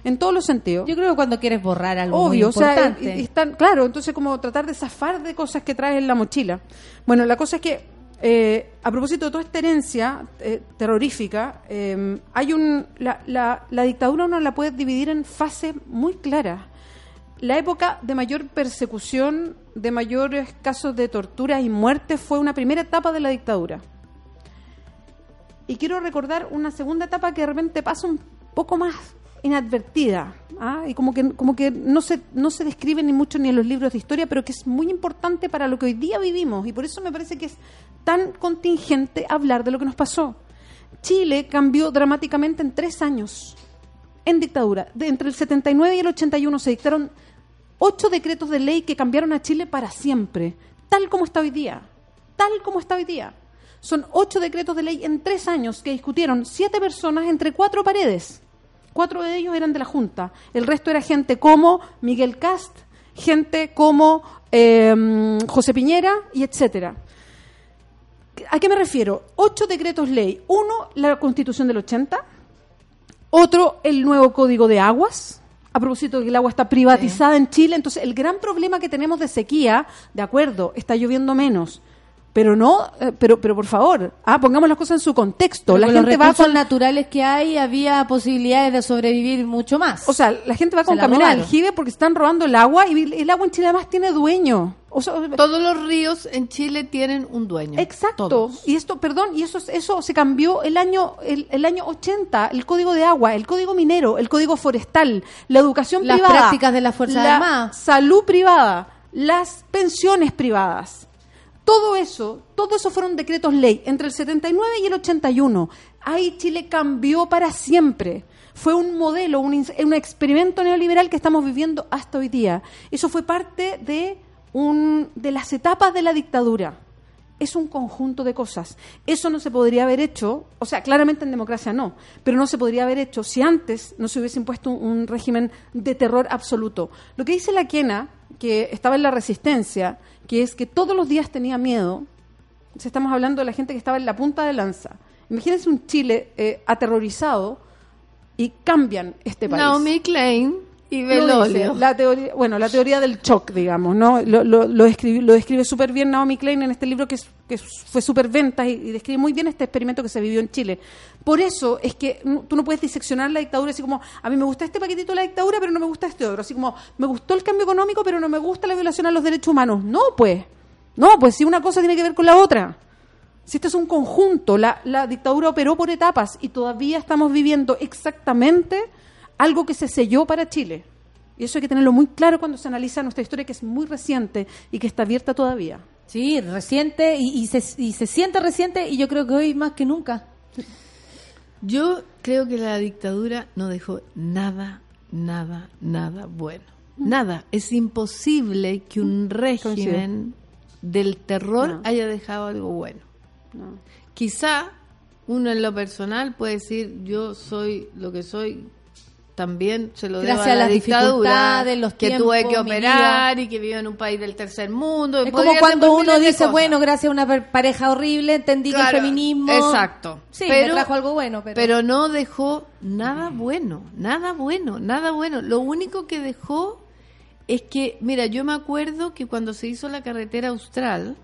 En todos los sentidos. yo creo que cuando quieres borrar algo muy Obvio, o sea, importante. y- y están, claro, entonces como tratar de zafar de cosas que traes en la mochila. Bueno, la cosa es que, eh, a propósito de toda esta herencia eh, terrorífica, eh, hay un, la, la, la dictadura uno la puede dividir en fases muy claras. La época de mayor persecución, de mayores casos de tortura y muerte fue una primera etapa de la dictadura. Y quiero recordar una segunda etapa que de repente pasa un poco más inadvertida ¿ah? y como que como que no se no se describe ni mucho ni en los libros de historia pero que es muy importante para lo que hoy día vivimos. Y por eso me parece que es tan contingente hablar de lo que nos pasó. Chile cambió dramáticamente en tres años en dictadura. Entre el 79 y el 81 se dictaron ocho decretos de ley que cambiaron a Chile para siempre tal como está hoy día tal como está hoy día son ocho decretos de ley en tres años que discutieron siete personas entre cuatro paredes. Cuatro de ellos eran de la Junta. El resto era gente como Miguel Cast, gente como eh, José Piñera y etcétera. ¿A qué me refiero? Ocho decretos ley. Uno, la Constitución del 80. Otro, el nuevo Código de Aguas. A propósito de que el agua está privatizada en Chile. Entonces, el gran problema que tenemos de sequía, de acuerdo, está lloviendo menos. Pero no, eh, pero, pero por favor, ah, pongamos las cosas en su contexto. Pero la con gente los va recursos con naturales que hay, había posibilidades de sobrevivir mucho más. O sea, la gente va con camiones aljibe porque están robando el agua y el agua en Chile además tiene dueño. O sea, Todos los ríos en Chile tienen un dueño. Exacto. Todos. Y esto, perdón, y eso eso se cambió el año el, el año 80, el Código de Agua, el Código Minero, el Código Forestal, la educación Las privada, prácticas de las Fuerzas la Armadas. salud privada, las pensiones privadas. Todo eso, todo eso fueron decretos ley entre el 79 y el 81. Ahí Chile cambió para siempre. Fue un modelo, un, un experimento neoliberal que estamos viviendo hasta hoy día. Eso fue parte de, un, de las etapas de la dictadura. Es un conjunto de cosas. Eso no se podría haber hecho, o sea, claramente en democracia no, pero no se podría haber hecho si antes no se hubiese impuesto un, un régimen de terror absoluto. Lo que dice la Quena, que estaba en la resistencia, que es que todos los días tenía miedo, si estamos hablando de la gente que estaba en la punta de lanza. Imagínense un Chile eh, aterrorizado y cambian este país. Naomi Klein y dice, la teoría, bueno, la teoría del shock, digamos, ¿no? Lo, lo, lo, escribi- lo describe súper bien Naomi Klein en este libro que, es- que fue súper ventas y, y describe muy bien este experimento que se vivió en Chile. Por eso es que tú no puedes diseccionar la dictadura así como, a mí me gusta este paquetito de la dictadura, pero no me gusta este otro. Así como, me gustó el cambio económico, pero no me gusta la violación a los derechos humanos. No, pues. No, pues si una cosa tiene que ver con la otra. Si esto es un conjunto, la, la dictadura operó por etapas y todavía estamos viviendo exactamente algo que se selló para Chile. Y eso hay que tenerlo muy claro cuando se analiza nuestra historia, que es muy reciente y que está abierta todavía. Sí, reciente y, y se, y se siente reciente y yo creo que hoy más que nunca. Yo creo que la dictadura no dejó nada, nada, nada bueno. Nada. Es imposible que un régimen del terror No. haya dejado algo bueno. Quizá uno en lo personal puede decir, yo soy lo que soy, también se lo Gracias debo a a la las dictadura, dificultades, los que tiempos, tuve que operar y que vivo en un país del tercer mundo. Es como cuando uno dice, bueno, gracias a una pareja horrible, entendí que el feminismo... Exacto. Sí, me trajo algo bueno, pero... pero no dejó nada bueno, nada bueno, nada bueno. Lo único que dejó es que, mira, yo me acuerdo que cuando se hizo la carretera austral,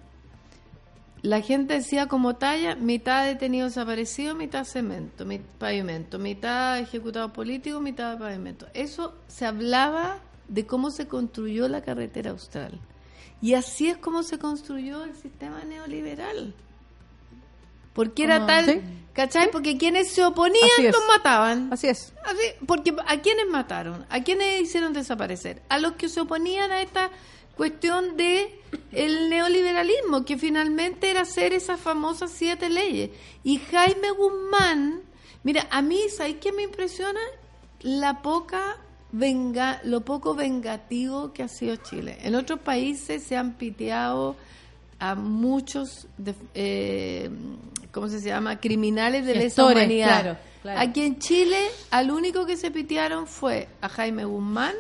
la gente decía como talla, mitad detenido desaparecido, mitad cemento, mitad pavimento, mitad ejecutado político, mitad pavimento. Eso se hablaba de cómo se construyó la carretera austral. Y así es como se construyó el sistema neoliberal. Porque era tal, ¿Sí? ¿cachai? Porque quienes se oponían los mataban. Así es. Así, porque ¿a quiénes mataron? ¿A quiénes hicieron desaparecer? A los que se oponían a esta cuestión de el neoliberalismo, que finalmente era hacer esas famosas siete leyes. Y Jaime Guzmán, mira, a mí, ¿sabes qué me impresiona? La poca venga, lo poco vengativo que ha sido Chile. En otros países se han piteado a muchos, de- eh, ¿cómo se llama? Criminales de lesa humanidad. claro, claro. Aquí en Chile, al único que se pitearon fue a Jaime Guzmán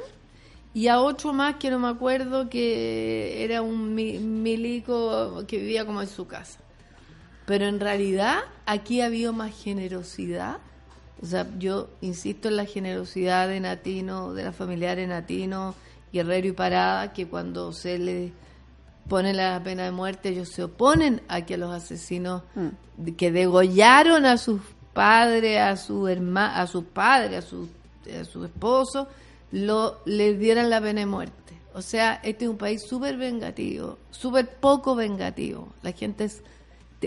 y a otro más que no me acuerdo que era un mi- milico que vivía como en su casa. Pero en realidad aquí ha habido más generosidad. O sea, yo insisto en la generosidad de Natino, de las familiares Natino, Guerrero y Parada, que cuando se les pone la pena de muerte, ellos se oponen a que los asesinos de- que degollaron a sus padres, a su herma, a sus padres, a su, a su esposo, lo, les dieran la pena de muerte. O sea, este es un país súper vengativo, súper poco vengativo. La gente es...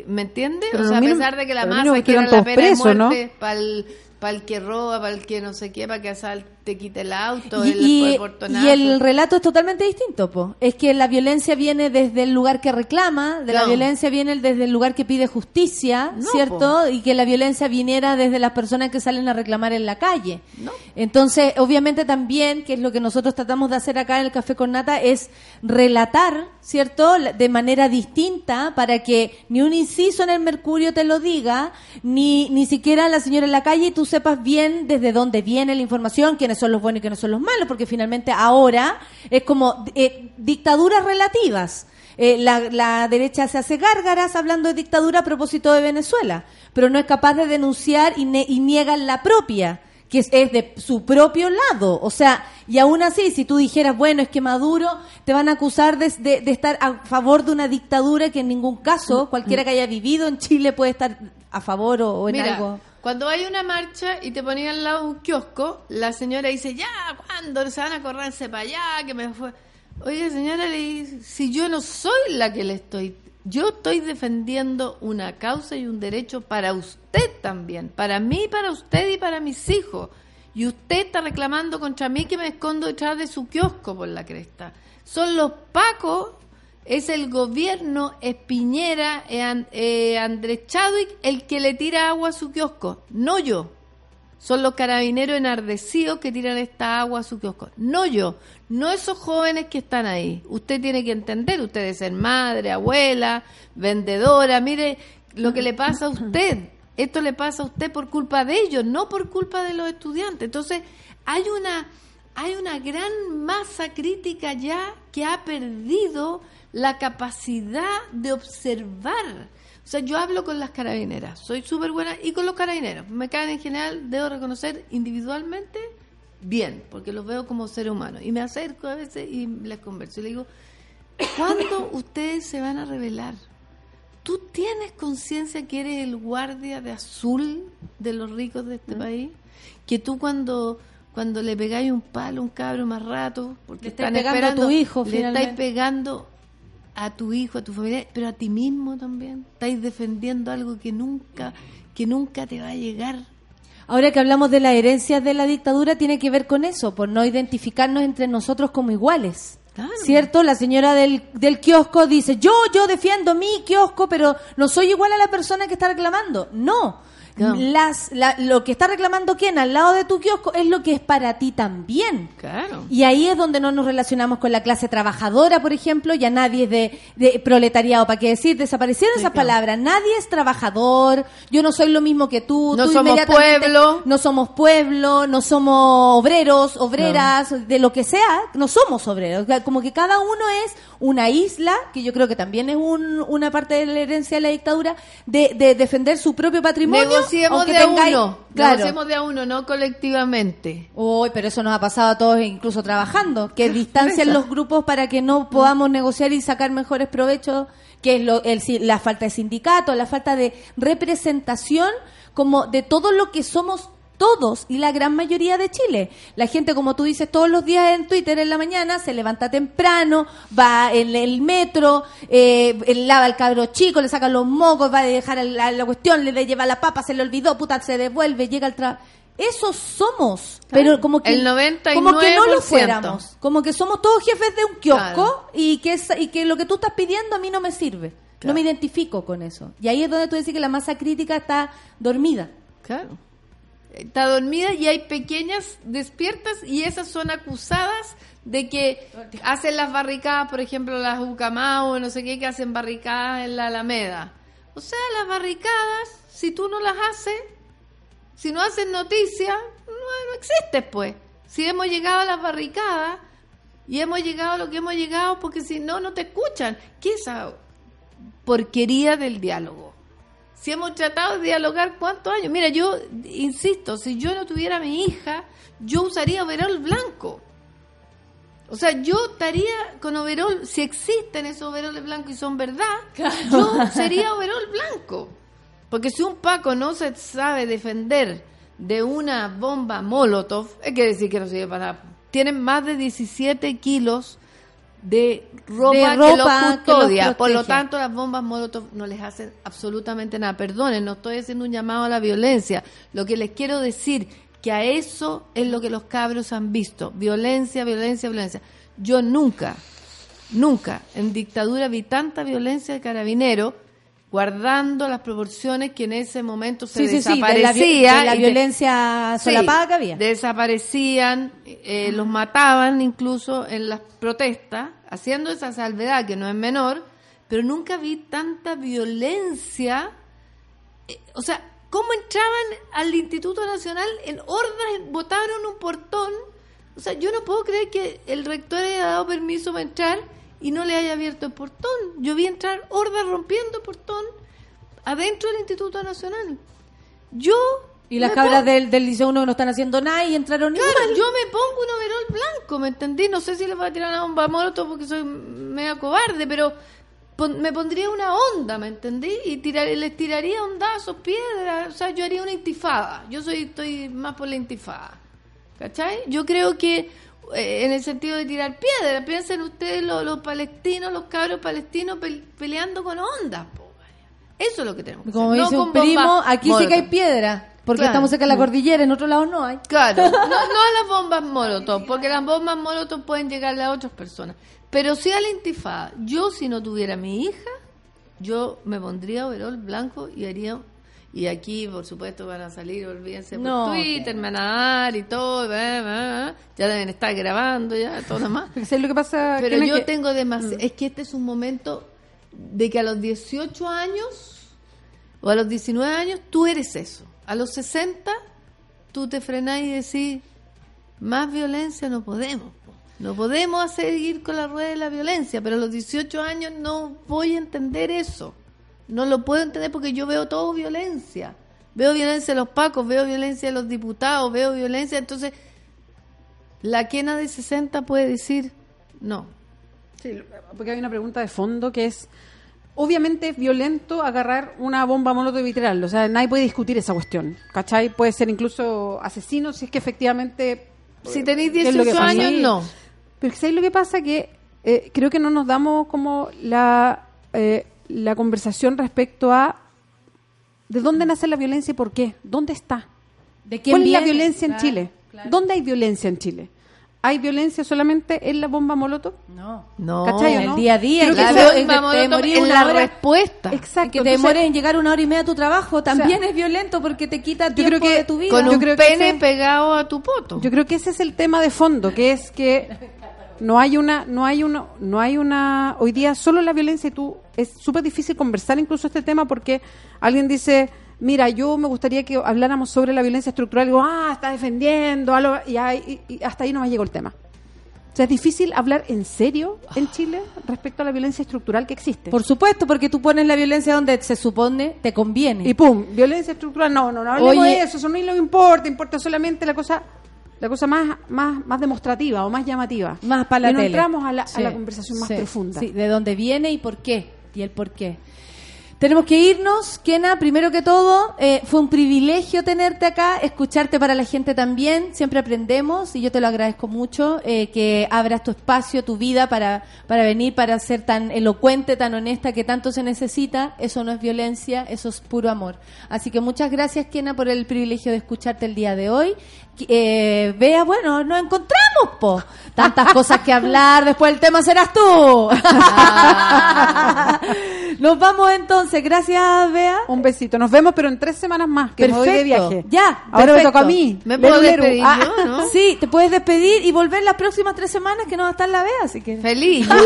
¿Me entiende? Pero o sea, a pesar de que la masa iban la pena de presos, ¿no? muerte para el, el que roba, para el que no sé qué, para que asal- te quite el auto, Y, el, y- el portonazo. y el relato es totalmente distinto, po. Es que la violencia viene desde el lugar que reclama, de la No. violencia viene desde el lugar que pide justicia, No, ¿cierto? Y que la violencia viniera desde las personas que salen a reclamar en la calle. Entonces, obviamente también, que es lo que nosotros tratamos de hacer acá en el Café con Nata, es relatar, ¿cierto? De manera distinta para que ni un inciso en el Mercurio te lo diga, ni, ni siquiera la señora en la calle y tú sepas bien desde dónde viene la información, quiénes son los buenos y quiénes son los malos, porque finalmente ahora es como eh, dictaduras relativas. Eh, la, la derecha se hace gárgaras hablando de dictadura a propósito de Venezuela, pero no es capaz de denunciar y, ne- y niegan la propia que es, es de su propio lado. O sea, y aún así, si tú dijeras, bueno, es que Maduro te van a acusar de, de- de estar a favor de una dictadura que en ningún caso cualquiera que haya vivido en Chile puede estar a favor o, o en Mira, algo. Cuando hay una marcha y te ponían al lado un kiosco, la señora dice, ya, ¿cuándo se van a correrse para allá? Que me fue... Oye, señora, le dice, si yo no soy la que le estoy... Yo estoy defendiendo una causa y un derecho para usted también, para mí, para usted y para mis hijos. Y usted está reclamando contra mí que me escondo detrás de su kiosco por la cresta. Son los pacos es el gobierno, es Piñera, es An- eh, Andrés Chadwick el que le tira agua a su kiosco, no yo. Son los carabineros enardecidos que tiran esta agua a su kiosco, no yo. No esos jóvenes que están ahí. Usted tiene que entender, usted debe ser madre, abuela, vendedora. Mire lo que le pasa a usted. Esto le pasa a usted por culpa de ellos, no por culpa de los estudiantes. Entonces, hay una hay una gran masa crítica ya que ha perdido la capacidad de observar. O sea, yo hablo con las carabineras, soy súper buena, y con los carabineros. Me caen en general, debo reconocer individualmente, bien, porque los veo como seres humanos. Y me acerco a veces y les converso. Y le digo, ¿cuándo ustedes se van a revelar? ¿Tú tienes conciencia que eres el guardia de azul de los ricos de este país? Que tú cuando cuando le pegáis un palo a un cabro más rato, porque Le estáis están pegando a esperando, tu hijo, le finalmente. estáis pegando a tu hijo, a tu familia, pero a ti mismo también. Estáis defendiendo algo que nunca, que nunca te va a llegar. Ahora que hablamos de la herencia de la dictadura, tiene que ver con eso, por no identificarnos entre nosotros como iguales. ¿Cierto? La señora del, del kiosco dice, yo, yo defiendo mi kiosco, pero no soy igual a la persona que está reclamando. No. Las, la- lo que está reclamando quien al lado de tu kiosco es lo que es para ti también. Claro. Y ahí es donde no nos relacionamos con la clase trabajadora, por ejemplo, ya nadie es de, de proletariado, ¿para qué decir? Desaparecieron esas palabras. Nadie es trabajador, yo no soy lo mismo que tú. No tú somos pueblo. No somos pueblo, no somos obreros, obreras, de lo que sea, no somos obreros. Como que cada uno es una isla, que yo creo que también es un- una parte de la herencia de la dictadura, de, de defender su propio patrimonio. Negociemos de a uno. Claro. Negociemos de a uno, no colectivamente. Uy, pero eso nos ha pasado a todos, incluso trabajando, que distancian los grupos para que no podamos negociar y sacar mejores provechos, que es lo, el la falta de sindicato, la falta de representación como de todo lo que somos todos y la gran mayoría de Chile. La gente, como tú dices, todos los días en Twitter en la mañana se levanta temprano, va en el metro, eh, lava al cabro chico, le saca los mocos, va a dejar la, la cuestión, le lleva la papa, se le olvidó, puta, se devuelve, llega al trabajo. Eso somos, pero como que, El 99%. como que no lo fuéramos, como que somos todos jefes de un kiosco y, que es- y que lo que tú estás pidiendo a mí no me sirve. No me identifico con eso. Y ahí es donde tú decís que la masa crítica está dormida. Claro. Está dormida y hay pequeñas despiertas y esas son acusadas de que hacen las barricadas, por ejemplo, las Ucamao, no sé qué, que hacen barricadas en la Alameda. O sea, las barricadas, si tú no las haces, si no haces noticia, no, existes, pues. Si hemos llegado a las barricadas y hemos llegado a lo que hemos llegado, porque si no, no te escuchan. ¿Qué es esa porquería del diálogo? Si hemos tratado de dialogar cuántos años. Mira, yo insisto, si yo no tuviera a mi hija, yo usaría overol blanco. O sea, yo estaría con overol, si existen esos overoles blancos y son verdad, yo sería overol blanco. Porque si un Paco no se sabe defender de una bomba Molotov, hay que decir que no sirve para nada. Tienen más de 17 kilos de ropa, De que ropa que los custodia. Por lo tanto, las bombas Molotov no les hacen absolutamente nada. Perdonen, no estoy haciendo un llamado a la violencia. Lo que les quiero decir que a eso es lo que los cabros han visto. Violencia, violencia, violencia. Yo nunca, nunca en dictadura vi tanta violencia de carabinero guardando las proporciones que en ese momento se Sí, sí, sí, de la vi- desaparecía. de la violencia solapada que había. Desaparecían, eh, los mataban incluso en las protestas, haciendo esa salvedad que no es menor, pero nunca vi tanta violencia. eh, o sea, ¿cómo entraban al Instituto Nacional en hordas, botaron un portón? O sea, yo no puedo creer que el rector haya dado permiso para entrar y no le haya abierto el portón. Yo vi entrar hordas rompiendo portón adentro del Instituto Nacional. Yo... Y las cabras del, del Liceo 1 no están haciendo nada y entraron Claro, igual. yo me pongo un overol blanco, ¿me entendí? No sé si le voy a tirar una bomba molotov porque soy medio cobarde, pero pon- me pondría una onda, ¿me entendí? Y tirar, les tiraría ondazos, piedras, o sea, yo haría una intifada. Yo soy estoy más por la intifada. ¿Cachai? Yo creo que en el sentido de tirar piedras, piensen ustedes los, los palestinos, los cabros palestinos pel- peleando con ondas, po. Eso es lo que tenemos. que Como hacer, no dice un bombas primo, aquí sí que hay piedra. Porque Claro. estamos cerca de la cordillera, en otro lado no hay. Claro, no, no a las bombas molotov, porque las bombas molotov pueden llegarle a otras personas. Pero sí a la intifada. Yo, si no tuviera a mi hija, yo me pondría overol blanco y haría... Y aquí, por supuesto, van a salir, olvídense, por No. Twitter, me van a dar y todo, ya deben estar grabando, ya, todo lo más. ¿sabes lo que pasa? Pero yo que- tengo demasiado... Es que este es un momento de que a los 18 años o a los 19 años tú eres eso. A los 60 tú te frenás y decís, más violencia no podemos. po. No podemos seguir con la rueda de la violencia, pero a los 18 años no voy a entender eso. No lo puedo entender porque yo veo todo violencia. Veo violencia de los pacos, veo violencia de los diputados, veo violencia. Entonces, la quena de 60 puede decir, no, Sí, porque hay una pregunta de fondo que es, obviamente es violento agarrar una bomba molotov y tirarlo, o sea, nadie puede discutir esa cuestión, ¿cachai? Puede ser incluso asesino si es que efectivamente... Si tenéis ¿qué es lo que 18 pasa? años, no. Pero ¿sabéis lo que pasa? Que eh, creo que no nos damos como la, eh, la conversación respecto a de dónde nace la violencia y por qué, dónde está. ¿De quién ¿Cuál es la viene? violencia en Chile? claro. ¿Dónde hay violencia en Chile? ¿Hay violencia solamente en la bomba molotov? No. No. ¿Cachai o En no? el día a día, Creo la en que te la hora. respuesta. Exacto. que te demores en llegar una hora y media a tu trabajo también sea, es violento porque te quita yo tiempo creo que de tu vida. Con Yo un pene ese- pegado a tu poto. Yo creo que ese es el tema de fondo, que es que no hay una, no hay una, no hay una, hoy día solo la violencia y tú, es súper difícil conversar incluso este tema porque alguien dice, mira, yo me gustaría que habláramos sobre la violencia estructural, y digo, ah, está defendiendo, algo", y, ahí- y- y hasta ahí no me llegó el tema. O sea, es difícil hablar en serio en Chile respecto a la violencia estructural que existe. Por supuesto, porque tú pones la violencia donde se supone te conviene. Y pum, violencia estructural, no, no, no hablemos Oye. de eso, eso no lo importa, importa solamente la cosa la cosa más, más, más demostrativa o más llamativa. más para la y no tele. entramos a la, a la conversación más sí, profunda. sí, de dónde viene y por qué. Y el por qué. Tenemos que irnos, Kena, primero que todo, eh, fue un privilegio tenerte acá, escucharte para la gente también, siempre aprendemos y yo te lo agradezco mucho, eh, que abras tu espacio, tu vida para, para venir, para ser tan elocuente, tan honesta, que tanto se necesita, eso no es violencia, eso es puro amor. Así que muchas gracias, Kena, por el privilegio de escucharte el día de hoy. Eh, Vea, bueno, nos encontramos, po. Tantas cosas que hablar, después el tema serás tú. Nos vamos entonces, gracias Bea. Un besito. Nos vemos, pero en tres semanas más, que me voy de Perfecto. viaje. Ya, Ahora me perfecto. toca a mí. ¿Me puedo leru. despedir Ah, yo, no? Sí, te puedes despedir y volver las próximas tres semanas que no va a estar la Bea, así que... Feliz. Feliz,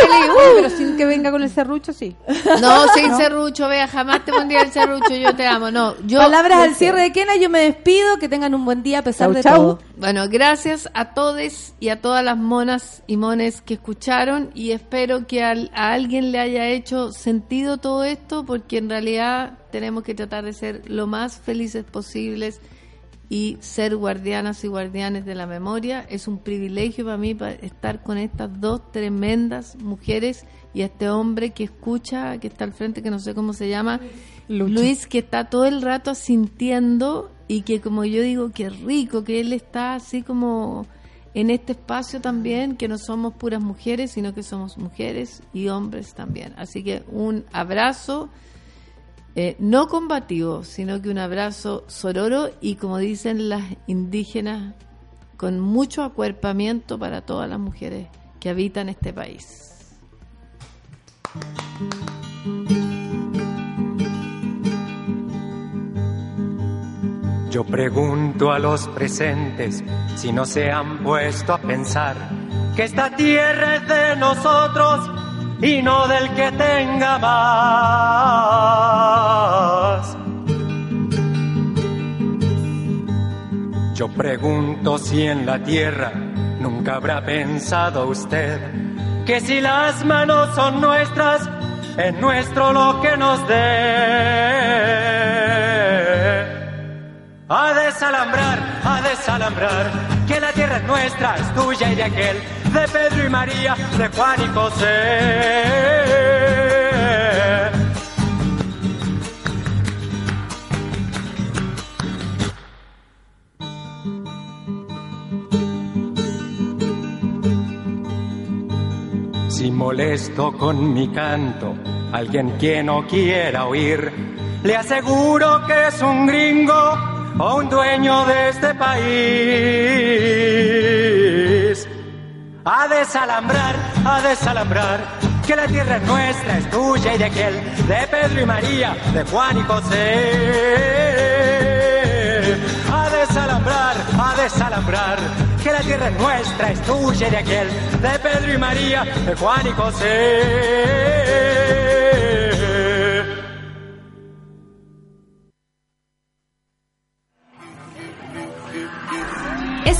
feliz. uy, pero sin que venga con el serrucho, sí. No, sin serrucho, vea, jamás te pondría el serrucho, yo te amo. No, yo Palabras al cierre de Kena, yo me despido, que tengan un buen día a pesar Chau, de chau. todo. Bueno, gracias a todos y a todas las monas y mones que escucharon y espero que al- a alguien le haya hecho sentido todo esto porque en realidad tenemos que tratar de ser lo más felices posibles y ser guardianas y guardianes de la memoria. Es un privilegio para mí estar con estas dos tremendas mujeres y este hombre que escucha, que está al frente, que no sé cómo se llama, Luis, que está todo el rato sintiendo y que como yo digo, que rico, que él está así como en este espacio también, que no somos puras mujeres, sino que somos mujeres y hombres también. Así que un abrazo, eh, no combativo, sino que un abrazo sororo y como dicen las indígenas, con mucho acuerpamiento para todas las mujeres que habitan este país. Yo pregunto a los presentes si no se han puesto a pensar que esta tierra es de nosotros y no del que tenga más. Yo pregunto si en la tierra nunca habrá pensado usted que si las manos son nuestras, es nuestro lo que nos dé. A desalambrar, a desalambrar, que la tierra es nuestra, es tuya y de aquel, de Pedro y María, de Juan y José. Si molesto con mi canto, alguien que no quiera oír, le aseguro que es un gringo o un dueño de este país. A desalambrar, a desalambrar, que la tierra es nuestra, es tuya y de aquel, de Pedro y María, de Juan y José. A desalambrar, a desalambrar, que la tierra es nuestra, es tuya y de aquel, de Pedro y María, de Juan y José.